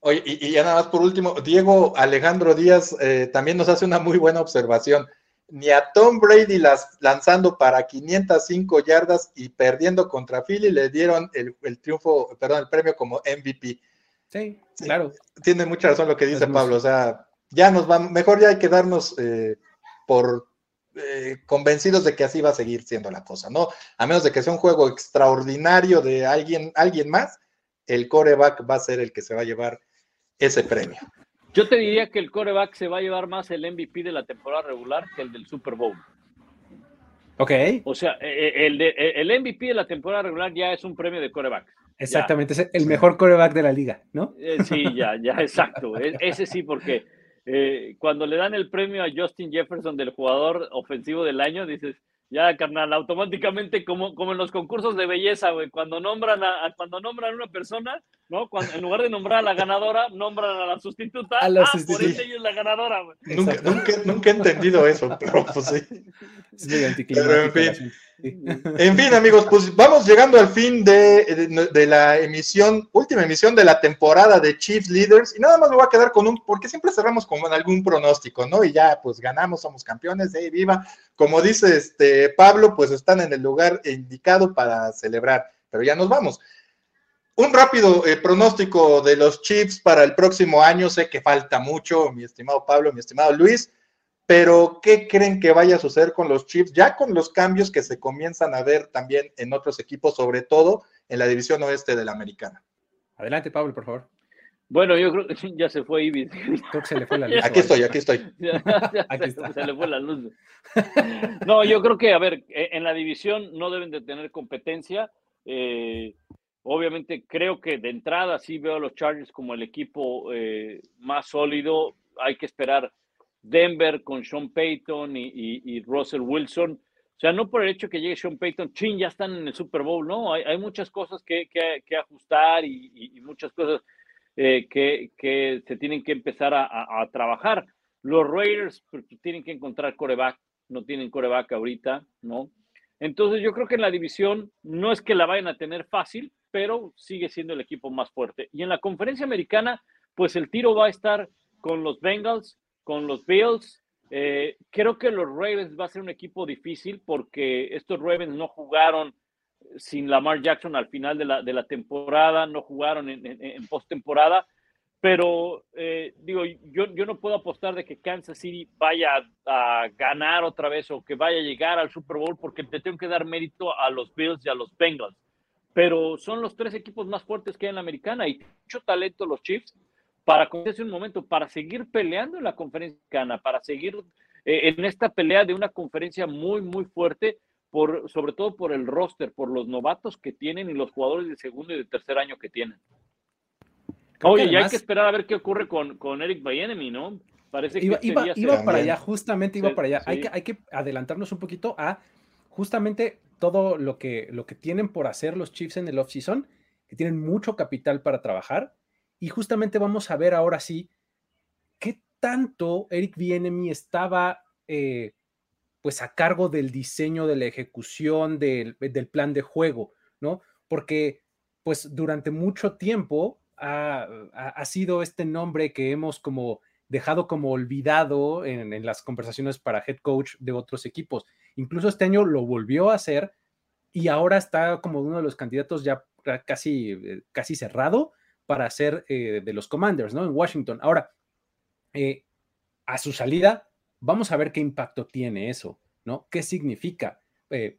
Oye, y, ya nada más por último, Diego Alejandro Díaz eh, también nos hace una muy buena observación. Ni a Tom Brady las, lanzando para 505 yardas y perdiendo contra Philly le dieron el, triunfo, perdón, el premio como MVP. Sí, claro. Tiene mucha razón lo que dice Pablo, o sea, ya nos va, mejor ya hay que darnos eh, por eh, convencidos de que así va a seguir siendo la cosa, ¿no? A menos de que sea un juego extraordinario de alguien, alguien más, el coreback va a ser el que se va a llevar ese premio. Yo te diría que el coreback se va a llevar más el MVP de la temporada regular que el del Super Bowl. Ok. O sea, eh, eh, el, de, el MVP de la temporada regular ya es un premio de coreback. Exactamente, es el mejor coreback de la liga, ¿no? Sí, ya, ya, exacto. E, ese sí, porque eh, cuando le dan el premio a Justin Jefferson del jugador ofensivo del año, dices, Ya, carnal, automáticamente, como, como en los concursos de belleza, güey, cuando nombran a, cuando nombran a una persona, ¿no? Cuando, en lugar de nombrar a la ganadora, nombran a la sustituta. A la ah, por eso ella es la ganadora, güey. Nunca, nunca, nunca, he entendido eso, pero pues sí. Pero, en fin. En fin, amigos, pues vamos llegando al fin de, la emisión, última emisión de la temporada de Chiefs Leaders. Y nada más me voy a quedar con un, porque siempre cerramos con algún pronóstico, ¿no? Y ya, pues ganamos, somos campeones, de viva. Como dice este Pablo, pues están en el lugar indicado para celebrar. Pero ya nos vamos. Un rápido eh, pronóstico de los Chiefs para el próximo año. Sé que falta mucho, mi estimado Pablo, mi estimado Luis pero ¿qué creen que vaya a suceder con los Chiefs? Ya con los cambios que se comienzan a ver también en otros equipos, sobre todo en la división oeste de la americana. Adelante, Pablo, por favor. Bueno, yo creo que ya se fue Ibis. Creo que se le fue la luz. Aquí estoy, aquí estoy. aquí está. Se le fue la luz. No, yo creo que, a ver, e, en la división no deben de tener competencia. Eh, obviamente creo que de entrada sí veo a los Chargers como el equipo eh, más sólido. Hay que esperar Denver con Sean Payton y, Russell Wilson. O sea, no por el hecho que llegue Sean Payton, chin, ya están en el Super Bowl, no, hay, muchas cosas que, ajustar y, muchas cosas eh, que, se tienen que empezar a, trabajar. Los Raiders pues, tienen que encontrar coreback, no tienen coreback ahorita, ¿no? Entonces yo creo que en la división no es que la vayan a tener fácil, pero sigue siendo el equipo más fuerte. Y en la conferencia americana, pues el tiro va a estar con los Bengals con los Bills. Eh, creo que los Ravens va a ser un equipo difícil porque estos Ravens no jugaron sin Lamar Jackson al final de la, de la temporada, no jugaron en, en, postemporada, pero eh, digo, yo, yo no puedo apostar de que Kansas City vaya a, ganar otra vez o que vaya a llegar al Super Bowl porque te tengo que dar mérito a los Bills y a los Bengals, pero son los tres equipos más fuertes que hay en la americana y mucho talento los Chiefs para hace un momento, para seguir peleando en la conferencia para seguir eh, en esta pelea de una conferencia muy, muy fuerte, por, sobre todo por el roster, por los novatos que tienen y los jugadores de segundo y de tercer año que tienen. Oye, y hay que esperar a ver qué ocurre con, con Eric Bayenemi, ¿no? Parece que iba, este iba, para allá, justamente iba para allá. Hay, que, hay que adelantarnos un poquito a justamente todo lo que, lo que tienen por hacer los Chiefs en el offseason, que tienen mucho capital para trabajar y justamente vamos a ver ahora sí qué tanto Eric Bienemi estaba eh, pues a cargo del diseño, de la ejecución, del, plan de juego, ¿no? Porque pues durante mucho tiempo ha, sido este nombre que hemos como dejado como olvidado en, en, las conversaciones para head coach de otros equipos. Incluso este año lo volvió a hacer y ahora está como uno de los candidatos ya casi, eh, casi cerrado para ser eh, de los Commanders, ¿no? En Washington. Ahora, eh, a su salida, vamos a ver qué impacto tiene eso, ¿no? ¿Qué significa? Eh,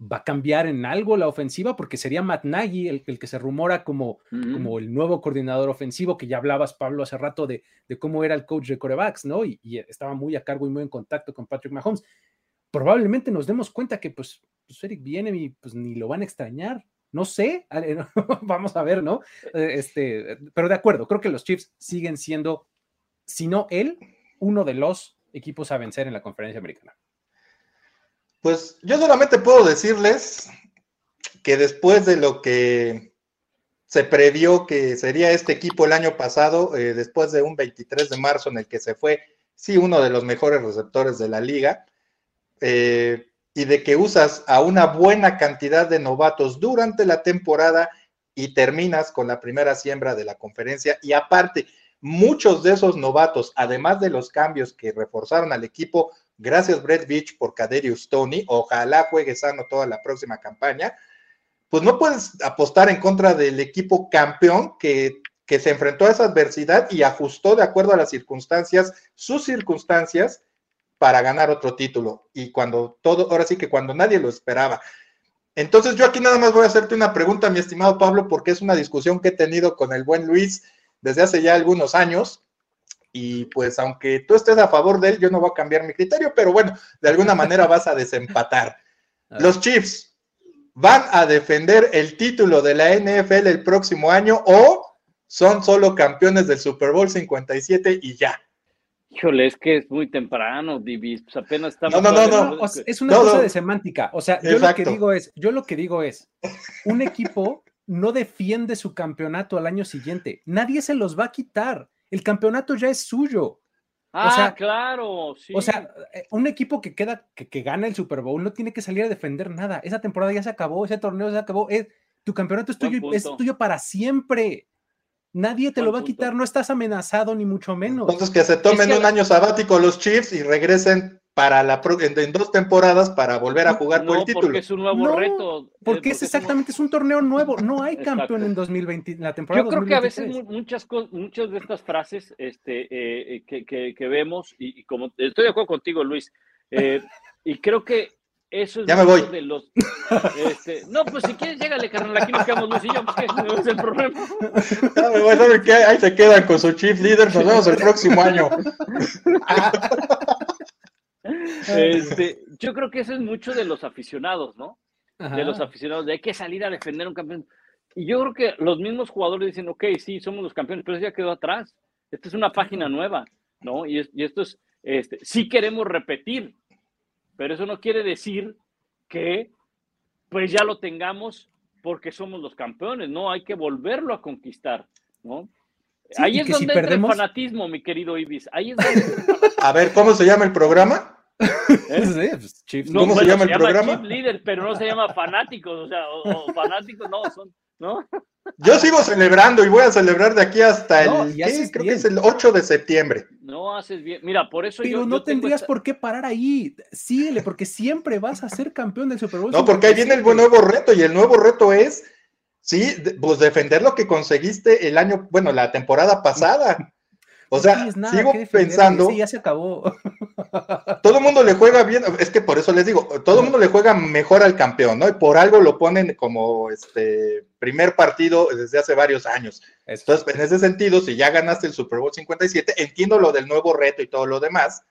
¿Va a cambiar en algo la ofensiva? Porque sería Matt Nagy el, que se rumora como, como el nuevo coordinador ofensivo, que ya hablabas, Pablo, hace rato de, cómo era el coach de corebacks, ¿no? Y, estaba muy a cargo y muy en contacto con Patrick Mahomes. Probablemente nos demos cuenta que, pues, pues Eric viene y pues ni lo van a extrañar, no sé, vamos a ver, ¿no? Eh, este, pero de acuerdo, creo que los Chiefs siguen siendo, si no él, uno de los equipos a vencer en la conferencia americana. Pues yo solamente puedo decirles que después de lo que se previó que sería este equipo el año pasado, eh, después de un 23 de marzo en el que se fue, sí, uno de los mejores receptores de la liga, eh, y de que usas a una buena cantidad de novatos durante la temporada y terminas con la primera siembra de la conferencia. Y aparte, muchos de esos novatos, además de los cambios que reforzaron al equipo, gracias Brett Beach por Caderius Tony, ojalá juegue sano toda la próxima campaña, pues no puedes apostar en contra del equipo campeón que, que se enfrentó a esa adversidad y ajustó de acuerdo a las circunstancias, sus circunstancias, para ganar otro título. Y cuando todo, ahora sí que cuando nadie lo esperaba. Entonces yo aquí nada más voy a hacerte una pregunta, mi estimado Pablo, porque es una discusión que he tenido con el buen Luis desde hace ya algunos años. Y pues aunque tú estés a favor de él, yo no voy a cambiar mi criterio, pero bueno, de alguna manera vas a desempatar. Los Chiefs van a defender el título de la NFL el próximo año o son solo campeones del Super Bowl 57 y ya. Híjole, es que es muy temprano, Divis, pues apenas estamos... No, no, no, no. es una cosa de semántica. O sea, yo lo que digo es, yo lo que digo es, un equipo no defiende su campeonato al año siguiente. Nadie se los va a quitar. El campeonato ya es suyo. Ah, o sea, claro. Sí. O sea, eh, un equipo que queda, que, que, gana el Super Bowl no tiene que salir a defender nada. Esa temporada ya se acabó, ese torneo se acabó. Es, tu campeonato es tuyo, es tuyo para siempre. Nadie te lo va a quitar, no estás amenazado ni mucho menos. Entonces que se tomen un año sabático los Chiefs y regresen para la en, dos temporadas para volver a jugar por el título. Porque es un nuevo reto. Eh, porque, es exactamente, es un... torneo nuevo. No hay campeón en 2020, la temporada. Yo creo que a veces muchas muchas de estas frases este, eh, eh, que, que, vemos, y, como estoy de acuerdo contigo, Luis, y creo que eso es ya me voy. de los. Este, no, pues si quieres, llégale, carnal. Aquí nos quedamos Luis y yo, pues que no es el problema. Ya me voy, ¿saben qué? Ahí se quedan con su chief leader. Nos vemos el próximo año. Este, yo creo que eso es mucho de los aficionados, ¿no? De los aficionados, de hay que salir a defender un campeón. Y yo creo que los mismos jugadores dicen, ok, sí, somos los campeones, pero eso ya quedó atrás. Esta es una página nueva, ¿no? Y, y esto es, este, sí queremos repetir, pero eso no quiere decir que pues ya lo tengamos porque somos los campeones, ¿no? Hay que volverlo a conquistar, ¿no? Ahí es donde entra el fanatismo, mi querido Ibis. Ahí es donde A ver, ¿cómo se llama el programa? ¿Eh? Pues, ¿Cómo se llama el programa? Líder, pero no se llama fanáticos, o sea, o, fanáticos no, son, ¿no? Yo sigo celebrando y voy a celebrar de aquí hasta el, creo que es el 8 de septiembre. No haces bien. Mira, por eso Pero no tendrías por qué parar ahí. Síguele, porque siempre vas a ser campeón del Super Bowl. No, porque ahí viene el nuevo reto y el nuevo reto es, sí, pues defender lo que conseguiste el año, bueno, la temporada pasada. O sea, sigo pensando. Sí, ya se acabó. Todo el mundo le juega bien, es que por eso les digo, todo el mundo le juega mejor al campeón, ¿no? Y por algo lo ponen como este primer partido desde hace varios años. Entonces, en ese sentido, si ya ganaste el Super Bowl 57, entiendo lo del nuevo reto y todo lo demás,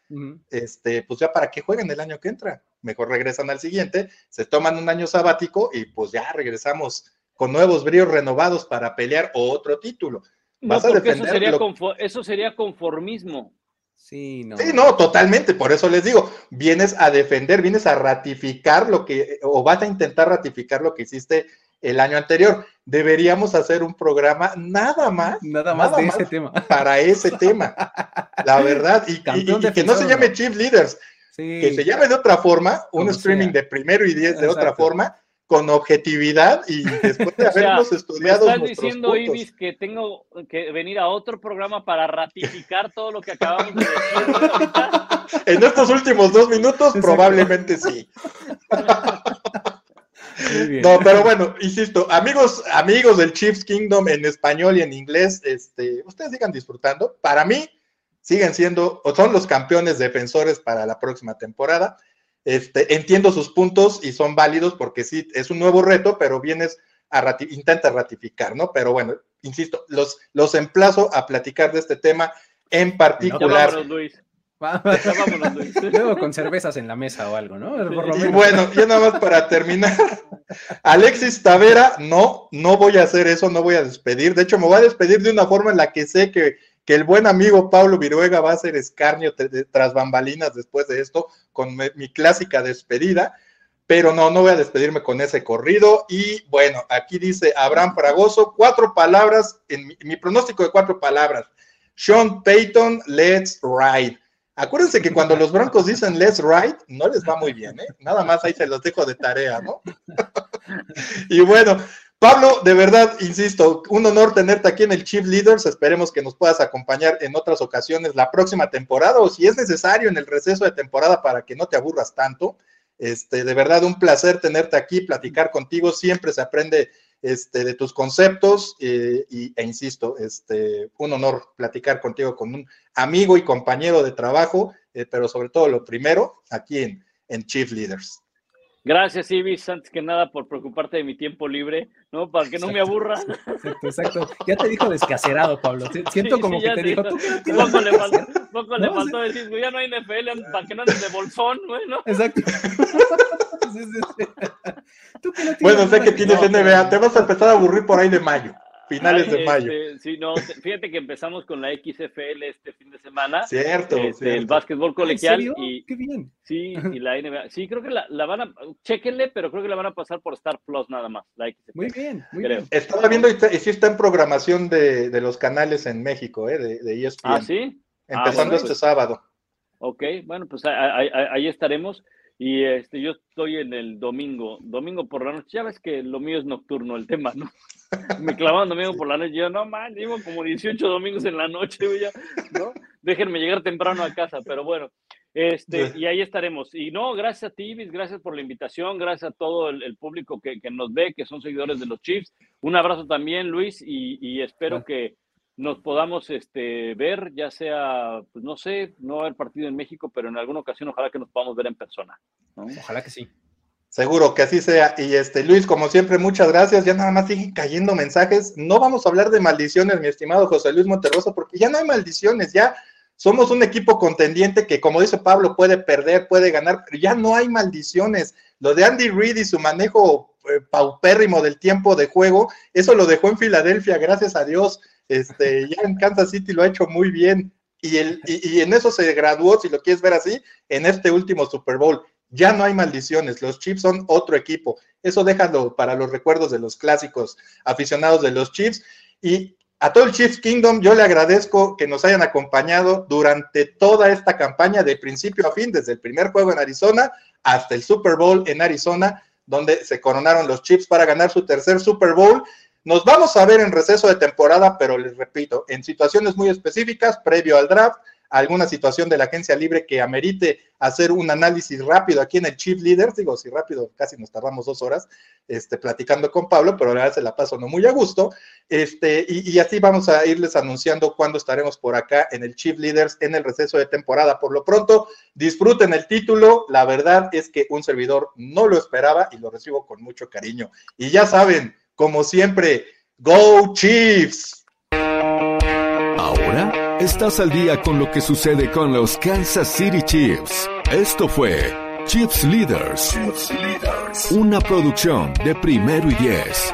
este, pues ya para qué juegan el año que entra. Mejor regresan al siguiente, se toman un año sabático y pues ya regresamos con nuevos bríos renovados para pelear otro título. Vas a defender eso, sería eso sería conformismo. Sí, no. Sí, no, totalmente. Por eso les digo, vienes a defender, vienes a ratificar lo que, o vas a intentar ratificar lo que hiciste el año anterior. Deberíamos hacer un programa nada más. Nada más de ese tema. Para ese tema. La verdad. Y, que no se llame Chief Leaders. Que se llame de otra forma, un streaming de primero y diez de otra forma, con objetividad y después de habernos estudiado. ¿Estás diciendo, Ibis, que tengo que venir a otro programa para ratificar todo lo que acabamos de decir? en estos últimos dos minutos, probablemente sí. No, pero bueno, insisto, amigos, amigos del Chiefs Kingdom en español y en inglés, este, ustedes sigan disfrutando. Para mí, siguen siendo, o son los campeones defensores para la próxima temporada. Este, entiendo sus puntos y son válidos porque sí, es un nuevo reto, pero vienes a intenta ratificar, ¿no? Pero bueno, insisto, los, los emplazo a platicar de este tema en particular. vámonos, Luis. Luego con cervezas en la mesa o algo, ¿no? Y bueno, ya nada más para terminar. Alexis Tavera, no, no voy a hacer eso, no voy a despedir. De hecho, me voy a despedir de una forma en la que sé que que el buen amigo Pablo Viruega va a hacer escarnio tras bambalinas después de esto con mi clásica despedida, pero no, no voy a despedirme con ese corrido. Y bueno, aquí dice Abraham Fragoso, cuatro palabras, en mi, pronóstico de cuatro palabras. Sean Payton, let's ride. Acuérdense que cuando los Broncos dicen let's ride, no les va muy bien, ¿eh? Nada más ahí se los dejo de tarea, ¿no? y bueno, Pablo, de verdad, insisto, un honor tenerte aquí en el Chief Leaders. Esperemos que nos puedas acompañar en otras ocasiones la próxima temporada o si es necesario en el receso de temporada para que no te aburras tanto. Este, de verdad, un placer tenerte aquí, platicar contigo. Siempre se aprende este, de tus conceptos eh, y, e insisto, este, un honor platicar contigo con un amigo y compañero de trabajo, eh, pero sobre todo lo primero aquí en, en Chief Leaders. Gracias, Ibis, antes que nada por preocuparte de mi tiempo libre, ¿no? Para que no me aburra. Exacto, exacto. Ya te dijo descaserado, Pablo. Siento como que te dijo, ¿tú qué Poco le faltó, poco le faltó decir, ya no hay NFL para que no andes de bolsón, bueno. Exacto. bueno, sé que tienes NBA, te vas a empezar a aburrir por ahí de mayo. Finales de mayo. Este, sí, no, fíjate que empezamos con la XFL este fin de semana. Cierto. Este, el básquetbol colegial. Y, Qué bien. Sí, y la NBA. Sí, creo que la, van a. Chéquenle, pero creo que la van a pasar por Star Plus nada más. muy bien, muy bien. Estaba viendo y, sí está en programación de, de, los canales en México, ¿eh? de, de ESPN. Ah, sí. Empezando ah, este sábado. Ok, bueno, pues ahí, estaremos. Y este, yo estoy en el domingo, domingo por la noche. Ya ves que lo mío es nocturno el tema, ¿no? Me clavaban domingo por la noche. Yo, no man, llevo como 18 domingos en la noche, ¿no? Déjenme llegar temprano a casa, pero bueno. Este, y ahí estaremos. Y no, gracias a ti, gracias por la invitación, gracias a todo el, público que, nos ve, que son seguidores de los Chiefs. Un abrazo también, Luis, y, espero que nos podamos este, ver, ya sea, pues no sé, no el partido en México, pero en alguna ocasión ojalá que nos podamos ver en persona. Ojalá que sí. Seguro que así sea. Y este Luis, como siempre, muchas gracias. Ya nada más siguen cayendo mensajes. No vamos a hablar de maldiciones, mi estimado José Luis Monterroso, porque ya no hay maldiciones, ya somos un equipo contendiente que, como dice Pablo, puede perder, puede ganar, pero ya no hay maldiciones. Lo de Andy Reid y su manejo eh, paupérrimo del tiempo de juego, eso lo dejó en Filadelfia, gracias a Dios. Este, ya en Kansas City lo ha hecho muy bien. Y, el, y, en eso se graduó, si lo quieres ver así, en este último Super Bowl. Ya no hay maldiciones, los Chiefs son otro equipo. Eso déjalo para los recuerdos de los clásicos aficionados de los Chiefs. Y a todo el Chiefs Kingdom, yo le agradezco que nos hayan acompañado durante toda esta campaña, de principio a fin, desde el primer juego en Arizona hasta el Super Bowl en Arizona, donde se coronaron los Chiefs para ganar su tercer Super Bowl nos vamos a ver en receso de temporada, pero les repito, en situaciones muy específicas, previo al draft, alguna situación de la agencia libre que amerite hacer un análisis rápido aquí en el Chief Leaders, digo, si rápido, casi nos tardamos dos horas este, platicando con Pablo, pero ahora se la paso no muy a gusto, este, y, y, así vamos a irles anunciando cuándo estaremos por acá en el Chief Leaders en el receso de temporada. Por lo pronto, disfruten el título, la verdad es que un servidor no lo esperaba y lo recibo con mucho cariño. Y ya saben, como siempre, Go Chiefs. Ahora estás al día con lo que sucede con los Kansas City Chiefs. Esto fue Chiefs Leaders, una producción de primero y diez.